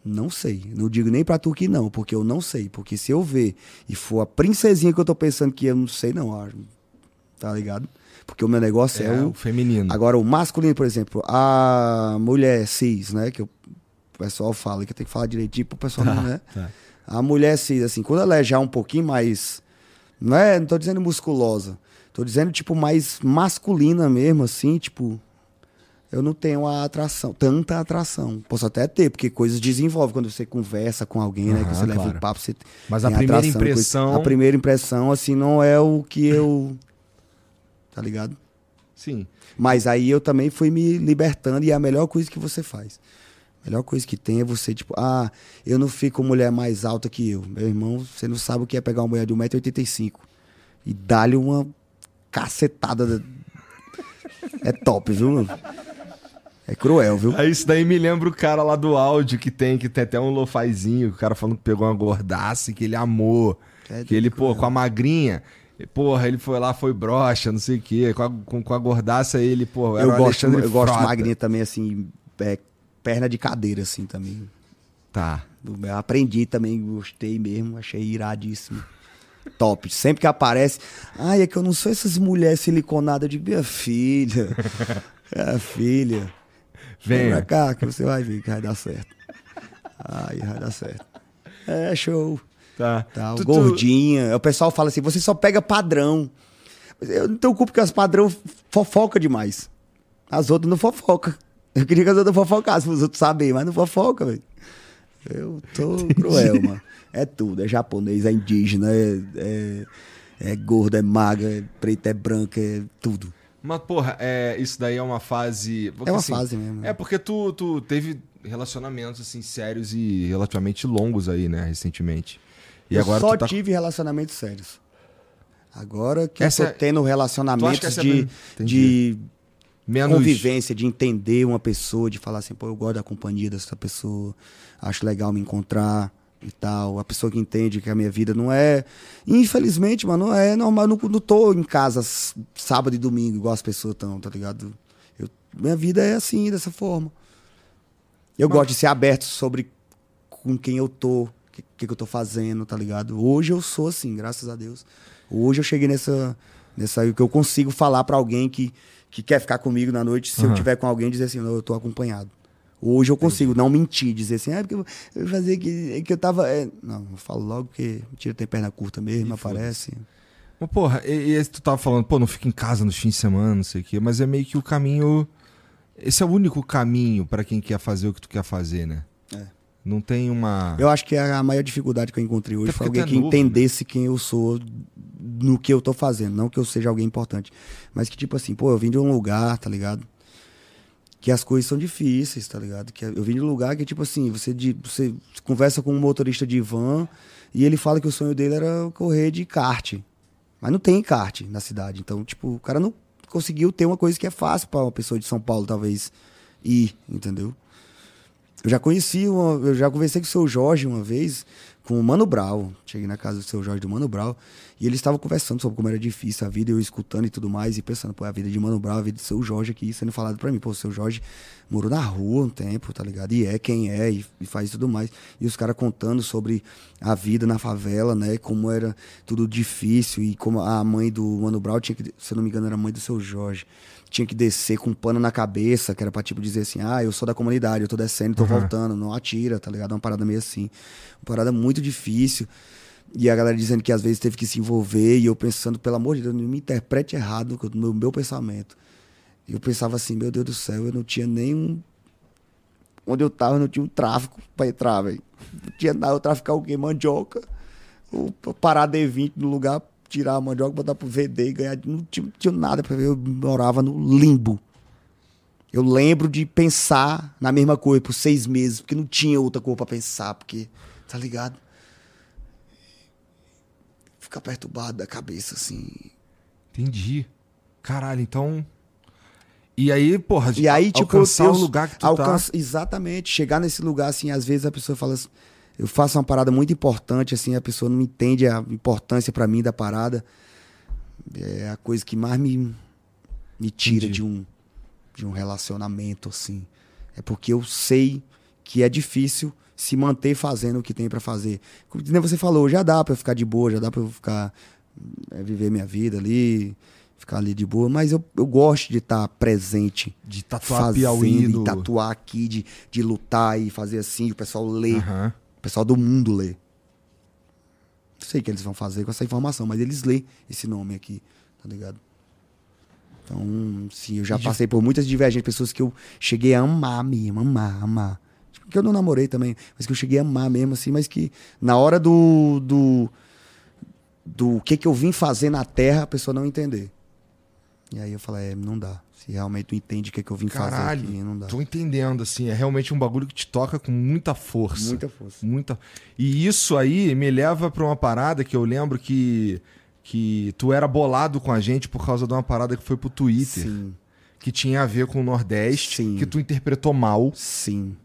Não sei. Não digo nem pra tu que não, porque eu não sei. Porque se eu ver e for a princesinha que eu tô pensando que eu não sei, não. Tá ligado? Porque o meu negócio é, É, o, o feminino. Agora, o masculino, por exemplo, a mulher cis, né? Que o pessoal fala, que eu tenho que falar direitinho pro pessoal, não, né? tá. A mulher cis, assim, quando ela é já um pouquinho mais. Não é, não tô dizendo musculosa. Tô dizendo, tipo, mais masculina mesmo, assim, tipo. Eu não tenho a atração, tanta atração. Posso até ter, porque coisas desenvolvem quando você conversa com alguém, né? Que você leva claro. um papo, você Mas a primeira atração, coisa- impressão- A primeira impressão, assim, não é o que eu. Tá ligado? Sim. Mas aí eu também fui me libertando e é a melhor coisa que você faz. A melhor coisa que tem é você, tipo, ah, eu não fico mulher mais alta que eu. Meu irmão, você não sabe o que é pegar uma mulher de 1,85m e dar-lhe uma cacetada. da- É top, viu? É cruel, viu? Aí isso daí me lembra o cara lá do áudio que tem, que tem até um lofazinho, o cara falando que pegou uma gordaça e que ele amou. É que ele, pô, cruel. com a magrinha, porra, ele foi lá, foi broxa, não sei o quê. Com a, com, com a gordaça ele, pô, era Eu o gosto, eu gosto Frota. magrinha também, assim, é, perna de cadeira, assim, também. Tá. Eu aprendi também, gostei mesmo, achei iradíssimo. Top. Sempre que aparece, ai, é que eu não sou essas mulheres siliconadas. Digo, minha filha, minha filha. Vem pra cá que você vai ver que vai dar certo. Ai, vai dar certo. É, show. Tá. Tá, Tu- tu- gordinha. O pessoal fala assim, você só pega padrão. Eu não tenho culpa que as padrão fofoca demais. As outras não fofoca. Eu queria que as outras fofocassem, os outros saberem, mas não fofoca, velho. Eu tô cruel, mano. É tudo, é japonês, é indígena, é, é, é gordo, é magra, é preto, é branco, é tudo. Mas, porra, é, isso daí é uma fase. É uma assim, fase mesmo. É porque tu, tu teve relacionamentos, assim, sérios e relativamente longos aí, né, recentemente. E eu agora só tá. tive relacionamentos sérios. Agora que Essa eu tô é- tendo relacionamentos é de, Entendi. de Menos. convivência, de entender uma pessoa, de falar assim, pô, eu gosto da companhia dessa pessoa, acho legal me encontrar e tal. A pessoa que entende que a minha vida não é. Infelizmente, mano, não é normal. Eu não, não tô em casa sábado e domingo, igual as pessoas estão, tá ligado? Eu- minha vida é assim, dessa forma. Eu Mas- gosto de ser aberto sobre com quem eu tô, o que, que, que eu tô fazendo, tá ligado? Hoje eu sou assim, graças a Deus. Hoje eu cheguei nessa. nessa que eu consigo falar pra alguém que, que quer ficar comigo na noite, se Aham. eu tiver com alguém, dizer assim, não, eu tô acompanhado. Hoje eu consigo não mentir, dizer assim, ah, porque eu fazer que, que eu tava. é, Não, eu falo logo porque tira tem perna curta mesmo, E aparece. Mas, porra, e, e tu tava falando, pô, não fica em casa nos fins de semana, não sei o quê, mas é meio que o caminho. Esse é o único caminho pra quem quer fazer o que tu quer fazer, né? É. Não tem uma. Eu acho que a maior dificuldade que eu encontrei hoje Até foi alguém tu é que novo, entendesse quem eu sou no que eu tô fazendo. Não que eu seja alguém importante. Mas que, tipo assim, pô, eu vim de um lugar, tá ligado? Que as coisas são difíceis, tá ligado? Que eu vim de um lugar que, tipo assim, você, de, você conversa com um motorista de van e ele fala que o sonho dele era correr de kart. Mas não tem kart na cidade. Então, tipo, o cara não conseguiu ter uma coisa que é fácil pra uma pessoa de São Paulo, talvez, ir, entendeu? Eu já conheci, uma, eu já conversei com o seu Jorge uma vez, com o Mano Brau. Cheguei na casa do seu Jorge do Mano Brau. E eles estavam conversando sobre como era difícil a vida, eu escutando e tudo mais, e pensando, pô, a vida de Mano Brau, a vida do seu Jorge aqui sendo falado pra mim. Pô, o seu Jorge morou na rua um tempo, tá ligado? E é quem é, e, e faz tudo mais. E os caras contando sobre a vida na favela, né? Como era tudo difícil e como a mãe do Mano Brau tinha que, se eu não me engano, era a mãe do seu Jorge tinha que descer com um pano na cabeça, que era pra tipo dizer assim, ah, eu sou da comunidade, eu tô descendo, tô Uhum. voltando, não atira, tá ligado? Uma parada meio assim. Uma parada muito difícil. E a galera dizendo que às vezes teve que se envolver, e eu pensando, pelo amor de Deus, não me interprete errado no meu, meu pensamento. Eu pensava assim, meu Deus do céu, eu não tinha nenhum. Onde eu tava, eu não tinha um tráfico pra entrar, velho. Não tinha nada, eu traficar o quê? Mandioca. Ou parar D20 no lugar, tirar a mandioca, botar pro VD e ganhar. Não tinha, não tinha nada pra ver, eu morava no limbo. Eu lembro de pensar na mesma coisa por seis meses, porque não tinha outra coisa pra pensar, porque, tá ligado? Ficar perturbado da cabeça, assim. Entendi. Caralho, então. E aí, porra, E aí, tipo, alcançar o lugar que tu alcança- Exatamente. Chegar nesse lugar, assim, às vezes a pessoa fala assim, eu faço uma parada muito importante, assim, a pessoa não entende a importância pra mim da parada. É a coisa que mais me, me tira Entendi. de um, de um relacionamento, assim. É porque eu sei que é difícil se manter fazendo o que tem pra fazer. Como você falou, já dá pra eu ficar de boa, já dá pra eu ficar é, viver minha vida ali, ficar ali de boa, mas eu, eu gosto de estar presente tá. De tatuar fazendo Piauí e no... tatuar aqui, de, de lutar e fazer assim, o pessoal lê, Aham. o pessoal do mundo lê. Não sei o que eles vão fazer com essa informação, mas eles lê esse nome aqui, tá ligado? Então, sim, eu já de- passei por muitas divergências, pessoas que eu cheguei a amar mesmo, amar, amar. Que eu não namorei também, mas que eu cheguei a amar mesmo, assim, mas que na hora do. do do que que eu vim fazer na Terra, a pessoa não entender. E aí eu falei, é, não dá. Se realmente tu entende o que que eu vim Caralho, fazer aqui, não dá. tô entendendo, assim, é realmente um bagulho que te toca com muita força. Muita força. Muita. E isso aí me leva pra uma parada que eu lembro que que tu era bolado com a gente por causa de uma parada que foi pro Twitter, Sim, que tinha a ver com o Nordeste, Sim. que tu interpretou mal sim.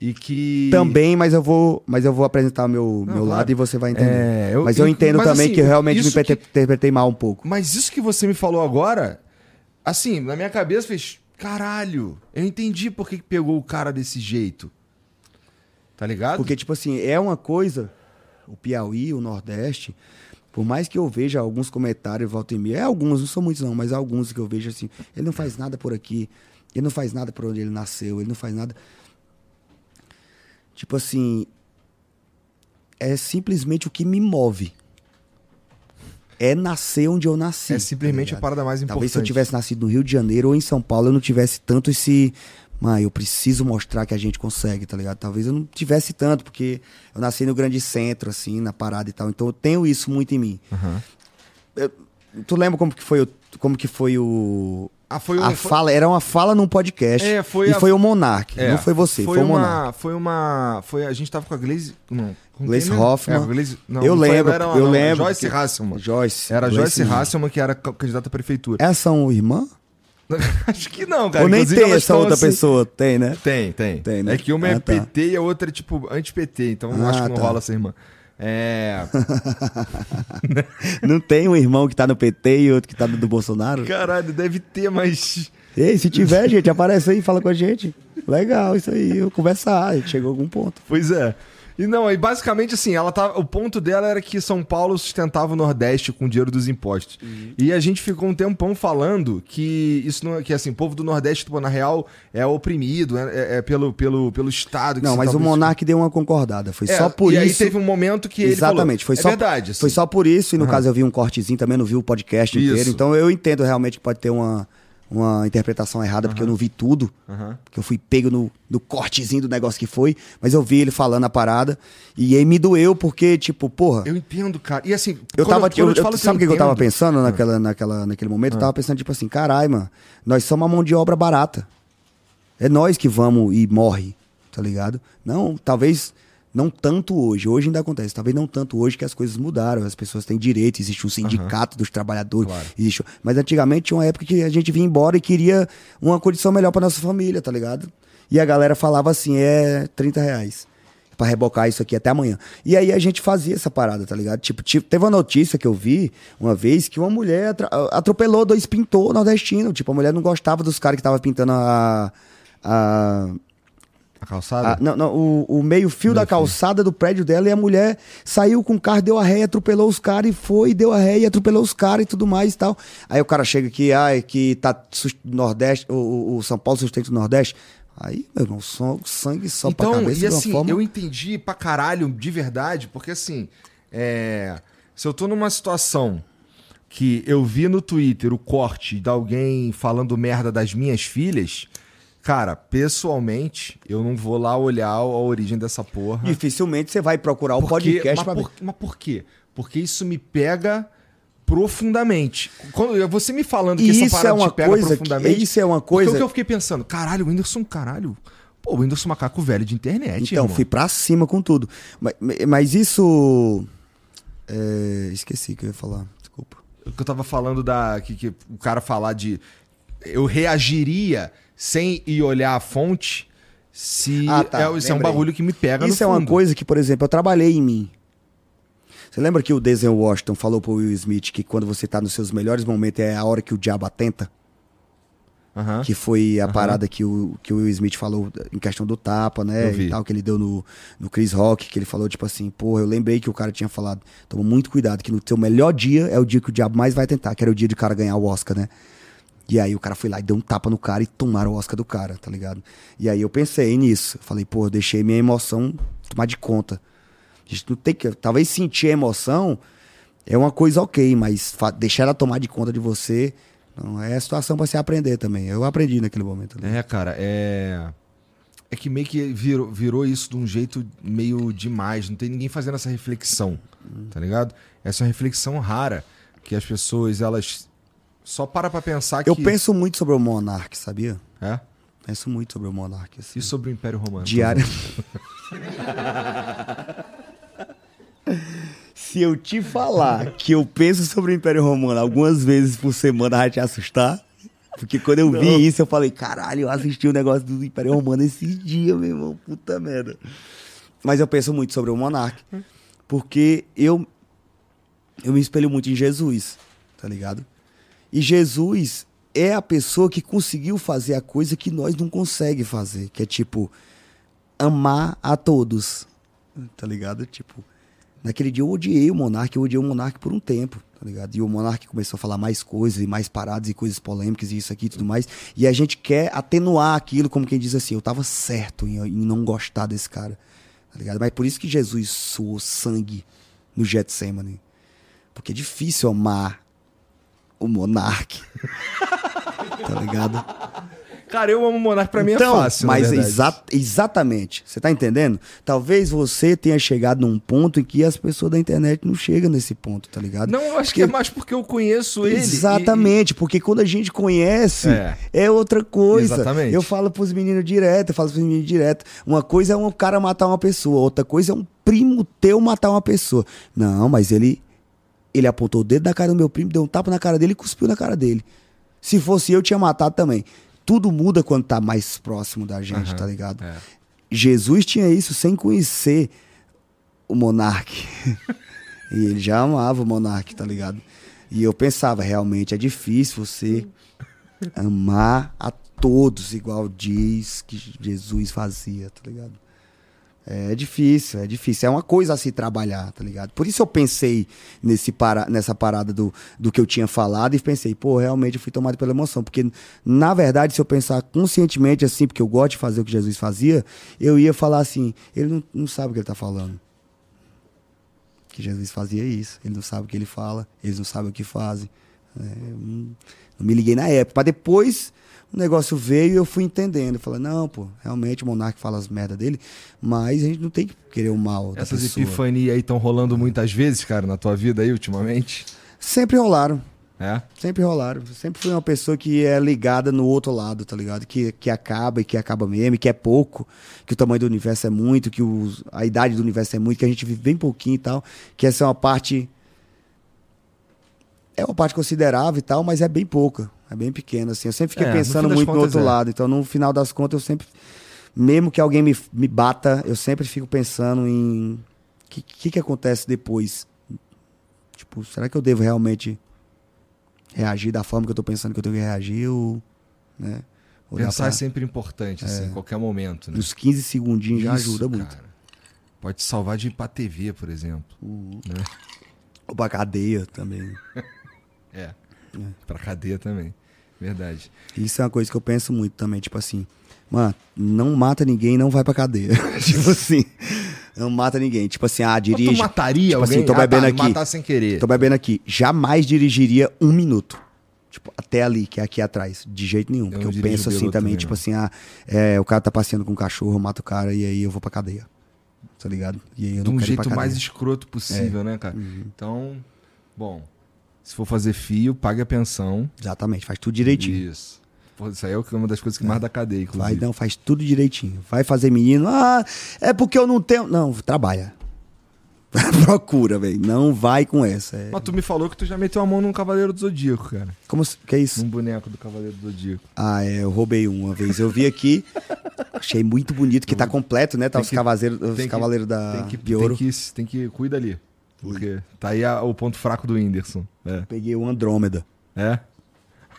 E que Também, mas eu vou, mas eu vou apresentar o meu, Não, meu claro. lado e você vai entender. É, eu- mas eu entendo mas também assim, que eu realmente me interpretei mal um pouco. Mas isso que você me falou agora, assim, na minha cabeça fez, caralho, eu entendi por que que pegou o cara desse jeito. Tá ligado? Porque, tipo assim, é uma coisa, o Piauí, o Nordeste, por mais que eu veja alguns comentários, volta e meia, é alguns, não são muitos não, mas alguns que eu vejo assim, ele não faz nada por aqui, ele não faz nada por onde ele nasceu, ele não faz nada. Tipo assim, é simplesmente o que me move. É nascer onde eu nasci. é simplesmente tá a parada mais importante. Talvez se eu tivesse nascido no Rio de Janeiro ou em São Paulo, eu não tivesse tanto esse. Mãe, eu preciso mostrar que a gente consegue, tá ligado? Talvez eu não tivesse tanto, porque eu nasci no grande centro, assim, na parada e tal. Então eu tenho isso muito em mim. Aham. Tu lembra como que foi o. Como que foi o. Ah, foi a um- foi- fala, era uma fala num podcast. É, foi e a- foi o Monark. É, não foi você, foi, o Monark. uma, foi uma, foi a gente tava com a Glaze, não, Glaze? Hoffman. É, a Glaze, não, Eu não foi- lembro, era, eu não, lembro Joyce que- Hasselman. Joyce. Era Joyce Joyce Hasselman que era ca- candidata à prefeitura. Essas são irmã? Acho que não, cara. Ou nem Inclusive, tem elas essa outra assim- pessoa? Tem, né? Tem, tem. Tem, né? É que uma é Ah, tá. PT e a outra é tipo anti-PT, então Ah, acho que não tá. rola essa irmã. É. Não tem um irmão que tá no PT e outro que tá no do Bolsonaro? Caralho, deve ter, mas. Ei, se tiver, gente, aparece aí, fala com a gente. Legal, isso aí, eu conversar, a gente chegou a algum ponto. Pois é. E não, aí basicamente assim, ela tava, o ponto dela era que São Paulo sustentava o Nordeste com o dinheiro dos impostos. E a gente ficou um tempão falando que isso não, que assim, o povo do Nordeste, pô, na real, é oprimido, é, é- é pelo, pelo, pelo Estado. que Não, mas o Monark deu uma concordada. Foi É, só por e aí isso. teve um momento que ele Exatamente, falou, foi só é verdade, assim. Foi só por isso, e no caso eu vi um cortezinho também, não vi o podcast Isso. inteiro. Então eu entendo realmente que pode ter uma, uma interpretação errada, porque eu não vi tudo. Aham. Porque eu fui pego no, no cortezinho do negócio que foi, mas eu vi ele falando a parada. E aí me doeu, porque, tipo, porra. Eu entendo, cara. E assim, Eu tava, eu, te eu- falo sabe o que, eu tava entendo- Ah. pensando naquela, naquela, naquele momento? Eu tava pensando, tipo assim, caralho, mano, nós somos uma mão de obra barata. É nós que vamos e morre, tá ligado? Não, talvez não tanto hoje. Hoje ainda acontece. Talvez não tanto hoje que as coisas mudaram. As pessoas têm direito, existe um sindicato dos trabalhadores. Claro. Existe... Mas antigamente tinha uma época que a gente vinha embora e queria uma condição melhor pra nossa família, tá ligado? E a galera falava assim, é 30 reais. Pra rebocar isso aqui até amanhã. E aí a gente fazia essa parada, tá ligado? Tipo, tipo, teve uma notícia que eu vi uma vez que uma mulher atropelou dois pintores nordestinos. Tipo, a mulher não gostava dos caras que tava pintando a. a A calçada? a- não, não, o, o meio-fio da Meio-fio. calçada do prédio dela e a mulher saiu com o carro, deu a ré, atropelou os caras e foi, deu a ré e atropelou os caras e tudo mais e tal. Aí o cara chega aqui, ai, que tá Nordeste, o, o- São Paulo sustenta o Nordeste. Aí, meu irmão, sangue só pra então, cabeça e assim, forma... eu entendi pra caralho de verdade, porque assim, é, se eu tô numa situação que eu vi no Twitter o corte de alguém falando merda das minhas filhas, cara, pessoalmente, eu não vou lá olhar a origem dessa porra. Dificilmente você vai procurar o Porque- podcast mas, pra por, mas por quê? Porque isso me pega profundamente. Quando você me falando que E essa isso parada é uma te pega coisa que- profundamente. isso é uma Porque coisa- o que eu fiquei pensando, caralho, o Whindersson, caralho. Pô, o Whindersson macaco velho de internet, Então, irmão. fui pra cima com tudo. Mas, mas isso... é, esqueci o que eu ia falar, desculpa. O que eu tava falando da. Que, que o cara falar de. Eu reagiria sem ir olhar a fonte se. Ah, tá, é, isso é um bagulho que me pega Isso é uma coisa que, por exemplo, eu trabalhei em mim. Você lembra que o Denzel Washington falou pro Will Smith que quando você tá nos seus melhores momentos é a hora que o diabo atenta? Que foi a parada que o, que o Will Smith falou em questão do tapa, né? E tal, que ele deu no, no Chris Rock, que ele falou, tipo assim, porra, eu lembrei que o cara tinha falado, toma muito cuidado, que no teu melhor dia é o dia que o diabo mais vai tentar, que era o dia de cara ganhar o Oscar, né? E aí o cara foi lá e deu um tapa no cara e tomaram o Oscar do cara, tá ligado? E aí eu pensei nisso. Falei, pô, deixei minha emoção tomar de conta. A gente não tem que. Talvez sentir a emoção é uma coisa ok, mas deixar ela tomar de conta de você não é situação pra você aprender também. Eu aprendi naquele momento ali. É, cara, é. É que meio que virou, virou isso de um jeito meio demais. Não tem ninguém fazendo essa reflexão, tá ligado? Essa é uma reflexão rara que as pessoas, elas só param pra pensar que. Eu penso muito sobre o Monark, sabia? É? Penso muito sobre o Monark. Assim. E sobre o Império Romano? Diário. Se eu te falar que eu penso sobre o Império Romano algumas vezes por semana, vai te assustar. Porque quando eu vi isso, eu falei, caralho, eu assisti o negócio do Império Romano esses dias, meu irmão. Puta merda. Mas eu penso muito sobre o Monark. Porque eu, eu me espelho muito em Jesus, tá ligado? E Jesus é a pessoa que conseguiu fazer a coisa que nós não conseguimos fazer. Que é tipo, amar a todos. Tá ligado? Tipo, naquele dia eu odiei o Monark, eu odiei o Monark por um tempo, tá ligado? E o Monark começou a falar mais coisas e mais paradas e coisas polêmicas e isso aqui e tudo mais. E a gente quer atenuar aquilo, como quem diz assim, eu tava certo em, em não gostar desse cara, tá ligado? Mas por isso que Jesus suou sangue no Getsemane. Porque é difícil amar o Monark. tá ligado? Cara, eu amo o Monark, pra mim é Então, fácil. Mas exa- exatamente. Você tá entendendo? Talvez você tenha chegado num ponto em que as pessoas da internet não chegam nesse ponto, tá ligado? Não, eu acho Porque- que é mais porque eu conheço ele. Exatamente, porque quando a gente conhece, É. é, outra coisa. Exatamente. Eu falo pros meninos direto, eu falo pros meninos direto. Uma coisa é um cara matar uma pessoa, outra coisa é um primo teu matar uma pessoa. Não, mas ele ele apontou o dedo na cara do meu primo, deu um tapa na cara dele e cuspiu na cara dele. Se fosse eu, tinha matado também. Tudo muda quando tá mais próximo da gente, Aham, tá ligado? é. Jesus tinha isso sem conhecer o monarque. e ele já amava o monarque, tá ligado? E eu pensava, realmente é difícil você amar a todos igual diz que Jesus fazia, tá ligado? É difícil, é difícil. É uma coisa a se trabalhar, tá ligado? Por isso eu pensei nesse para, nessa parada do, do que eu tinha falado e pensei, pô, realmente eu fui tomado pela emoção. Porque, na verdade, se eu pensar conscientemente assim, porque eu gosto de fazer o que Jesus fazia, eu ia falar assim, ele não, não sabe o que ele tá falando. Que Jesus fazia isso. Ele não sabe o que ele fala, eles não sabem o que fazem. É, eu não, me liguei na época. Mas depois o negócio veio e eu fui entendendo. Eu falei, não, pô, realmente o Monark fala as merda dele, mas a gente não tem que querer o mal Essas epifanias aí estão rolando muitas vezes, cara, na tua vida aí ultimamente. Sempre rolaram. É? Sempre rolaram. Sempre fui uma pessoa que é ligada no outro lado, tá ligado? Que, que acaba e que acaba mesmo, que é pouco, que o tamanho do universo é muito, que os, a idade do universo é muito, que a gente vive bem pouquinho e tal. Que essa é uma parte. É uma parte considerável e tal, mas é bem pouca. É bem pequena, assim. Eu sempre fiquei É, pensando muito no outro é. lado. Então, no final das contas, eu sempre mesmo que alguém me, me bata, eu sempre fico pensando em o que, que, que acontece depois. Tipo, será que eu devo realmente reagir da forma que eu tô pensando que eu tenho que reagir ou, né? Ou Pensar pra- é sempre importante, assim, em qualquer momento, né? Uns 15 segundinhos já Isso, ajuda muito. cara. Pode te salvar de ir pra TV, por exemplo. Né? Ou pra cadeia também. É. Pra cadeia também. Verdade. Isso é uma coisa que eu penso muito também, tipo assim, mano, não mata ninguém, não vai pra cadeia. tipo assim, não mata ninguém. Tipo assim, ah, Mas dirige. tu mataria tipo alguém? assim, tô Ah, tá, bebendo aqui. Matar sem querer. Tô bebendo aqui. Jamais dirigiria um minuto. Tipo, até ali, que é aqui atrás. De jeito nenhum. Porque não eu penso assim também, tipo não. assim, ah, é, o cara tá passeando com um cachorro, eu mato o cara e aí eu vou pra cadeia. Tá ligado? E aí eu de não um jeito mais. É. escroto possível, né, cara? Uhum. Então, bom, se for fazer fio, pague a pensão. Exatamente, faz tudo direitinho. Isso. Pô, isso aí é uma das coisas que mais dá cadeia, Vai, inclusive. não, faz tudo direitinho. Vai fazer menino, ah, é porque eu não tenho. Não, trabalha. Procura, velho. Não vai com essa. É... Mas tu me falou que tu já meteu a mão num Cavaleiro do Zodíaco, cara. Como que é isso? Num boneco do Cavaleiro do Zodíaco. Ah, é, eu roubei um uma vez. Eu vi aqui, achei muito bonito, que tá completo, né? Tá Tem os que- cavaleiros, os que- cavaleiros da, tem que, de ouro. Tem que, tem que cuida ali. Porque tá aí a- o ponto fraco do Whindersson. É. Peguei o Andrômeda. É?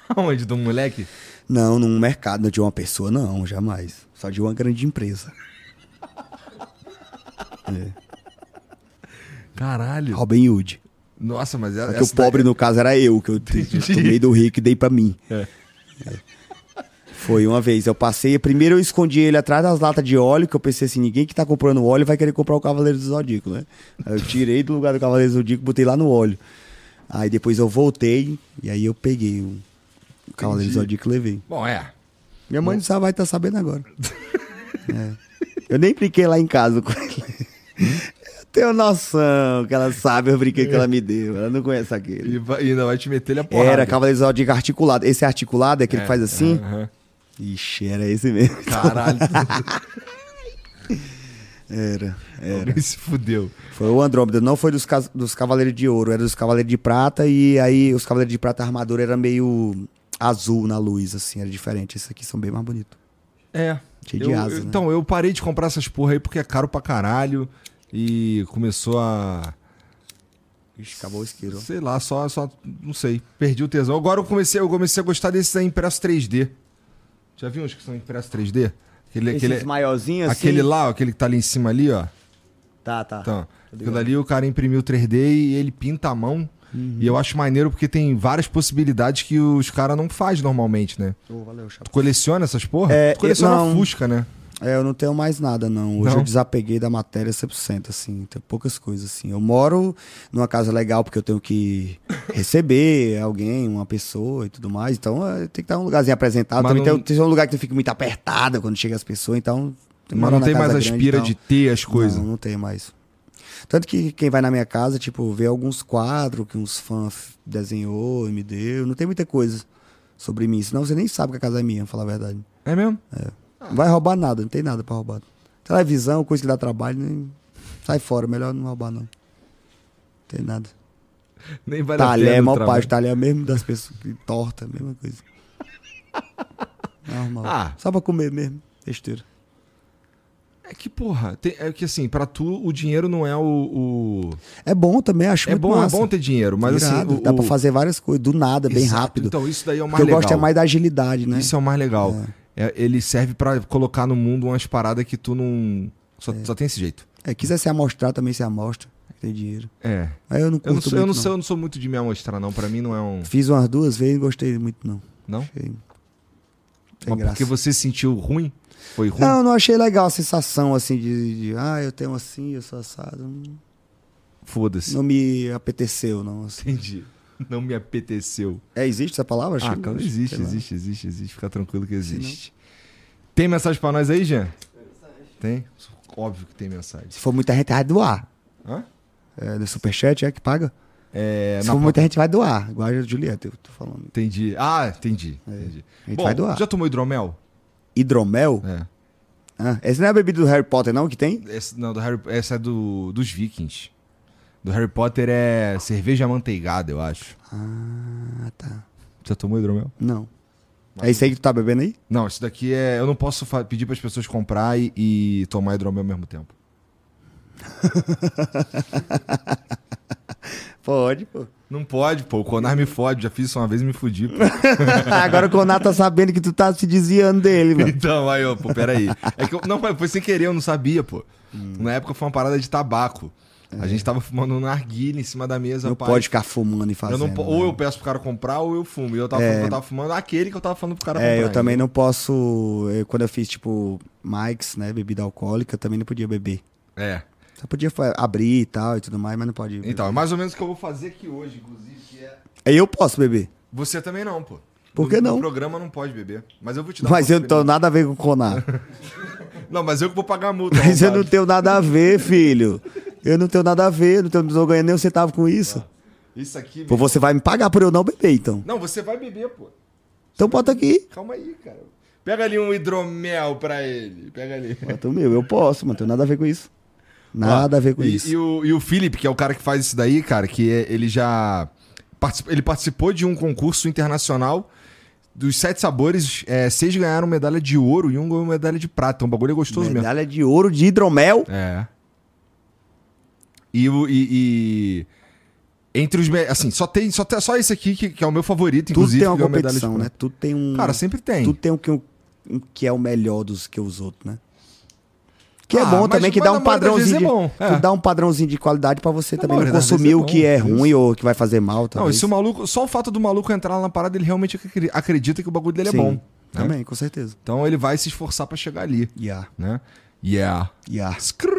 Aonde? Do moleque? Não, num mercado, não de uma pessoa, não, jamais. Só de uma grande empresa. Caralho. Robin Hood. Nossa, mas Só é, que o pobre, no caso, era eu, que eu, eu tomei do rico e dei pra mim. É. É. Foi uma vez, eu passei, primeiro eu escondi ele atrás das latas de óleo, que eu pensei assim, ninguém que tá comprando óleo vai querer comprar o Cavaleiro do Zodíaco, né? Aí eu tirei do lugar do Cavaleiro do Zodíaco, botei lá no óleo. Aí depois eu voltei, e aí eu peguei o, o Cavaleiro do. Zodíaco e levei. Bom, é. Minha mãe só vai estar sabendo agora. É. Eu nem brinquei lá em casa com ele. Eu tenho noção que ela sabe o brinquedo que ela me deu. Ela não conhece aquele. E, vai- e ainda vai te meter ele a porrada. Era Cavaleiro Zodíaco articulado. Esse é articulado, é aquele que faz assim? Aham. Ixi, era esse mesmo. Caralho. Era, era. Alguém se fudeu. Foi o Andrômeda, não foi dos, dos Cavaleiros de Ouro, era dos Cavaleiros de Prata, e aí os Cavaleiros de Prata, a armadura era meio azul na luz, assim, era diferente. Esses aqui são bem mais bonitos. É. Cheio de Eu- asa, eu- né? Então, eu parei de comprar essas porra aí porque é caro pra caralho. E começou a. Ixi, acabou o isqueiro. Sei lá, só, só. Não sei. Perdi o tesão. Agora eu comecei, eu comecei a gostar desses aí impresso 3D. Já viu uns que são impressos 3D? Aquele, Esses aquele, maiorzinhos assim? aquele lá, ó, aquele que tá ali em cima ali, ó. Tá, tá. Então, aquilo ali o cara imprimiu 3D e ele pinta a mão. E eu acho maneiro porque tem várias possibilidades que os caras não fazem normalmente, né? Ô, valeu. Tu coleciona essas porra? É, tu coleciona eu- não. Fusca, né? É, eu não tenho mais nada, não. Hoje Não? eu desapeguei da matéria 100%, assim. Tem poucas coisas, assim. Eu moro numa casa legal porque eu tenho que receber alguém, uma pessoa e tudo mais. Então, é, tem que estar um lugarzinho apresentado. Mas Também não- tem, tem um lugar que não fica muito apertada quando chega as pessoas, então... Mas não tem mais grande, aspira então- de ter as coisas. Não, não tem mais. Tanto que quem vai na minha casa, tipo, vê alguns quadros que uns fãs desenhou e me deu. Não tem muita coisa sobre mim. Senão você nem sabe que a casa é minha, pra falar a verdade. É mesmo? Não vai roubar nada, não tem nada pra roubar. Televisão, coisa que dá trabalho, nem... sai fora, melhor não roubar não. Tem nada. Nem vale talher a é pena o mal parte, talher é mesmo das pessoas que torta, mesma coisa. Normal. Ah. Só pra comer mesmo, besteira. É que, porra, tem- é que assim, pra tu o dinheiro não é o. o- É bom também, acho É bom, massa. é bom ter dinheiro, mas Irado, assim. O, dá pra o- fazer várias coisas, do nada, bem Exato, rápido. Então, isso daí é o o mais que eu legal. gosto é mais da agilidade, né? Isso é o mais legal. É, ele serve pra colocar no mundo umas paradas que tu não. Só, só tem esse jeito. É, quiser se amostrar também se amostra, tem dinheiro. É. Mas eu não curto Eu não, sou, eu, muito, não sou, eu não sou muito de me amostrar, não. Pra mim não é um. Fiz umas duas vezes e não gostei muito, não. Não? Achei... Mas graça. porque você sentiu ruim? Foi ruim? Não, não achei legal a sensação assim de, de, ah, eu tenho assim, eu sou assado. Não, Foda-se. não me apeteceu, não. assim. Entendi. Não me apeteceu. É, existe essa palavra? Ah, Achei- claro, existe, existe, existe, existe. Fica tranquilo que existe. Tem mensagem pra nós aí, Jean? Tem? Óbvio que tem mensagem. Se for muita gente, vai doar. Hã? É, no superchat é que paga? É, Se for muita gente, vai doar. Igual a Julieta, eu tô falando. Entendi. Ah, entendi. entendi. A gente Bom, vai doar. já tomou hidromel? Hidromel? É. Ah, esse não é a bebida do Harry Potter, não, que tem? Esse, não, do Harry, essa é do, dos vikings. Do Harry Potter é cerveja amanteigada, eu acho. Ah, tá. Já tomou hidromel? Não. É isso aí que tu tá bebendo aí? Não, isso daqui é. Eu não posso pedir para as pessoas comprar e, e tomar hidromel ao mesmo tempo. Pode, pô. Não pode, pô. O Conar me fode. Já fiz isso uma vez e me fudi. pô. Agora o Conato tá sabendo que tu tá se desviando dele, mano. então, aí, ó, pô, peraí. É que eu, não, foi sem querer, eu não sabia, pô. Na época foi uma parada de tabaco. A gente tava fumando um narguilha em cima da mesa. Não pá, pode ficar fumando e eu fazendo. não po- Ou né? eu peço pro cara comprar ou eu fumo. E eu tava que eu tava fumando aquele que eu tava falando pro cara comprar. É, eu também não posso. eu- quando eu fiz, tipo, Mike's, né? Bebida alcoólica, eu também não podia beber. É. Só podia abrir e tal e tudo mais, mas não pode. beber. Então, é mais ou menos o que eu vou fazer aqui hoje, inclusive, que é. Eu posso beber. Você também não, pô. Por No- que não? No programa não pode beber. Mas eu vou te dar Mas eu não tenho nada a ver com o Conar. Não, mas eu que vou pagar a multa. Mas eu não tenho nada a ver, filho. Eu não tenho nada a ver, não, tenho, não tô ganhando nem um centavo com isso. Isso aqui. Pô, você vai me pagar por eu não beber, então. Não, você vai beber, pô. Então bota aqui. Calma aí, cara. Pega ali um hidromel pra ele. Pega ali. Bota o meu, eu posso, mas não tenho nada a ver com isso. Nada Ó, a ver com e, isso. E o, e o Felipe, que é o cara que faz isso daí, cara, que é- ele já. particip- ele participou de um concurso internacional. Dos sete sabores, é, seis ganharam medalha de ouro e um ganhou medalha de prata. O bagulho gostoso mesmo. Medalha de ouro de hidromel. É. E, e, e- Entre os. Assim, só tem. Só, tem, só esse aqui que, que é o meu favorito, Tudo inclusive. tem uma ganhou medalha competição, né? Tudo tem um. Cara, sempre tem. Tudo tem um que, um que é o melhor dos que os outros, né? Que é Ah, bom mas- também, que dá um vezes padrãozinho. é de, bom, é. Tu dá um padrãozinho de qualidade pra você Na também não consumir é o que bom, é ruim ou que vai fazer mal. Não, e Talvez. se o maluco. Só o fato do maluco entrar lá na parada, ele realmente acre- acredita que o bagulho dele Sim, é bom. né? Também, com certeza. Então ele vai se esforçar pra chegar ali, Yeah, né? Yeah. yeah. Skrr,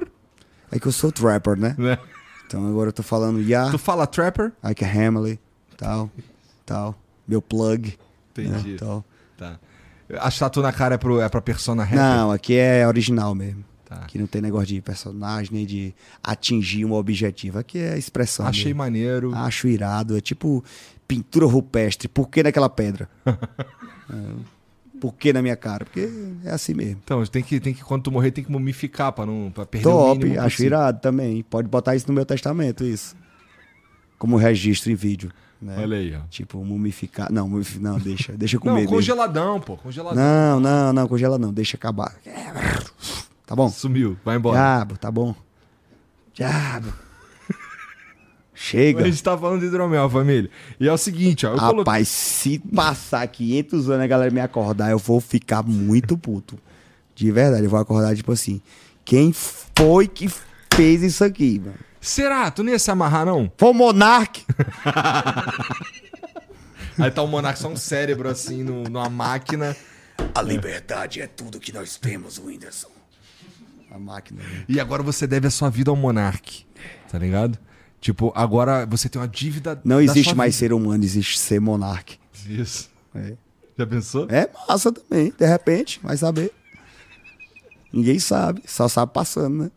É que eu sou trapper, né? né? Então agora eu tô falando yeah, Tu fala trapper? Ike Hamley, tal, tal. Meu plug. Entendi. Né, tal. Tá. A tatu na cara é, pro, é pra persona rapper? Não, aqui é original mesmo. Tá. Aqui não tem negócio de personagem, nem de atingir um objetivo. Aqui é expressão. Achei mesmo. maneiro. Acho irado. É tipo pintura rupestre. Por que naquela pedra? É, Por que na minha cara? Porque é assim mesmo. Então, tem que, tem que, quando tu morrer, tem que mumificar pra não pra perder o Top, mínimo acho possível. irado também. Pode botar isso no meu testamento, isso. Como registro em vídeo. Né? Olha aí, ó. Tipo, mumificar. Não, mumifi- não, deixa, deixa Não, comer. mesmo. congeladão, pô. Congeladão. Não, não, não, congela não, deixa acabar. Tá bom? Sumiu. Vai embora. Diabo, tá bom. Diabo. Chega. A gente tá falando de hidromel, família. E é o seguinte, ó. Eu coloquei... Rapaz, se passar 500 anos a galera me acordar, eu vou ficar muito puto. De verdade, eu vou acordar tipo assim. Quem foi que fez isso aqui, mano? Será? Tu não ia se amarrar, não? Foi o Monark? Aí tá o Monark só um cérebro assim no, numa máquina. A liberdade é tudo que nós temos, Whindersson. A máquina. né? E agora você deve a sua vida ao Monark. Tá ligado? Tipo, agora você tem uma dívida. Não existe mais vida. ser humano, existe ser Monark. Isso. É. Já pensou? É massa também, de repente, vai saber. Ninguém sabe, só sabe passando, né?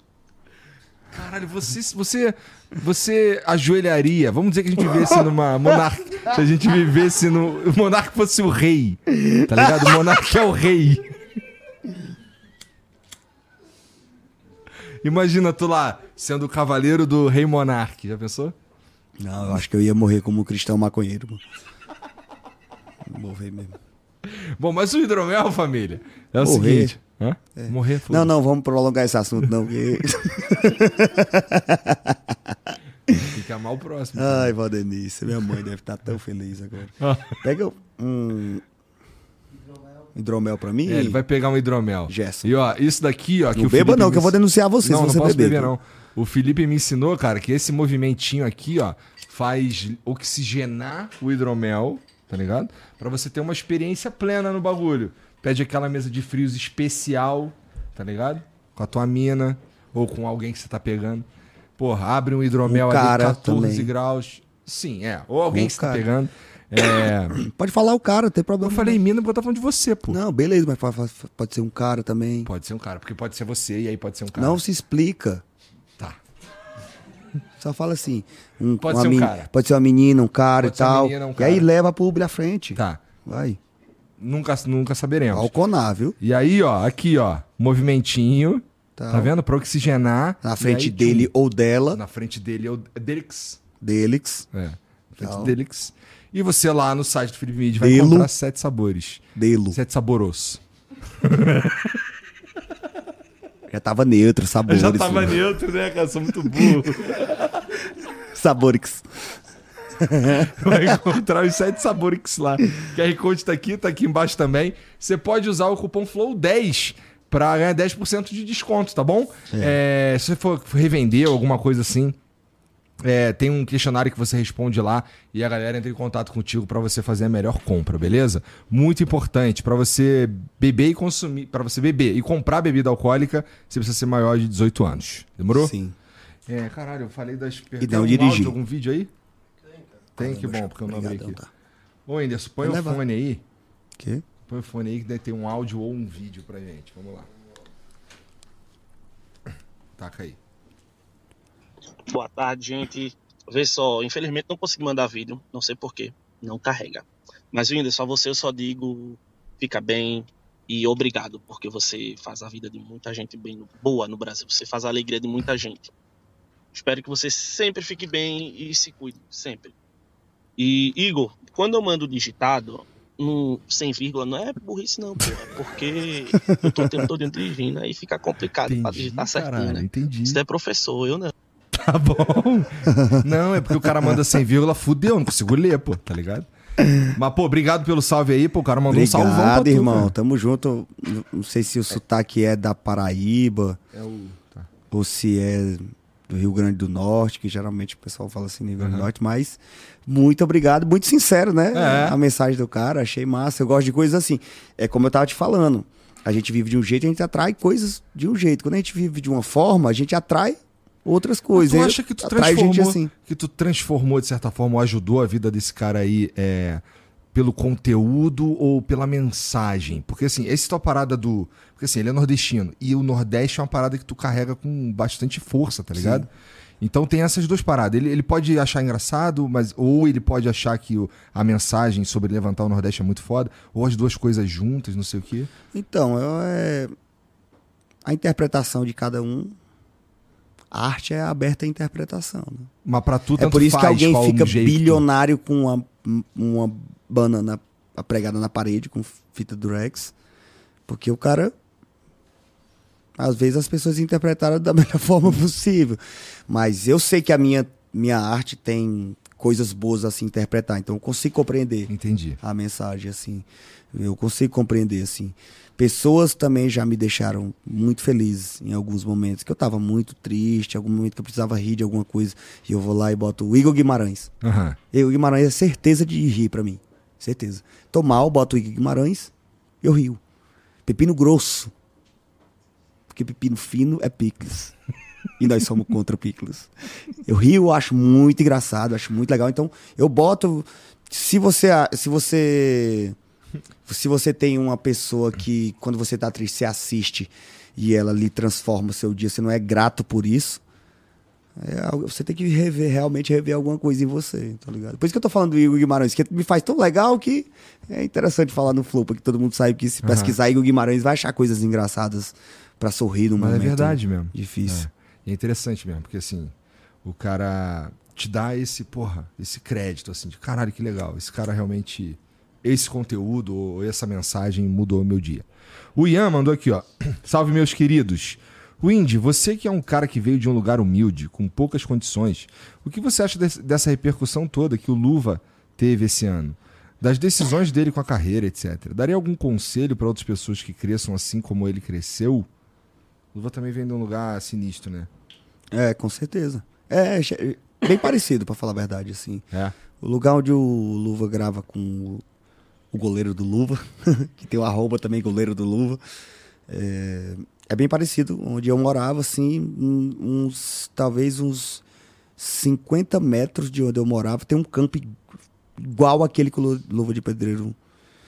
Caralho, você, você, você ajoelharia. Vamos dizer que a gente vivesse numa monarca. Se a gente vivesse no. O monarca fosse o rei. Tá ligado? O monarca é o rei. Imagina tu lá, sendo o cavaleiro do rei monarca. Já pensou? Não, eu acho que eu ia morrer como um cristão maconheiro. Morrer mesmo. Bom, mas o hidromel, família, é o Morrer. seguinte. Hã? Morrer, Não, foda-se. não, vamos prolongar esse assunto, não. Porque... Tem que amar o próximo. Ai, Valdenice, minha mãe deve estar tão feliz agora. Ah. Pega um hidromel pra mim. É, ele vai pegar um hidromel. Gerson. E ó, isso daqui, ó. que Não o beba Felipe não, me que eu vou denunciar você não, não você posso beber. beber, não. O Felipe me ensinou, cara, que esse movimentinho aqui, ó, faz oxigenar o hidromel, tá ligado? Pra você ter uma experiência plena no bagulho. Pede aquela mesa de frios especial, tá ligado? Com a tua mina ou com alguém que você tá pegando. Porra, abre um hidromel Um ali cara 14 também. graus. Sim, é. Ou alguém Um que você tá pegando. É, Pode falar o cara, não tem problema. eu falei mina porque eu tava falando de você, pô. Não, beleza, mas pode, ser um cara também. Pode ser um cara, porque pode ser você e aí pode ser um cara. Não se explica. Tá. Só fala assim. um- Pode ser um cara. Pode ser uma menina, um cara Pode e tal. menina, um E aí cara. leva pro à frente. Tá. Vai. Nunca, nunca saberemos. Ao conar, viu? E aí, ó, aqui, ó, movimentinho. Tá. Tá, vendo? Pra oxigenar. Na frente aí, dele ou dela, Na frente dele é o Delix. Delix. É. Legal. Delix. E você lá no site do Felipe Mid vai Delo. encontrar sete sabores. Delo. Sete saboros. Já tava neutro, sabores. né? neutro, né, cara? Sou muito burro. Sabores. Vai encontrar os sete sabores lá. QR Code tá aqui, tá aqui embaixo também. Você pode usar o cupom FLOW10 pra ganhar 10% de desconto, tá bom? É, se você for revender alguma coisa assim, é, tem um questionário que você responde lá e a galera entra em contato contigo pra você fazer a melhor compra, beleza? Muito importante, pra você beber e consumir, para você beber e comprar bebida alcoólica, você precisa ser maior de 18 anos. Demorou? Sim. É, caralho, eu falei das E Tem não algum dirigir. áudio, algum vídeo aí? Tem, que bom, porque eu não abri aqui. tá. Ô, Anderson, põe Vai o levar. fone aí. Quê? Põe o fone aí que deve ter um áudio ou um vídeo pra gente. Vamos lá. Taca aí. Boa tarde, gente. Vê só, infelizmente não consegui mandar vídeo, não sei porquê, não carrega. Mas, Whindersson, a você eu só digo, fica bem e obrigado, porque você faz a vida de muita gente bem boa no Brasil, você faz a alegria de muita gente. Espero que você sempre fique bem e se cuide, sempre. E, Igor, quando eu mando digitado, no, sem vírgula, não é burrice não, pô, é porque eu tô o tempo todo dirigindo, aí fica complicado pra digitar certinho, né? entendi. Você é professor, eu não. Tá bom. não, é porque o cara manda sem vírgula, fudeu, não consigo ler, pô, tá ligado? Mas, pô, obrigado pelo salve aí, pô. O cara mandou um salvão pra Obrigado, tu, irmão. cara. Tamo junto. Não- sei se o sotaque é da Paraíba É o. Tá. ou se é do Rio Grande do Norte, que geralmente o pessoal fala assim Rio Grande do. Norte, mas muito obrigado, muito sincero, né? É. A mensagem do cara, achei massa. Eu gosto de coisas assim. É como eu tava te falando. A gente vive de um jeito, a gente atrai coisas de um jeito. Quando a gente vive de uma forma, a gente atrai outras coisas. tu Aí acha que tu transformou, assim. que tu transformou de certa forma, ou ajudou a vida desse cara aí é, pelo conteúdo ou pela mensagem? Porque assim, essa tua parada do. Porque assim, ele é nordestino e o Nordeste é uma parada que tu carrega com bastante força, tá ligado? Então tem essas duas paradas. Ele, ele pode achar engraçado, mas ou ele pode achar que o- a mensagem sobre levantar o Nordeste é muito foda, ou as duas coisas juntas, não sei o quê. Então, eu- é a interpretação de cada um. A arte é aberta à interpretação. né? Mas pra tu, É por isso que alguém fica que bilionário com uma, uma banana pregada na parede com fita durex. Porque o cara. Às vezes as pessoas interpretaram da melhor forma possível. Mas eu sei que a minha, minha arte tem coisas boas a se interpretar. Então eu consigo compreender Entendi. a mensagem, assim. Eu consigo compreender, assim. Pessoas também já me deixaram muito felizes em alguns momentos, que eu tava muito triste, algum momento que eu precisava rir de alguma coisa, e eu vou lá e boto o Igor Guimarães. Aham. Igor Guimarães é certeza de rir pra mim. Certeza. Tô mal, boto o Igor Guimarães, eu rio. Pepino grosso. Porque pepino fino é picles. E nós somos contra picles. Eu rio, acho muito engraçado, acho muito legal. Então, eu boto. Se você. Se você. Se você tem uma pessoa que, quando você tá triste, você assiste e ela lhe transforma o seu dia, você não é grato por isso. É algo- você tem que rever, realmente rever alguma coisa em você, tá ligado? Por isso que eu tô falando do Igor Guimarães, que me faz tão legal que é interessante falar no Flow, porque todo mundo sabe que se pesquisar Igor Guimarães vai achar coisas engraçadas pra sorrir num Mas é verdade mesmo. difícil. É. É interessante mesmo, porque assim, o cara te dá esse, porra, esse crédito, assim, de caralho, que legal. Esse cara realmente. Esse conteúdo ou essa mensagem mudou o meu dia. O Ian mandou aqui, ó. Salve, meus queridos. Windy, você que é um cara que veio de um lugar humilde, com poucas condições, o que você acha desse- dessa repercussão toda que o Luva teve esse ano? Das decisões dele com a carreira, etc. Daria algum conselho para outras pessoas que cresçam assim como ele cresceu? Luva também vem de um lugar sinistro, né? É, com certeza. É, bem parecido, pra falar a verdade, assim. É. O lugar onde o Luva grava com o, goleiro do Luva, que tem o arroba também, goleiro do Luva, é, é bem parecido. Onde eu morava, assim, uns, talvez uns 50 metros de onde eu morava, tem um campo igual aquele que o Lu- Luva de Pedreiro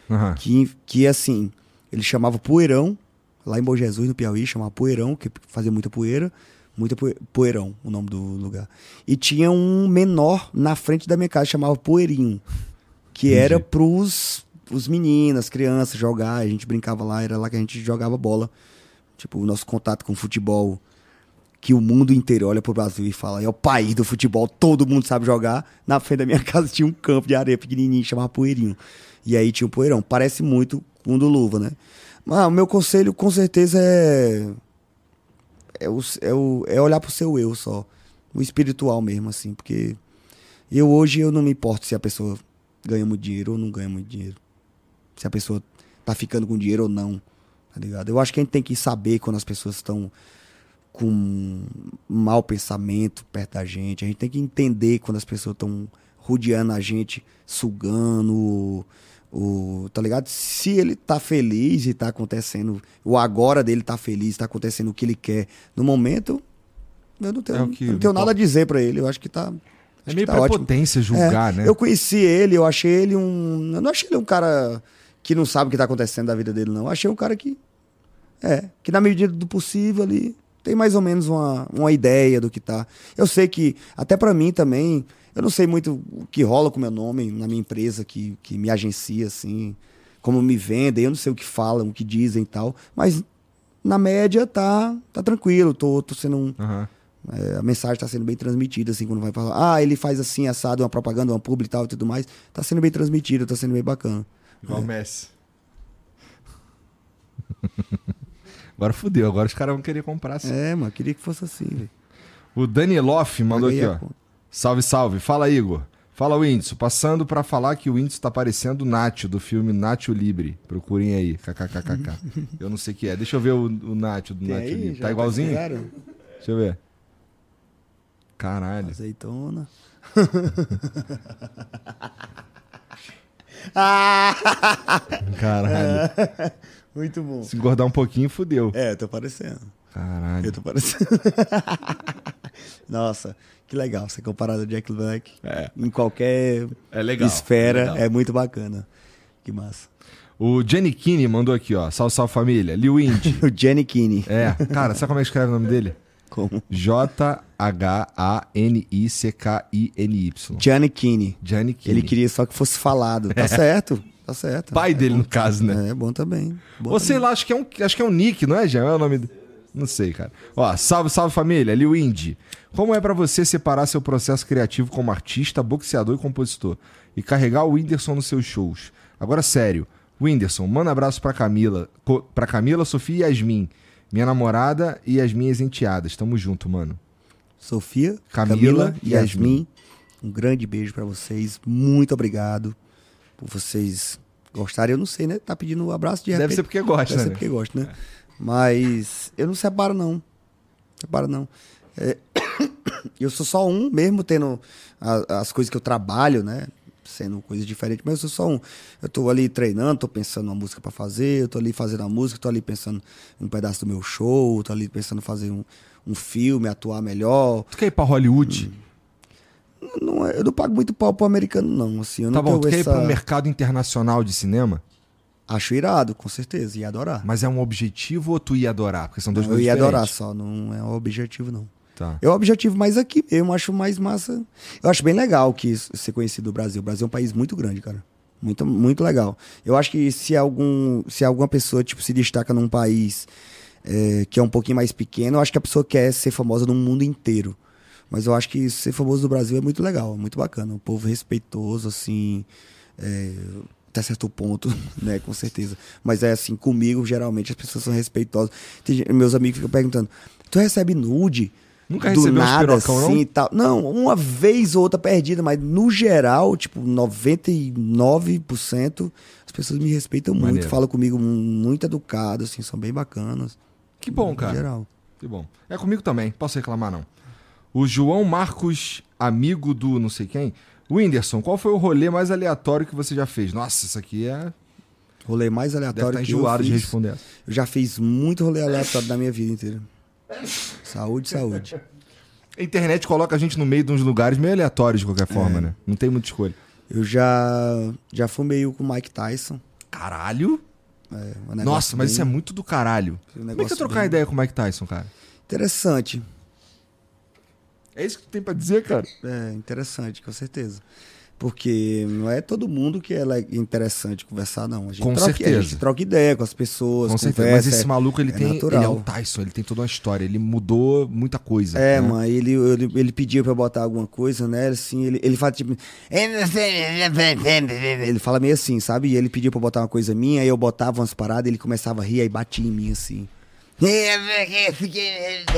Aham. que, que assim, ele chamava Poeirão, lá em Bom Jesus, no Piauí, chamava Poeirão, que fazia muita poeira, muita poe- Poeirão, o nome do lugar. E tinha um menor na frente da minha casa, chamava Poeirinho, que Entendi. era pros os meninos, as crianças jogar, a gente brincava lá, era lá que a gente jogava bola. Tipo, o nosso contato com futebol que o mundo inteiro olha pro Brasil e fala, é o país do futebol, todo mundo sabe jogar. Na frente da minha casa tinha um campo de areia pequenininho, chamava Poeirinho. E aí tinha um poeirão. Parece muito com o do Luva, né? Mas o meu conselho, com certeza, é. É, o, é, o, é olhar pro seu eu só. O espiritual mesmo, assim. Porque eu hoje eu não me importo se a pessoa ganha muito dinheiro ou não ganha muito dinheiro. Se a pessoa tá ficando com dinheiro ou não. Tá ligado? Eu acho que a gente tem que saber quando as pessoas estão com mau pensamento perto da gente. A gente tem que entender quando as pessoas estão rodeando a gente, sugando o, tá ligado? Se ele tá feliz e tá acontecendo, o agora dele tá feliz, tá acontecendo o que ele quer no momento, eu não tenho, É que eu não tenho nada a dizer pra ele. Eu acho que tá. É acho meio que tá ótimo. prepotência julgar, É, né? Eu conheci ele, eu achei ele um. Eu não achei ele um cara que não sabe o que tá acontecendo da vida dele, não. Eu achei um cara que. É, que na medida do possível ali tem mais ou menos uma, uma ideia do que tá. Eu sei que, até pra mim também, eu não sei muito o que rola com o meu nome na minha empresa que, que me agencia, assim, como me vendem, eu não sei o que falam, o que dizem e tal, mas na média tá, tá tranquilo, tô, tô sendo um. Aham. É, a mensagem está sendo bem transmitida, assim, quando vai falar, ah, ele faz assim, assado, uma propaganda, uma publi e tal e tudo mais. Tá sendo bem transmitido, tá sendo bem bacana. Igual o Messi. agora fudeu, agora os caras vão querer comprar. sim. É, mano, queria que fosse assim, velho. O Daniloff mandou Paga aí aqui, ó. conta. Salve, salve. Fala, Igor. Fala, Whindersson. Passando pra falar que o Whindersson tá parecendo o Nacho, do filme Nacho Libre. Procurem aí. KKKKK. eu não sei o que é. Deixa eu ver o, o Nacho do Tem Nacho aí? Libre. Já Tá igualzinho? Deixa eu ver. Caralho. Azeitona. Caralho. Muito bom. Se engordar um pouquinho, fudeu. É, eu tô parecendo. Caralho. Eu tô parecendo. Nossa, que legal você comparar o Jack Black É. em qualquer É legal. esfera. legal. É muito bacana. Que massa. O Jenny Kinney mandou aqui, ó. Salve, salve família. Liu Indy. O Jenny Kinney. É, cara, sabe como é que escreve o nome dele? Como? J-H-A-N-I-C-K-I-N-Y. Gianni Kinney. Johnny Kinney. Ele queria só que fosse falado. Tá certo. Tá certo. Pai dele, no caso, né? É, bom também. Bom Ou sei lá, acho que, é um, acho que é um Nick, não é, Jean? É o nome dele. Não sei, cara. Ó, salve, salve família. Liu Indy. Como é pra você separar seu processo criativo como artista, boxeador e compositor? E carregar o Whindersson nos seus shows? Agora, sério. Whindersson, manda abraço pra Camila. Pra Camila, Sofia e Yasmin. Minha namorada e as minhas enteadas. Tamo junto, mano. Sofia, Camila e e Yasmin. Um grande beijo pra vocês. Muito obrigado por vocês gostarem. Eu não sei, né? Tá pedindo um abraço de Deve repente. ser porque gosta, Deve né? ser porque gosta, né? Mas eu não separo, não. Separo, não. É, eu sou só um, mesmo tendo a- as coisas que eu trabalho, né? Sendo coisas diferentes, mas eu sou só um. Eu tô ali treinando, tô pensando uma música pra fazer, eu tô ali fazendo a música, tô ali pensando em um pedaço do meu show, tô ali pensando em fazer um, um filme, atuar melhor. Tu quer ir pra Hollywood? Não é- eu não pago muito pau pro americano, não. Assim, eu Tá não bom, tu quer ir essa... pro mercado internacional de cinema? Acho irado, com certeza. Ia adorar. Mas é um objetivo ou tu ia adorar? Porque são duas eu coisas ia adorar diferentes. só, não é um objetivo, não. Tá. É o objetivo mais aqui mesmo, acho mais massa. Eu acho bem legal que isso- ser conhecido do Brasil. O Brasil é um país muito grande, cara. Muito, muito legal. Eu acho que se algum se alguma pessoa tipo se destaca num país é, que é um pouquinho mais pequeno, eu acho que a pessoa quer ser famosa no mundo inteiro. Mas eu acho que ser famoso no Brasil é muito legal, é muito bacana. O povo respeitoso, assim, é, até certo ponto, né, com certeza. Mas é assim, comigo, geralmente, as pessoas são respeitosas. Tem meus amigos ficam perguntando, tu recebe nude? Nunca do recebeu nada, pirocão, não? assim, e tal. Não, uma vez ou outra perdida, mas no geral, tipo, 99% as pessoas me respeitam muito, Maneiro. falam comigo muito educado, assim, são bem bacanas. Que bom, cara. geral. Que bom. É comigo também, posso reclamar não. O João Marcos, amigo do não sei quem. Whindersson, qual foi o rolê mais aleatório que você já fez? Nossa, isso aqui é. Rolê mais Deve aleatório estar que eu enjoado de fiz. responder essa. Eu já fiz muito rolê aleatório da minha vida inteira. Saúde, saúde. A internet coloca a gente no meio de uns lugares meio aleatórios de qualquer forma, É. né? Não tem muita escolha. Eu já já fumei com o Mike Tyson. Caralho? É, um negócio Nossa, mas bem isso é muito do caralho. um Como é que negócio trocar bem ideia com o Mike Tyson, cara? Interessante. É isso que tu tem pra dizer, cara? É, interessante, com certeza. Porque não é todo mundo que é interessante conversar, não. A gente, Com troca, a certeza. gente troca ideia com as pessoas, Com certeza. Mas esse maluco, ele é tem. Ele é natural. o Tyson, ele tem toda uma história. Ele mudou muita coisa. É, né? mano, ele, ele, ele pediu pra eu botar alguma coisa, né? Assim, ele, ele fala tipo. Ele fala meio assim, sabe? E ele pediu pra eu botar uma coisa minha, aí eu botava umas paradas, ele começava a rir, aí batia em mim assim.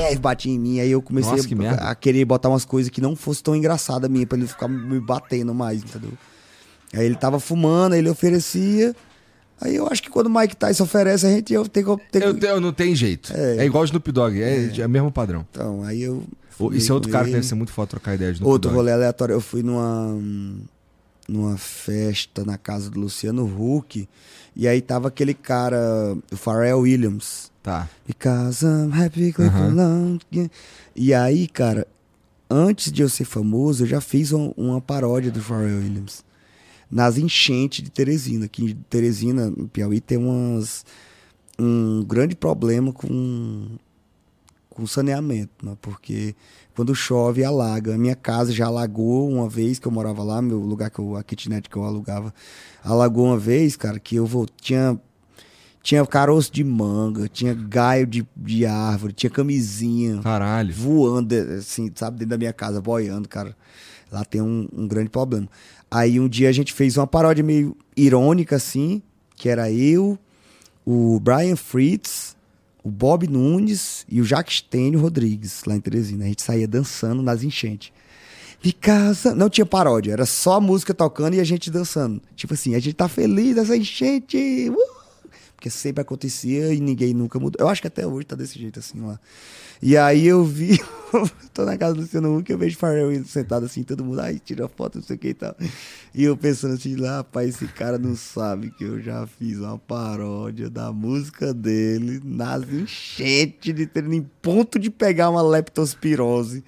Aí batia em mim, aí eu comecei Nossa, que a, a querer botar umas coisas que não fosse tão engraçada minha, pra ele ficar me batendo mais, entendeu? Aí ele tava fumando, aí ele oferecia. Aí eu acho que quando o Mike Tyson oferece, a gente eu tenho que. tenho Eu, eu não tem jeito. É, É. igual o Snoop Dogg, é, é. o mesmo padrão. Então, aí eu. Esse é outro cara que deve ser muito foda trocar ideia de Snoop Outro Dogg. rolê aleatório, eu fui numa numa festa na casa do Luciano Huck e aí tava aquele cara, o Pharrell Williams. Tá. Because I'm happy clap Aham. along. E aí, cara, antes de eu ser famoso, eu já fiz um- uma paródia do Pharrell Williams. Nas enchentes de Teresina. Aqui em Teresina, no Piauí, tem umas, um grande problema com, com saneamento, né? Porque quando chove, alaga. A minha casa já alagou uma vez que eu morava lá, meu lugar que eu, a kitnet que eu alugava, alagou uma vez, cara, que eu vou, tinha tinha caroço de manga, tinha gaio de, de árvore, tinha camisinha Caralho. voando, assim, sabe, dentro da minha casa, boiando, cara. Lá tem um, um grande problema. Aí um dia a gente fez uma paródia meio irônica, assim, que era eu, o Brian Fritz, o Bob Nunes e o Jacques Stênio Rodrigues, lá em Teresina. A gente saía dançando nas enchentes. De casa. Não tinha paródia, era só a música tocando e a gente dançando. Tipo assim, a gente tá feliz nessa enchente. uh! Porque sempre acontecia e ninguém nunca mudou. Eu acho que até hoje tá desse jeito assim lá. E aí eu vi, tô na casa do Luciano Huck, eu vejo Pharrell sentado assim, todo mundo, ai, tira foto, não sei o que e tal. E eu pensando assim, lá, rapaz, esse cara não sabe que eu já fiz uma paródia da música dele nas enchentes de ter em ponto de pegar uma leptospirose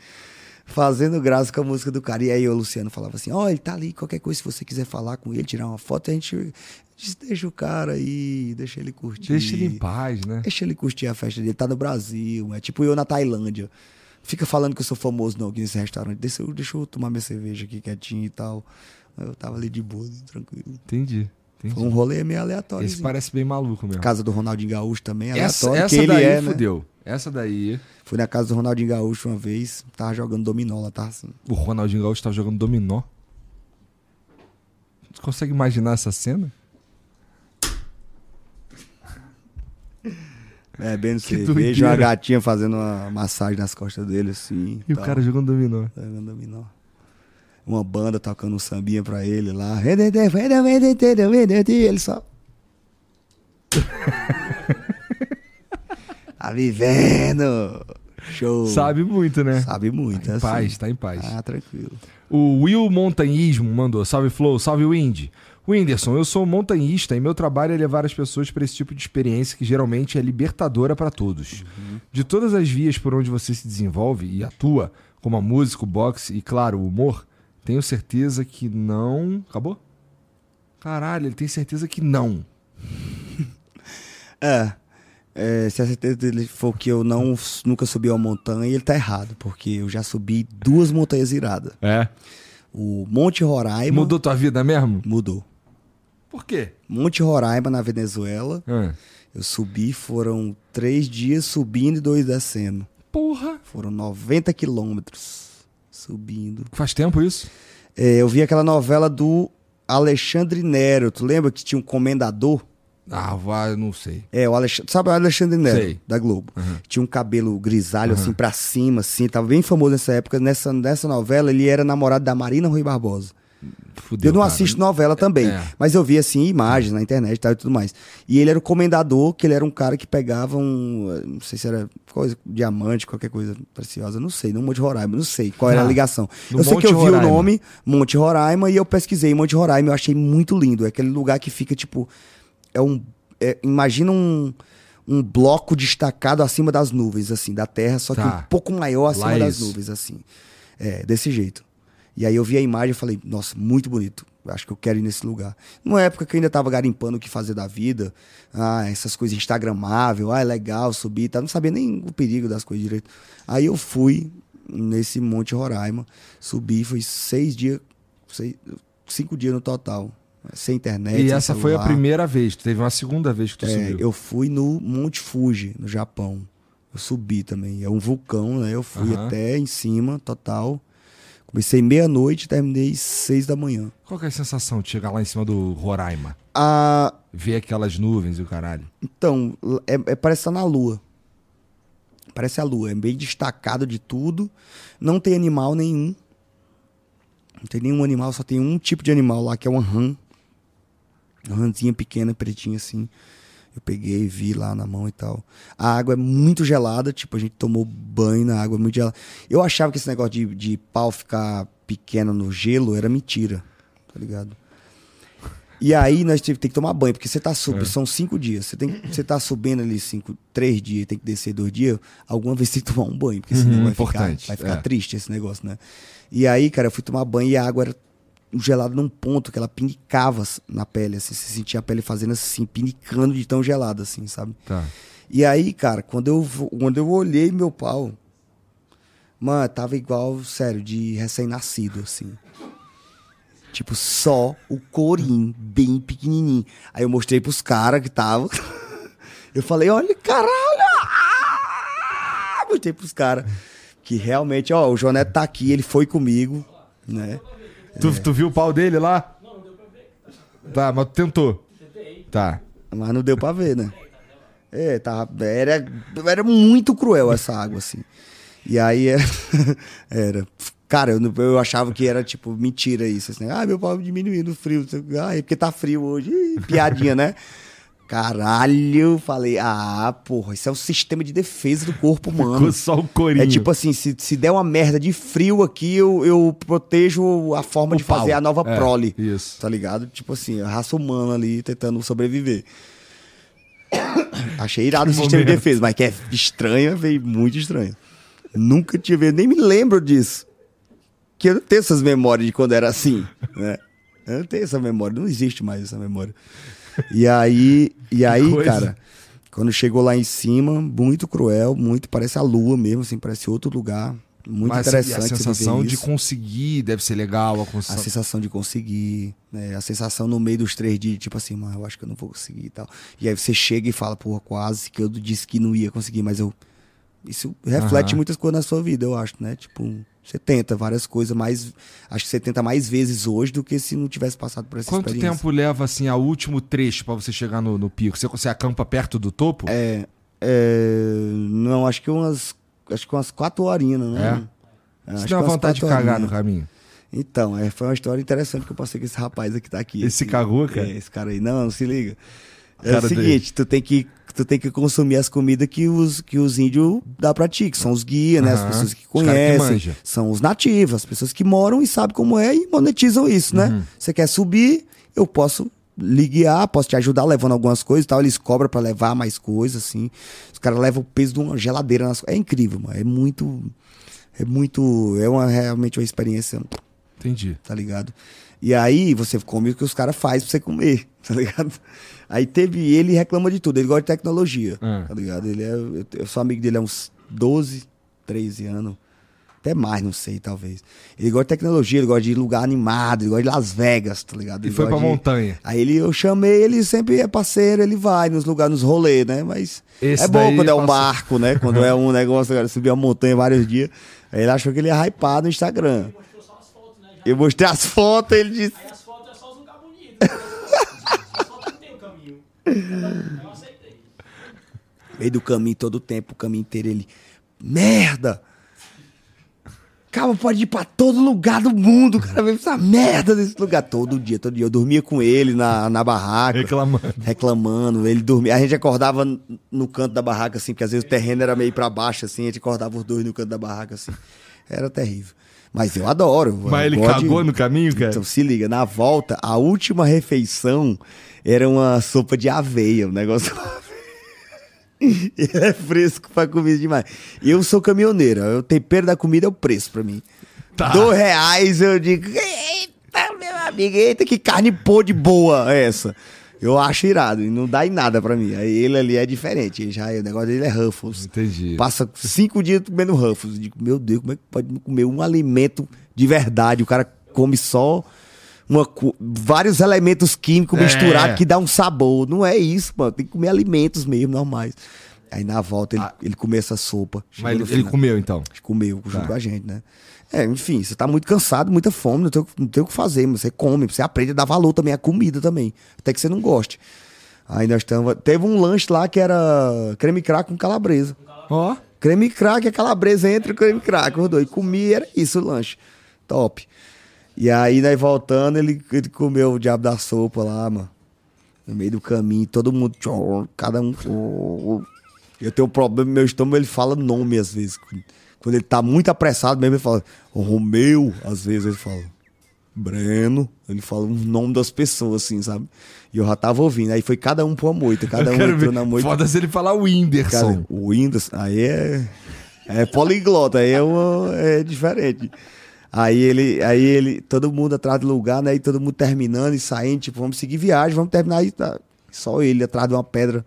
fazendo graça com a música do cara. E aí o Luciano falava assim: Ó, ele tá ali, qualquer coisa, se você quiser falar com ele, tirar uma foto, a gente diz, deixa o cara aí, deixa ele curtir. Deixa ele em paz, né? Deixa ele curtir a festa dele. Tá no Brasil, é tipo eu na Tailândia. Fica falando que eu sou famoso não aqui nesse restaurante. Deixa eu, deixa eu tomar minha cerveja aqui quietinho e tal. Eu tava ali de boa, tranquilo. Entendi. entendi. Foi um rolê meio aleatório. Esse parece bem maluco mesmo. Casa do Ronaldinho Gaúcho também, Essa, aleatório. essa que ele daí é, né? fudeu. Essa daí. Fui na casa do Ronaldinho Gaúcho uma vez, tava jogando dominó lá, tá assim. O Ronaldinho Gaúcho tava jogando dominó. Você consegue imaginar essa cena? É, bem cerveja, doideira. uma gatinha fazendo uma massagem nas costas dele, assim. E o tal. cara jogando dominó. Jogando dominó. Uma banda tocando um sambinha pra ele lá. Ele só. tá vivendo! Show! Sabe muito, né? Sabe muito, Tá em é paz, assim. tá em paz. Ah, tranquilo. O Will Montanhismo mandou. Salve Flow, salve Windy. Whindersson, eu sou montanhista e meu trabalho é levar as pessoas para esse tipo de experiência que geralmente é libertadora para todos. De todas as vias por onde você se desenvolve e atua, como a música, o boxe e, claro, o humor, tenho certeza que não. Acabou? Caralho, ele tem certeza que não. É. é, se a certeza dele for que eu não, nunca subi uma montanha, ele tá errado, porque eu já subi duas montanhas iradas. É. O Monte Roraima. Mudou tua vida mesmo? Mudou. Por quê? Monte Roraima, na Venezuela. Ah. Eu subi, foram três dias subindo e dois descendo. Porra! Foram 90 quilômetros subindo. Faz tempo isso? É, eu vi aquela novela do Alexandre Nero. Tu lembra que tinha um comendador? Ah, vai, não sei. É, o Alexandre. Sabe o Alexandre Nero? Sei. Da Globo. Uhum. Tinha um cabelo grisalho, assim, pra cima, assim. Tava bem famoso nessa época. Nessa, nessa novela, ele era namorado da Marina Rui Barbosa. Fudeu, eu não cara. assisto novela também, É. mas eu vi assim imagens na internet e tal e tudo mais. E ele era o comendador, que ele era um cara que pegava um, não sei se era coisa, diamante, qualquer coisa preciosa, não sei, no Monte Roraima, não sei qual era Ah, a ligação. Eu sei que Monte eu vi Roraima. o nome Monte Roraima e eu pesquisei Monte Roraima, eu achei muito lindo, é aquele lugar que fica tipo é um é, imagina um um bloco destacado acima das nuvens, assim, da terra, só que Tá. um pouco maior acima Lá é das isso. nuvens, assim. É, desse jeito. E aí eu vi a imagem e falei, nossa, muito bonito. Acho que eu quero ir nesse lugar. Numa época que eu ainda tava garimpando o que fazer da vida, ah, essas coisas instagramável, ah, é legal subir, tá? não sabia nem o perigo das coisas direito. Aí eu fui nesse Monte Roraima, subi, foi seis dias, seis, cinco dias no total. Sem internet. E sem essa foi a celular. primeira vez. Teve uma segunda vez que tu É, subiu. eu fui no Monte Fuji, no Japão. Eu subi também. É um vulcão, né? Eu fui Aham. até em cima, total. Comecei meia-noite e terminei seis da manhã. Qual que é a sensação de chegar lá em cima do Roraima? Ah, Ver aquelas nuvens e o caralho. então, é, é- parece estar na lua. Parece a lua. É bem destacado de tudo. Não tem animal nenhum. Não tem nenhum animal, só tem um tipo de animal lá, que é uma rã. Uma rãzinha pequena, pretinha assim. Eu peguei e vi lá na mão e tal. A água é muito gelada, tipo, a gente tomou banho na água muito gelada. Eu achava que esse negócio de, de pau ficar pequeno no gelo era mentira, tá ligado? E aí nós tive, tem que tomar banho, porque você tá subindo, são cinco dias. Você, tem, você tá subindo ali cinco, três dias, tem que descer dois dias, alguma vez tem que tomar um banho, porque senão Uhum, vai ficar, importante, vai ficar é. triste esse negócio, né? E aí, cara, eu fui tomar banho e a água era gelada num ponto que ela pinicava na pele, assim, você sentia a pele fazendo assim, pinicando de tão gelada, assim, sabe? Tá. E aí, cara, quando eu, quando eu olhei meu pau, mano, tava igual, sério, de recém-nascido, assim. Tipo, só o corim, bem pequenininho. Aí eu mostrei pros caras que tava. Eu falei, olha, caralho! ah! Mostrei pros caras. Que realmente, ó, o Joneto tá aqui, ele foi comigo, né? Tu, tu viu o pau dele lá? Não, não deu pra ver. Tá, mas tu tentou. Tá. Mas não deu pra ver, né? É, tava, era, era muito cruel essa água, assim. E aí era. era. Cara, eu, eu achava que era tipo mentira isso. Assim, ah, meu pau diminuiu no frio. Ah, é porque tá frio hoje. Ih, piadinha, né? Caralho, falei, ah, porra, isso é um sistema de defesa do corpo humano. Ficou só o corinho. É tipo assim, se, se der uma merda de frio aqui, eu, eu protejo a forma O de fazer pau. a nova É, prole. isso. Tá ligado? Tipo assim, a raça humana ali tentando sobreviver. Achei irado o sistema de defesa, mas que é estranho, veio muito estranho. Nunca tinha visto, nem me lembro disso. Que eu não tenho essas memórias de quando era assim, né? Eu não tenho essa memória, não existe mais essa memória. E aí, e aí, coisa. cara, quando chegou lá em cima, muito cruel, muito parece a lua mesmo, assim, parece outro lugar. Muito Mas e interessante. a sensação de conseguir deve ser legal. A A sensação... sensação de conseguir, né? A sensação no meio dos três dias, tipo assim, mano, eu acho que eu não vou conseguir e tal. E aí você chega e fala, porra, quase que eu disse que não ia conseguir, mas eu. Isso reflete Aham. muitas coisas na sua vida, eu acho, né? Tipo, você tenta várias coisas, mais. Acho que você tenta mais vezes hoje do que se não tivesse passado por essa Quanto experiência. tempo leva, assim, ao último trecho pra você chegar no, no pico? Você, você acampa perto do topo? É, é, não, acho que umas. Acho que umas quatro horinhas, né? É, Você acho que umas vontade de cagar no caminho? Então, é, foi uma história interessante que eu passei com esse rapaz aqui que tá aqui. Esse Esse- cagou, cara? É, esse cara aí. Não, não se liga. É o seguinte, tu tem que tu tem que consumir as comidas que os, que os índios dá pra ti, que são os guias, né? As Aham. pessoas que que conhecem. manja. são os nativos, as pessoas que moram e sabem como é e monetizam isso, Uhum. né? Você quer subir, eu posso lhe guiar, posso te ajudar levando algumas coisas e tal. Eles cobram pra levar mais coisas, assim. Os caras levam o peso de uma geladeira nas É incrível, mano. É muito. É muito. É uma, realmente uma experiência Entendi. tá ligado? E aí você come o que os caras fazem pra você comer, tá ligado? Aí teve ele reclama de tudo, ele gosta de tecnologia, Ah. tá ligado? Ele é, eu, eu sou amigo dele há uns 12, 13 anos, até mais, não sei, talvez. Ele gosta de tecnologia, ele gosta de lugar animado, ele gosta de Las Vegas, tá ligado? E Ele foi gosta pra de- montanha. Aí ele, eu chamei, ele sempre é parceiro, ele vai nos lugares, nos rolês, né? Mas Esse é bom quando é um barco, né? Quando é um negócio, cara, subir a montanha vários dias. Aí ele achou que ele ia hypar no Instagram. Mostrou só as fotos, né? Já. Eu mostrei as fotos, ele disse. Aí as fotos é só os lugares bonitos. As fotos não tem o caminho. Eu aceitei. meio do caminho todo o tempo, o caminho inteiro ele. Merda! Cara, pode ir pra todo lugar do mundo, cara. Vem essa merda desse lugar. Todo dia, todo dia. Eu dormia com ele na, na barraca. Reclamando. Reclamando. Ele dormia. A gente acordava no canto da barraca, assim, porque às vezes o terreno era meio pra baixo, assim. A gente acordava os dois no canto da barraca, assim. Era terrível. Mas eu adoro. eu Mas ele gosto de- cagou no caminho, cara? Então se liga, na volta, a última refeição era uma sopa de aveia, um negócio. Ele é fresco pra comida demais. Eu sou caminhoneiro, o tempero da comida é o preço pra mim. Tá. Dois reais eu digo, eita, meu amigo, eita, que carne podre boa é essa. Eu acho irado, e não dá em nada pra mim. Aí ele ali é diferente, ele já, o negócio dele é Ruffles. Entendi. Passa cinco dias comendo Ruffles. Eu digo, meu Deus, como é que pode comer um alimento de verdade? O cara come só uma vários elementos químicos É. misturados que dá um sabor. Não é isso, mano. Tem que comer alimentos mesmo, normais. Aí na volta ele, Ah. ele comeu essa sopa. Mas ele, ele comeu, então. comeu junto Tá. com a gente, né? É, enfim, você tá muito cansado, muita fome, não tem, o- não tem o que fazer, mas você come, você aprende a dar valor também à comida também, até que você não goste. Aí nós estamos. Teve um lanche lá que era creme crack com calabresa. Ó. Creme crack, a calabresa entre o creme crack, os dois. Comi, era isso o lanche. Top. E aí, nós voltando, ele, ele comeu o diabo da sopa lá, mano. No meio do caminho, todo mundo. Cada um. Eu tenho um problema, meu estômago, ele fala nome às vezes. Quando ele tá muito apressado mesmo, ele fala. "Ô, Romeu, às vezes ele fala. Breno, ele fala o nome das pessoas, assim, sabe? E eu já tava ouvindo. Aí foi cada um pra uma moita, cada Eu um entrou ver. na moita. Foda se ele falar o Whindersson. Cara, o Windows, aí é, é poliglota, aí é, uma, é diferente. Aí ele, aí ele, todo mundo atrás do lugar, né? E todo mundo terminando e saindo, tipo, vamos seguir viagem, vamos terminar aí. Tá. Só ele atrás de uma pedra,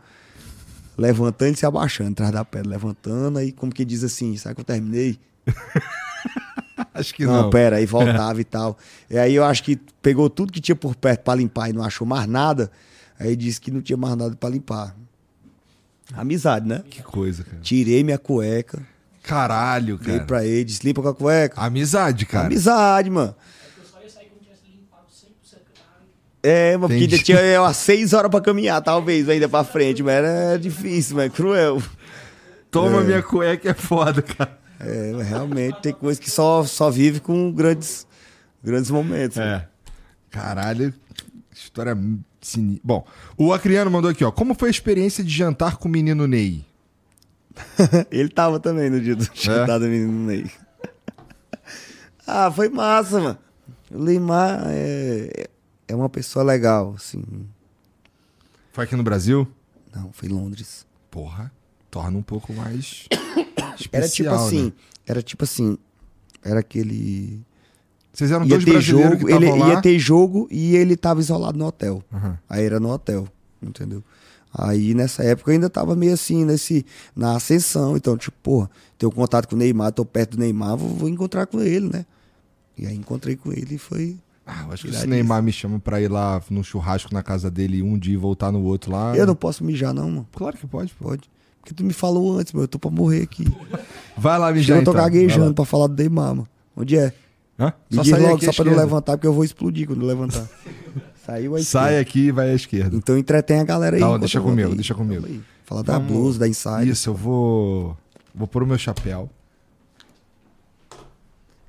levantando e se abaixando atrás da pedra, levantando, aí como que diz assim, sabe que eu terminei? Acho que Não, não. pera, aí voltava e tal. E aí eu acho que pegou tudo que tinha por perto pra limpar e não achou mais nada. Aí disse que não tinha mais nada pra limpar. Amizade, né? Que coisa, cara. Tirei minha cueca, Caralho, dei cara. pra ele, disse, limpa com a cueca. Amizade, cara. Amizade, mano. Eu só ia sair quando tivesse limpado 100% da área. É, mas porque ainda tinha é, umas seis horas pra caminhar, talvez, ainda pra frente, mas era difícil, mas cruel. Toma minha cueca é foda, cara. É, realmente tem coisa que só, só vive com grandes, grandes momentos. É. Caralho, história sinistra. Bom, o Acriano mandou aqui, ó. Como foi a experiência de jantar com o menino Ney? Ele tava também no dia É? do jantar do menino Ney. ah, foi massa, mano. O Limar é, é uma pessoa legal, assim. Foi aqui no Brasil? Não, foi em Londres. Porra, torna um pouco mais especial, Era tipo assim, né? era tipo assim, era aquele Vocês eram ia dois ter jogo, que ele lá. ia ter jogo e ele tava isolado no hotel. Aham. Aí era no hotel, entendeu? Aí nessa época eu ainda tava meio assim, nesse, na ascensão. Então, tipo, porra, tenho contato com o Neymar, tô perto do Neymar, vou, vou encontrar com ele, né? E aí encontrei com ele e foi. Ah, eu acho que se Neymar me chama pra ir lá num churrasco na casa dele um dia e voltar no outro lá. Eu não posso mijar, não, mano. Claro que pode, pô. Pode. Porque tu me falou antes, meu. Eu tô pra morrer aqui. Vai lá, mijar eu tô então. Lá. pra falar do Neymar, mano. Onde é? Hã? Me Só diz sair logo, aqui só pra não levantar, porque eu vou explodir quando levantar. Saiu aí. Sai aqui e vai à esquerda. Então entretém a galera aí. Tá, enquanto deixa comigo, deixa comigo. Falar da Vamos- blusa, da inside. Isso, eu vou. Vou pôr o meu chapéu.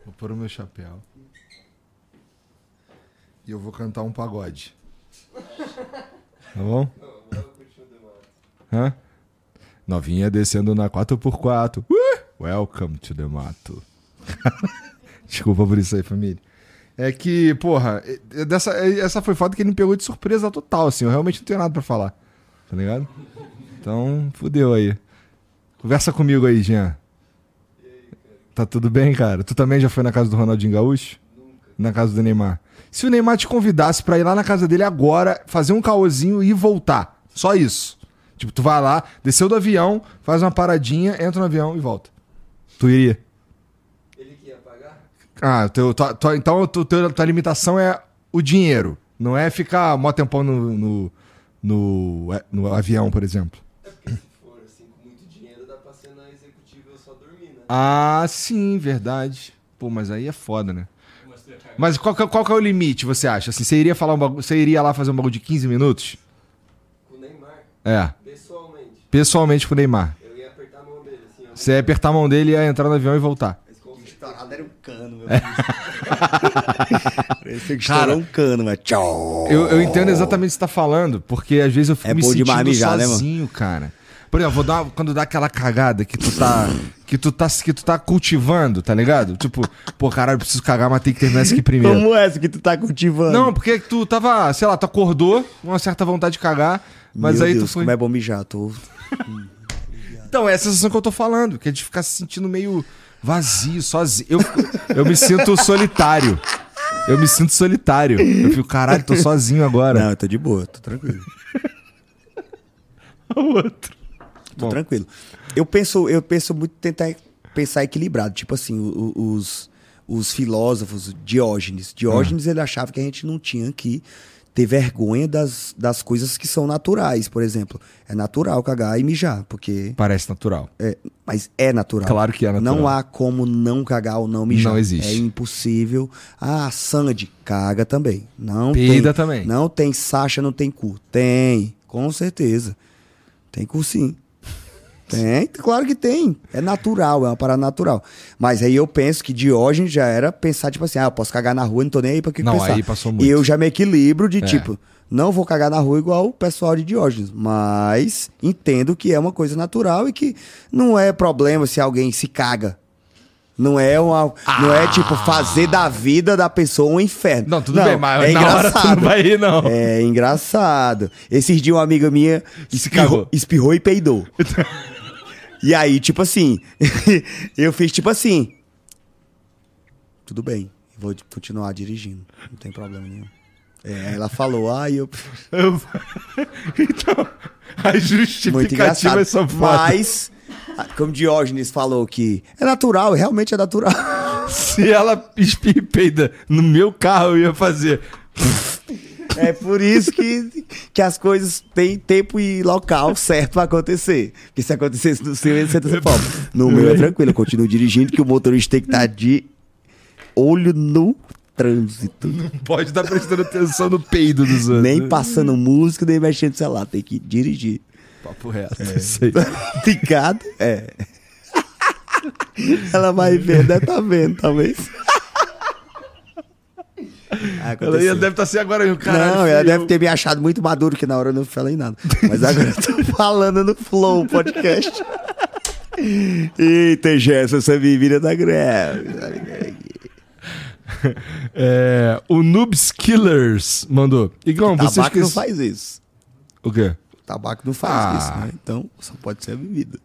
Vou pôr o meu chapéu. E eu vou cantar um pagode. Tá bom? Hã? Novinha descendo na 4x4. Uh! Welcome to the mato. Desculpa por isso aí, família. É que, porra, dessa, essa foi foda que ele me pegou de surpresa total, assim. Eu realmente não tenho nada pra falar. Tá ligado? Então, fudeu aí. Conversa comigo aí, Jean. Tá tudo bem, cara? Tu também já foi na casa do Ronaldinho Gaúcho? Na casa do Neymar. Se o Neymar te convidasse pra ir lá na casa dele agora, fazer um caôzinho e voltar. Só isso. Tipo, tu vai lá, desceu do avião, faz uma paradinha, entra no avião e volta. Tu iria? Ele que ia pagar? Ah, teu, tua- tua- então teu- tua limitação é o dinheiro. Não é ficar mó tempão no, no, no, no avião, por exemplo. É porque se for assim com muito dinheiro, dá pra ser na executiva eu só dormir, né? Ah, sim, verdade. Pô, mas aí é foda, né? Mas qual, que é- qual que é o limite, você acha? Assim, você iria falar um bagulho, você iria lá fazer um bagulho de 15 minutos? Com o Neymar, É, pessoalmente, pessoalmente com o Neymar. eu ia apertar a mão dele, assim, ó. Você ia apertar a mão dele, ia entrar no avião e voltar. Estourado era um cano, meu. É. Parecia que estourou um cano, mas tchau. Eu, eu entendo exatamente o que você tá falando, porque às vezes eu fico É me sentindo né, mano? sozinho, cara. Por exemplo, vou dar uma- quando dá aquela cagada que tu tá. Que tu tá, que tu tá cultivando, tá ligado? Tipo, pô, caralho, eu preciso cagar, mas tem que terminar isso aqui primeiro. Como essa que tu tá cultivando? Não, porque tu tava, sei lá, tu acordou com uma certa vontade de cagar, mas Meu aí Deus, tu foi. como é bom mijar. Tô... Então, é a sensação que eu tô falando, que é de ficar se sentindo meio vazio, sozinho. Eu, eu me sinto solitário. Eu me sinto solitário. Eu fico, caralho, tô sozinho agora. Não, eu tô de boa, tô tranquilo. O outro. Tô Bom. tranquilo. Eu penso, eu penso muito tentar pensar equilibrado. Tipo assim, os, os filósofos, Diógenes. Diógenes ele achava que a gente não tinha que ter vergonha das, das coisas que são naturais, por exemplo. É natural cagar e mijar, porque. Parece natural. é- mas é natural. Claro que é natural. Não há como não cagar ou não mijar. Não existe. É impossível. Ah, Sandy caga também. Não Peida tem. também. Não tem Sasha, não tem cu. Tem, com certeza. Tem cu sim. Tem, claro que tem. É natural, é uma parada natural. Mas aí eu penso que Diógenes já era pensar, tipo assim, ah, eu posso cagar na rua, não tô nem aí pra que Não, pensar. aí passou muito. E eu já me equilibro de É. tipo, não vou cagar na rua igual o pessoal de Diógenes, mas entendo que é uma coisa natural e que não é problema se alguém se caga. Não é uma, não é tipo fazer da vida da pessoa um inferno. Não, tudo bem, mas é na hora tu engraçado. não vai ir, não. É engraçado. Esses dias uma amiga minha espirrou, espirrou e peidou. e aí, tipo assim, eu fiz tipo assim. Tudo bem, vou continuar dirigindo, não tem problema nenhum. É, ela falou, ai, eu. Eu- então, a justificativa é só foda. Mas, como Diógenes falou que é natural, realmente é natural. Se ela espirra no meu carro, eu ia fazer. É por isso que, que as coisas têm tempo e local certo pra acontecer. Porque se acontecesse no seu, você tá sem palma. No meu é tranquilo, eu continuo dirigindo, que o motorista tem que estar de olho no trânsito. Pode estar prestando atenção no peido dos outros. Nem passando música, nem mexendo no celular. Tem que dirigir. Papo reto. Isso aí. Ligado? É. Ela vai ver, deve tá vendo, talvez. Ela deve estar assim agora, caralho. não, ela fui deve eu. ter me achado muito maduro, que na hora eu não falei nada. Mas agora eu tô falando no Flow Podcast. Eita, Gerson, me vira da greve. É, o Noobs Killers mandou. Igão, você Tabaco não esquece... faz isso. O quê? Tabaco não faz Ah. isso, né? Então só pode ser a bebida.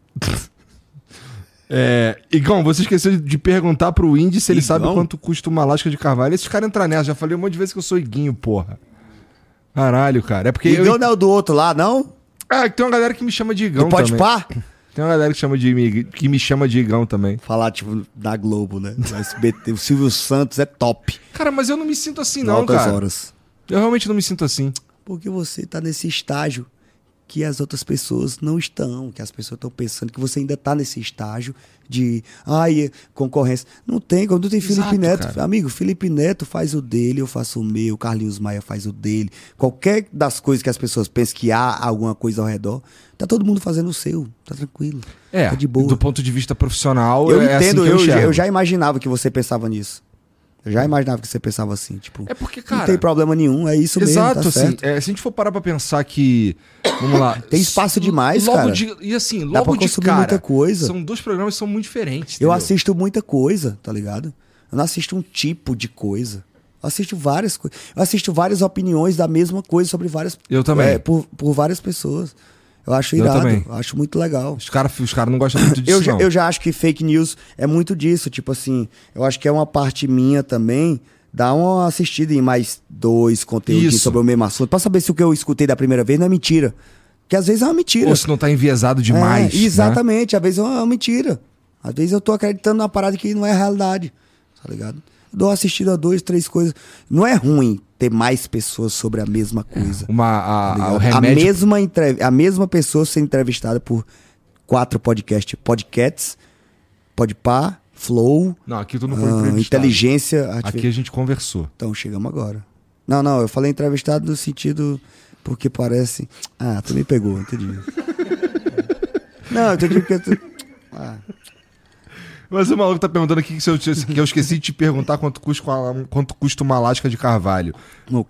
É, Igão, você esqueceu de perguntar pro Indy se ele Igão? sabe quanto custa uma lasca de carvalho. Esses caras entram nessa. Já falei um monte de vezes que eu sou Iguinho, porra. Caralho, cara. É porque E eu... não é o do outro lá, não? Ah, tem uma galera que me chama de Igão Pode. Pá? Tem uma galera que, chama de, que me chama de Igão também. Falar, tipo, da Globo, né? SBT. O Silvio Santos é top. Cara, mas eu não me sinto assim, não, Altas cara. horas. Eu realmente não me sinto assim. Porque você tá nesse estágio que as outras pessoas não estão, que as pessoas estão pensando que você ainda tá nesse estágio de, ai, concorrência. Não tem, quando tem Exato, Felipe Neto, cara. amigo, Felipe Neto faz o dele, eu faço o meu, Carlinhos Maia faz o dele. Qualquer das coisas que as pessoas pensam que há alguma coisa ao redor, tá todo mundo fazendo o seu, tá tranquilo. É, tá de boa. do ponto de vista profissional, Eu é assim entendo, que eu, eu, eu já imaginava que você pensava nisso. Eu já imaginava que você pensava assim, tipo, É porque, cara... não tem problema nenhum, é isso Exato, mesmo, tá assim, é, se a gente for parar pra pensar que. Vamos lá. Tem espaço demais, logo cara. De, e assim, Dá logo pra de consumir cara. muita coisa. São dois programas que são muito diferentes. Eu entendeu? assisto muita coisa, tá ligado? Eu não assisto um tipo de coisa. Eu assisto várias coisas. Eu assisto várias opiniões da mesma coisa sobre várias. Eu também. é, por, por várias pessoas. Eu acho Eu irado. também. Eu acho muito legal. Os caras os cara não gostam muito disso. Eu já, eu já acho que fake news é muito disso. Tipo assim, eu acho que é uma parte minha também. Dá uma assistida em mais dois conteúdos sobre o mesmo assunto. Pra saber se o que eu escutei da primeira vez não é mentira. Porque às vezes é uma mentira. Ou se não tá enviesado demais. É, né? exatamente, às vezes é uma mentira. Às vezes eu tô acreditando numa parada que não é realidade. Tá ligado? Dou uma assistida a dois, três coisas. Não é ruim ter mais pessoas sobre a mesma coisa. Uma, tá a, a, o a, remédio. mesma entrev- a mesma pessoa ser entrevistada por quatro podcasts. Podcasts, Podpah, Flow, Não, aqui tu não foi ah, entrevistado. inteligência artificial. Aqui a gente conversou. Então, chegamos agora. Não, não, eu falei entrevistado no sentido. Porque parece. Ah, tu me pegou, entendi. não, eu entendi porque. Tu... Ah, Mas o maluco tá perguntando aqui que, eu, que eu esqueci de te perguntar quanto custa, quanto custa uma lasca de carvalho.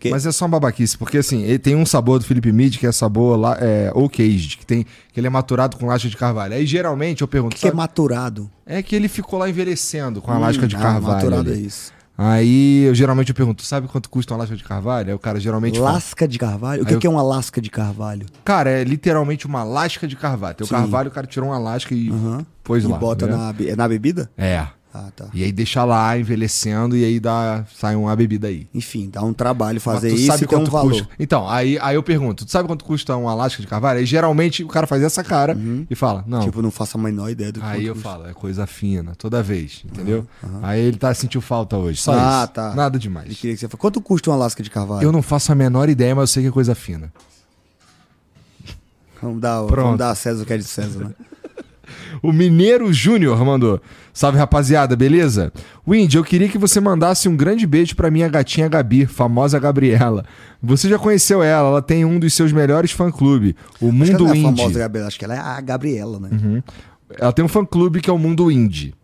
Mas é só uma babaquice, porque assim, ele tem um sabor do Felipe Mid, que é sabor lá, é, que, tem, que ele é maturado com lasca de carvalho. Aí geralmente eu pergunto, O que é maturado? é que ele ficou lá envelhecendo com a lasca de Ah, carvalho. maturado ali. é isso. Aí eu geralmente eu pergunto, sabe quanto custa uma lasca de carvalho? Aí o cara geralmente fala, Lasca de carvalho? O que, eu- que é uma lasca de carvalho? cara, é literalmente uma lasca de carvalho. Tem o carvalho, o cara tirou uma lasca e Aham. pôs e lá. bota na, be- é na bebida? É. Ah, tá. E aí deixa lá envelhecendo e aí dá, sai uma bebida aí. Enfim, dá um trabalho fazer isso sabe e tem um quanto valor. custa? Então, aí, aí eu pergunto, tu sabe quanto custa um Alasca de Carvalho? Aí geralmente o cara faz essa cara e fala, não. Tipo, não faço a menor ideia do que aí quanto eu custa. falo, é coisa fina, toda vez, entendeu? Aí ele tá sentiu falta hoje, só Ah, isso. tá. Nada Ele demais. queria que você falasse. Quanto custa um Alasca de Carvalho? Eu não faço a menor ideia, mas eu sei que é coisa fina. Vamos dar, Pronto. vamos dar a César o que é de César, né? O Mineiro Júnior mandou. Salve rapaziada, beleza? Windy, eu queria que você mandasse um grande beijo pra minha gatinha Gabi, famosa Gabriela. Você já conheceu ela, ela tem um dos seus melhores fã-clube, o Acho que Mundo ela não é Indie. famosa Gabriela, acho que ela é a Gabriela, né? Uhum. Ela tem um fã-clube que é o Mundo Indie.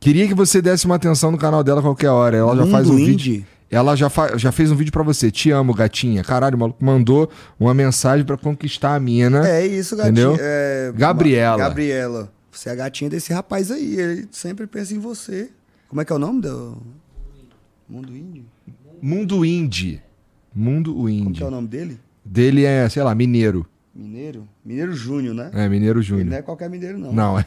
Queria que você desse uma atenção no canal dela a qualquer hora. Ela já Mundo faz um Indie? vídeo. Ela já, fa- já fez um vídeo pra você. Te amo, gatinha. Caralho, o maluco mandou uma mensagem pra conquistar a mina. É isso, gatinha. Entendeu? É, Gabriela. Gabriela. Você é a gatinha desse rapaz aí. Ele sempre pensa em você. Como é que é o nome do. Mundo Índio? Mundo Indie. Mundo Como que Indie. é o nome dele? Dele é, sei lá, Mineiro. Mineiro? Mineiro Júnior, né? É, Mineiro Ele Júnior. não é qualquer mineiro, não. Não, é.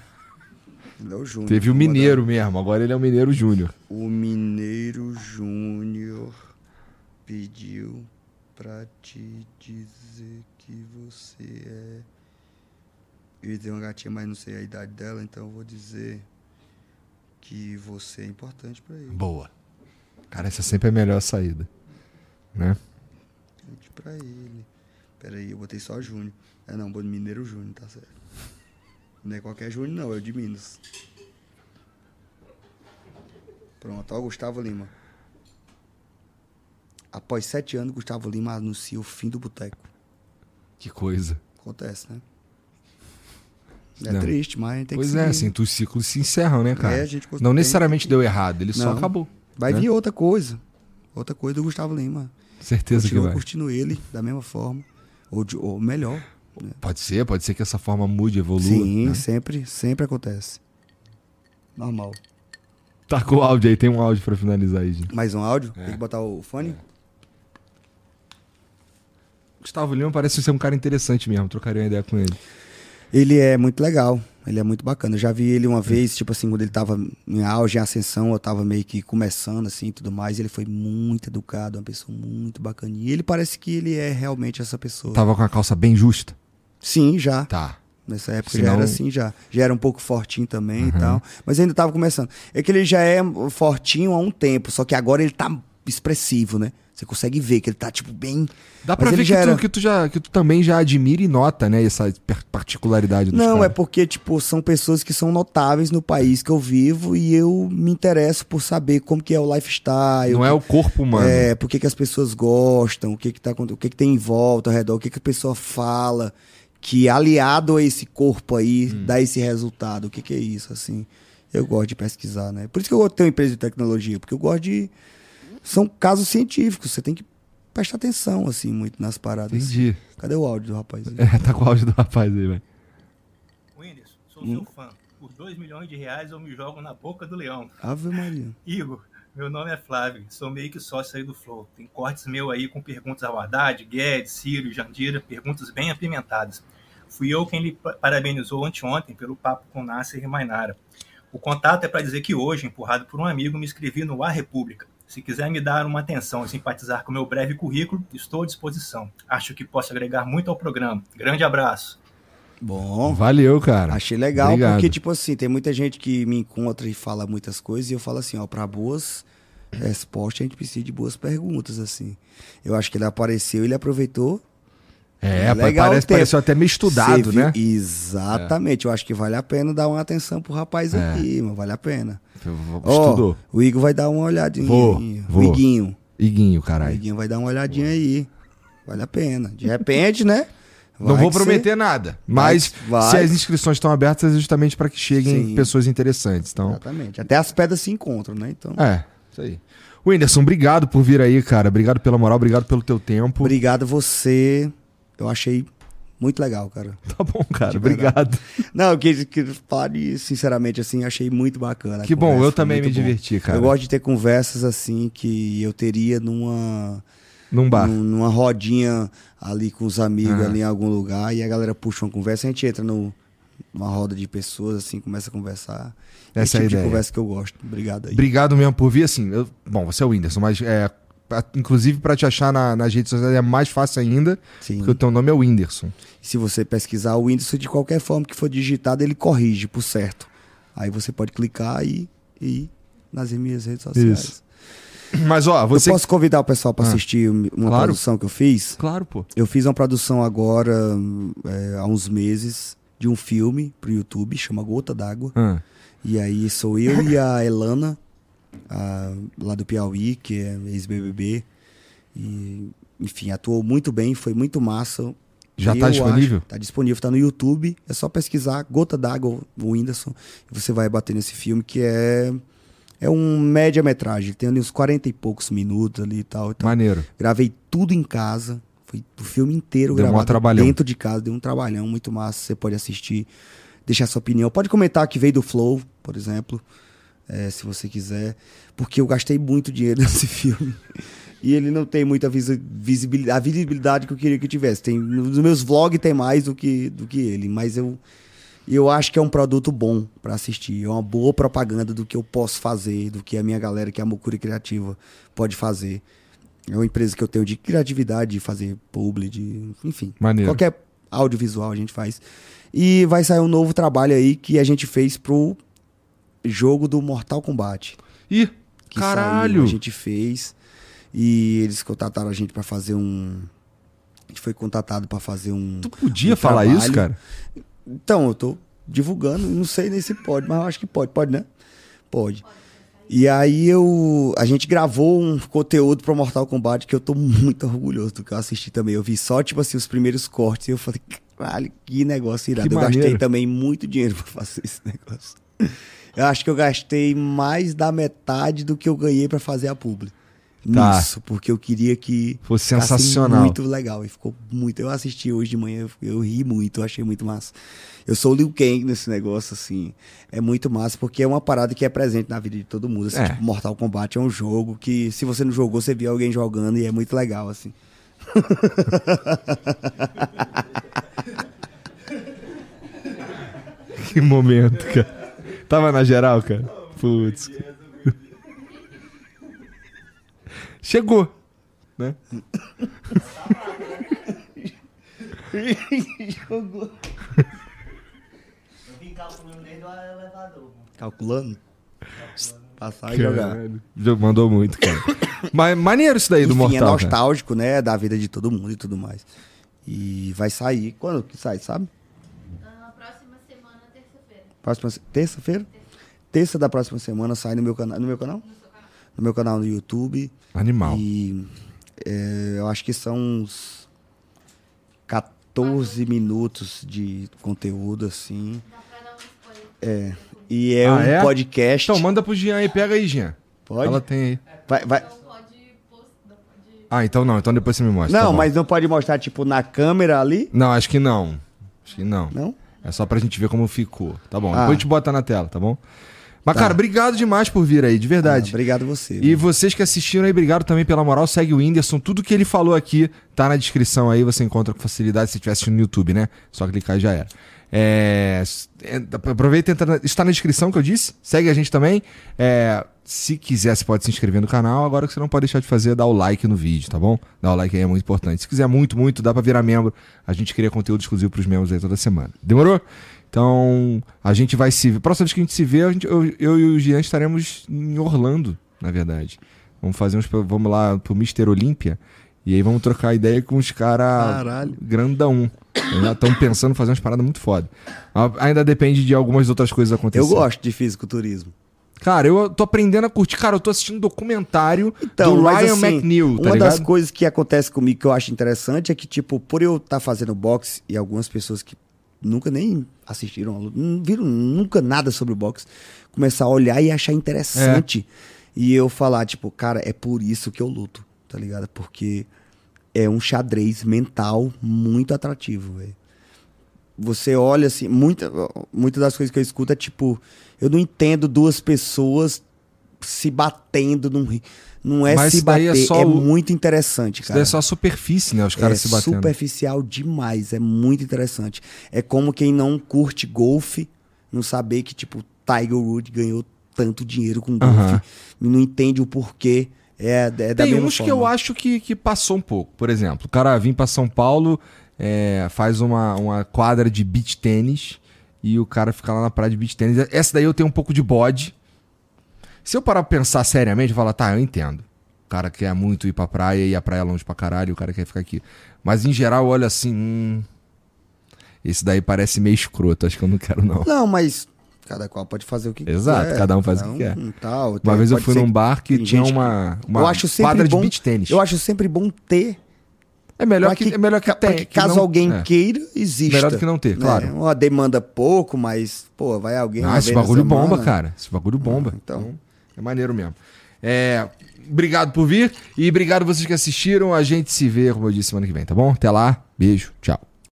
Ele é o Júnior. Teve o mandar. Mineiro mesmo. Agora ele é o Mineiro Júnior. O Mineiro Júnior pediu pra te dizer que você é. Eu ia dizer uma gatinha, mas não sei a idade dela, então eu vou dizer que você é importante pra ele. Boa. Cara, essa sempre é a melhor saída. Né? Importante pra ele. Pera aí, eu botei só Júnior. É não, Mineiro Júnior, tá certo. Não é qualquer Júnior, não, é o de Minas. Pronto, ó, Gustavo Lima. Após sete anos, Gustavo Lima anuncia o fim do boteco. Que coisa. Acontece, né? É triste, mas tem pois que é, seguir. assim, os ciclos se encerram, né, cara? É, a gente Não necessariamente deu errado, ele só Não. acabou. Vai né? vir outra coisa. Outra coisa do Gustavo Lima. Certeza que Continua vai. curtindo ele da mesma forma. Ou, de- ou melhor. né? Pode ser, pode ser que essa forma mude, evolua. Sim, né? sempre, sempre acontece. Normal. Tá com o áudio aí, tem um áudio pra finalizar aí, gente. Mais um áudio? É. Tem que botar o fone? Gustavo Lima parece ser um cara interessante mesmo, trocaria uma ideia com ele. Ele é muito legal. Ele é muito bacana. Eu já vi ele uma vez, tipo assim, quando ele tava em auge, em ascensão, eu tava meio que começando, assim, e tudo mais. Ele foi muito educado, uma pessoa muito bacana. E ele parece que ele é realmente essa pessoa. Tava com a calça bem justa? Sim, já. Tá. Nessa época Senão- já era assim, já. Já era um pouco fortinho também e tal. Mas ainda tava começando. É que ele já é fortinho há um tempo, só que agora ele tá expressivo, né? Você consegue ver que ele tá, tipo, bem. Dá Mas pra ele ver que já tu, era- que, tu já, que tu também já admira e nota, né? Essa particularidade dos Não, é porque, tipo, são pessoas que são notáveis no país que eu vivo e eu me interesso por saber como que é o lifestyle. Não é o corpo humano. É, por que, que as pessoas gostam, o que que, tá, o que que tem em volta, ao redor, o que, que a pessoa fala, que aliado a esse corpo aí Hum. dá esse resultado. O que, que é isso, assim? Eu gosto de pesquisar, né? Por isso que eu tenho empresa de tecnologia, porque eu gosto de... São casos científicos, você tem que prestar atenção, assim, muito nas paradas. Entendi. Cadê o áudio do rapaz? aí? É, tá com o áudio do rapaz aí, velho. Whindersson, sou seu fã. Por 2 milhões de reais eu me jogo na boca do leão. Ave Maria. Igor, meu nome é Flávio, sou meio que sócio aí do Flow. Tem cortes meu aí com perguntas ao Haddad, Guedes, Ciro, Jandira, perguntas bem apimentadas. Fui eu quem lhe pa- parabenizou anteontem pelo papo com Nasser e Mainara. O contato é para dizer que hoje, empurrado por um amigo, me inscrevi no A República. Se quiser me dar uma atenção e simpatizar com meu breve currículo, estou à disposição. Acho que posso agregar muito ao programa. Grande abraço. Bom, Valeu, cara. Achei legal, Obrigado. porque, tipo assim, tem muita gente que me encontra e fala muitas coisas, e eu falo assim, ó, pra boas respostas, a gente precisa de boas perguntas, assim. Eu acho que ele apareceu, ele aproveitou. É, Legal parece, o pareceu até meio estudado, viu? né? Exatamente. Eu acho que vale a pena dar uma atenção pro rapaz É. aqui, mano. Vale a pena. Estudou. Ó, o Igor vai dar uma olhadinha. Vou, vou. O Iguinho. Iguinho, O caralho. Iguinho vai dar uma olhadinha aí. Vale a pena. De repente, né? Não Vai vou que prometer nada, mas vai. se as inscrições estão abertas é justamente para que cheguem Sim. pessoas interessantes. Então, Exatamente. Até as pedras se encontram, né? Então. é, isso aí. Whindersson, obrigado por vir aí, cara. Obrigado pela moral, obrigado pelo teu tempo. Obrigado você. Eu achei muito legal, cara. Tá bom, cara. De Obrigado. Não, eu falar de, sinceramente, assim, achei muito bacana. a Que bom, eu também me bom. diverti, cara. Eu gosto de ter conversas assim que eu teria numa, Num bar. num- numa rodinha ali com os amigos Ah. ali em algum lugar e a galera puxa uma conversa, a gente entra no uma roda de pessoas, assim, começa a conversar. Essa Esse é a tipo de ideia. conversa que eu gosto. Obrigado aí. Obrigado mesmo por vir, assim. eu- bom, você é o Whindersson, mas é, inclusive pra te achar na- nas redes sociais é mais fácil ainda, Sim. porque o teu nome é Whindersson. Se você pesquisar o Whindersson, de qualquer forma que for digitado, ele corrige por certo. Aí você pode clicar e e ir nas minhas redes sociais. Isso. Mas ó, você. Eu posso convidar o pessoal para Ah. assistir uma Claro. produção que eu fiz? Claro, pô. Eu fiz uma produção agora, é, há uns meses, de um filme pro YouTube, chama Gota d'Água. Ah, E aí sou eu e a Elana, a- lá do Piauí, que é ex-BBB. E, enfim, atuou muito bem, foi muito massa. Já Eu tá disponível? acho- tá disponível, tá no YouTube. É só pesquisar Gota d'Água, o Whindersson, você vai bater nesse filme, que é, é um média-metragem. Tem ali uns 40 e poucos minutos ali e tal. Então, maneiro. Gravei tudo em casa. Foi o filme inteiro Deu gravado dentro de casa. Deu um trabalhão muito massa. Você pode assistir, deixar sua opinião. Pode comentar que veio do Flow, por exemplo, é, se você quiser. Porque eu gastei muito dinheiro nesse filme. E ele não tem muita visi- visibilidade, a visibilidade que eu queria que tivesse. Tem, nos meus vlogs tem mais do que, do que ele. Mas eu, eu acho que é um produto bom pra assistir. É uma boa propaganda do que eu posso fazer, do que a minha galera, que é a Mocura Criativa, pode fazer. É uma empresa que eu tenho de criatividade, de fazer publi, de. Enfim. Maneiro. Qualquer audiovisual a gente faz. E vai sair um novo trabalho aí que a gente fez pro jogo do Mortal Kombat. Ih, Que caralho! saiu, a gente fez. E eles contrataram a gente pra fazer um. A gente foi contratado pra fazer um. Tu podia um falar trabalho. isso, cara? Então, eu tô divulgando, não sei nem se pode, mas eu acho que pode, pode, né? Pode. E aí eu. A gente gravou um conteúdo pro Mortal Kombat que eu tô muito orgulhoso do que eu assisti também. Eu vi só, tipo assim, os primeiros cortes e eu falei, caralho, que negócio irado. Que eu gastei também muito dinheiro pra fazer esse negócio. Eu acho que eu gastei mais da metade do que eu ganhei pra fazer a publi. Tá. Nisso, porque eu queria que Fosse sensacional. muito legal. E ficou muito. Eu assisti hoje de manhã, eu, eu ri muito, eu achei muito massa. Eu sou o Liu Kang nesse negócio, assim. É muito massa, porque é uma parada que é presente na vida de todo mundo. Assim, É. tipo, Mortal Kombat é um jogo que, se você não jogou, você viu alguém jogando e é muito legal, assim. Que momento, cara. Tava na geral, cara? Putz. Chegou, né? Eu vim calculando desde o elevador. Calculando. Passar e jogar. Mandou muito, cara. Mas maneiro isso daí do Enfim, Mortal. é cara. nostálgico, né? Da vida de todo mundo e tudo mais. E vai sair. Quando que sai, sabe? Ah, próxima semana, terça-feira. Próxima terça-feira? Terça da próxima semana sai no meu canal. No meu canal? No meu canal no YouTube. Animal. E é, eu acho que são uns 14 minutos de conteúdo, assim. Dá pra dar um spoiler. É. E é Ah, um é? podcast. Então, manda pro Jean aí, pega aí, Jean. Pode? Ela tem aí. Vai, vai. Ah, então não. Então depois você me mostra. Não, tá mas não pode mostrar, tipo, na câmera ali? Não, acho que não. Acho que não. Não? É só pra gente ver como ficou. Tá bom. Ah. Depois a gente bota na tela, tá bom? Mas, Tá. cara, obrigado demais por vir aí, de Ah, verdade. obrigado você. E vocês que assistiram aí, obrigado também pela moral. Segue o Whindersson. Tudo que ele falou aqui tá na descrição aí. Você encontra com facilidade se assistindo no YouTube, né? Só clicar e já era. É, é, aproveita e entra está na descrição que eu disse. Segue a gente também. É, se quiser, você pode se inscrever no canal. Agora que você não pode deixar de fazer é dar o like no vídeo, tá bom? Dar o like aí é muito importante. Se quiser muito, muito, dá pra virar membro. A gente cria conteúdo exclusivo pros membros aí toda semana. Demorou? Então, a gente vai se ver. Próxima vez que a gente se vê, gente- eu, eu e o Jean estaremos em Orlando, na verdade. Vamos fazer uns. Vamos lá pro Mr. Olímpia. E aí vamos trocar ideia com os caras Caralho. grandão. Já estão pensando em fazer umas paradas muito foda. Ah, Ainda depende de algumas outras coisas Eu acontecerem. gosto de fisiculturismo. Cara, eu tô aprendendo a curtir. Cara, eu tô assistindo um documentário Então, do Ryan assim, McNeil, tá uma ligado? das coisas que acontece comigo que eu acho interessante é que, tipo, por eu estar fazendo boxe e algumas pessoas que nunca nem assistiram, não viram nunca nada sobre o boxe, começar a olhar e achar interessante. E eu falar, tipo, cara, é por isso que eu luto, tá ligado? Porque é um xadrez mental muito atrativo, velho. Você olha assim, muita, muitas das coisas que eu escuto é tipo, eu não entendo duas pessoas se batendo num Não é Mas se isso é bater, é, só o- muito interessante, Isso cara. daí é só a superfície, né? Os é caras se batendo. superficial demais, é muito interessante. É como quem não curte golfe, não saber que, tipo, Tiger Woods ganhou tanto dinheiro com golfe e não entende o porquê. É, é da Tem uns que forma. eu acho que, que passou um pouco. Por exemplo, o cara vem pra São Paulo, é, faz uma, uma quadra de beach tênis e o cara fica lá na praia de beach tênis. Essa daí eu tenho um pouco de bode. Se eu parar pra pensar seriamente, eu falar, tá, eu entendo. O cara quer muito ir pra praia e a praia é longe pra caralho, e o cara quer ficar aqui. Mas em geral, eu olho assim, hum, esse daí parece meio escroto, acho que eu não quero não. Não, mas cada qual pode fazer o que Exato, quer. cada um faz o que quer. um Tal, Uma Tem- vez eu fui num que bar que tinha que- uma, uma eu acho sempre quadra bom, de beach tênis. Eu acho sempre bom ter. É melhor pra que, é melhor que tem. que que caso não- alguém é. queira, exista. Melhor do que não ter, né? claro. Uma demanda pouco, mas, pô, vai alguém. Ah, esse bagulho bomba, cara. Esse bagulho bomba. Ah, então. É maneiro mesmo. É, obrigado por vir e obrigado vocês que assistiram. A gente se vê, como eu disse, semana que vem, tá bom? Até lá. Beijo. Tchau.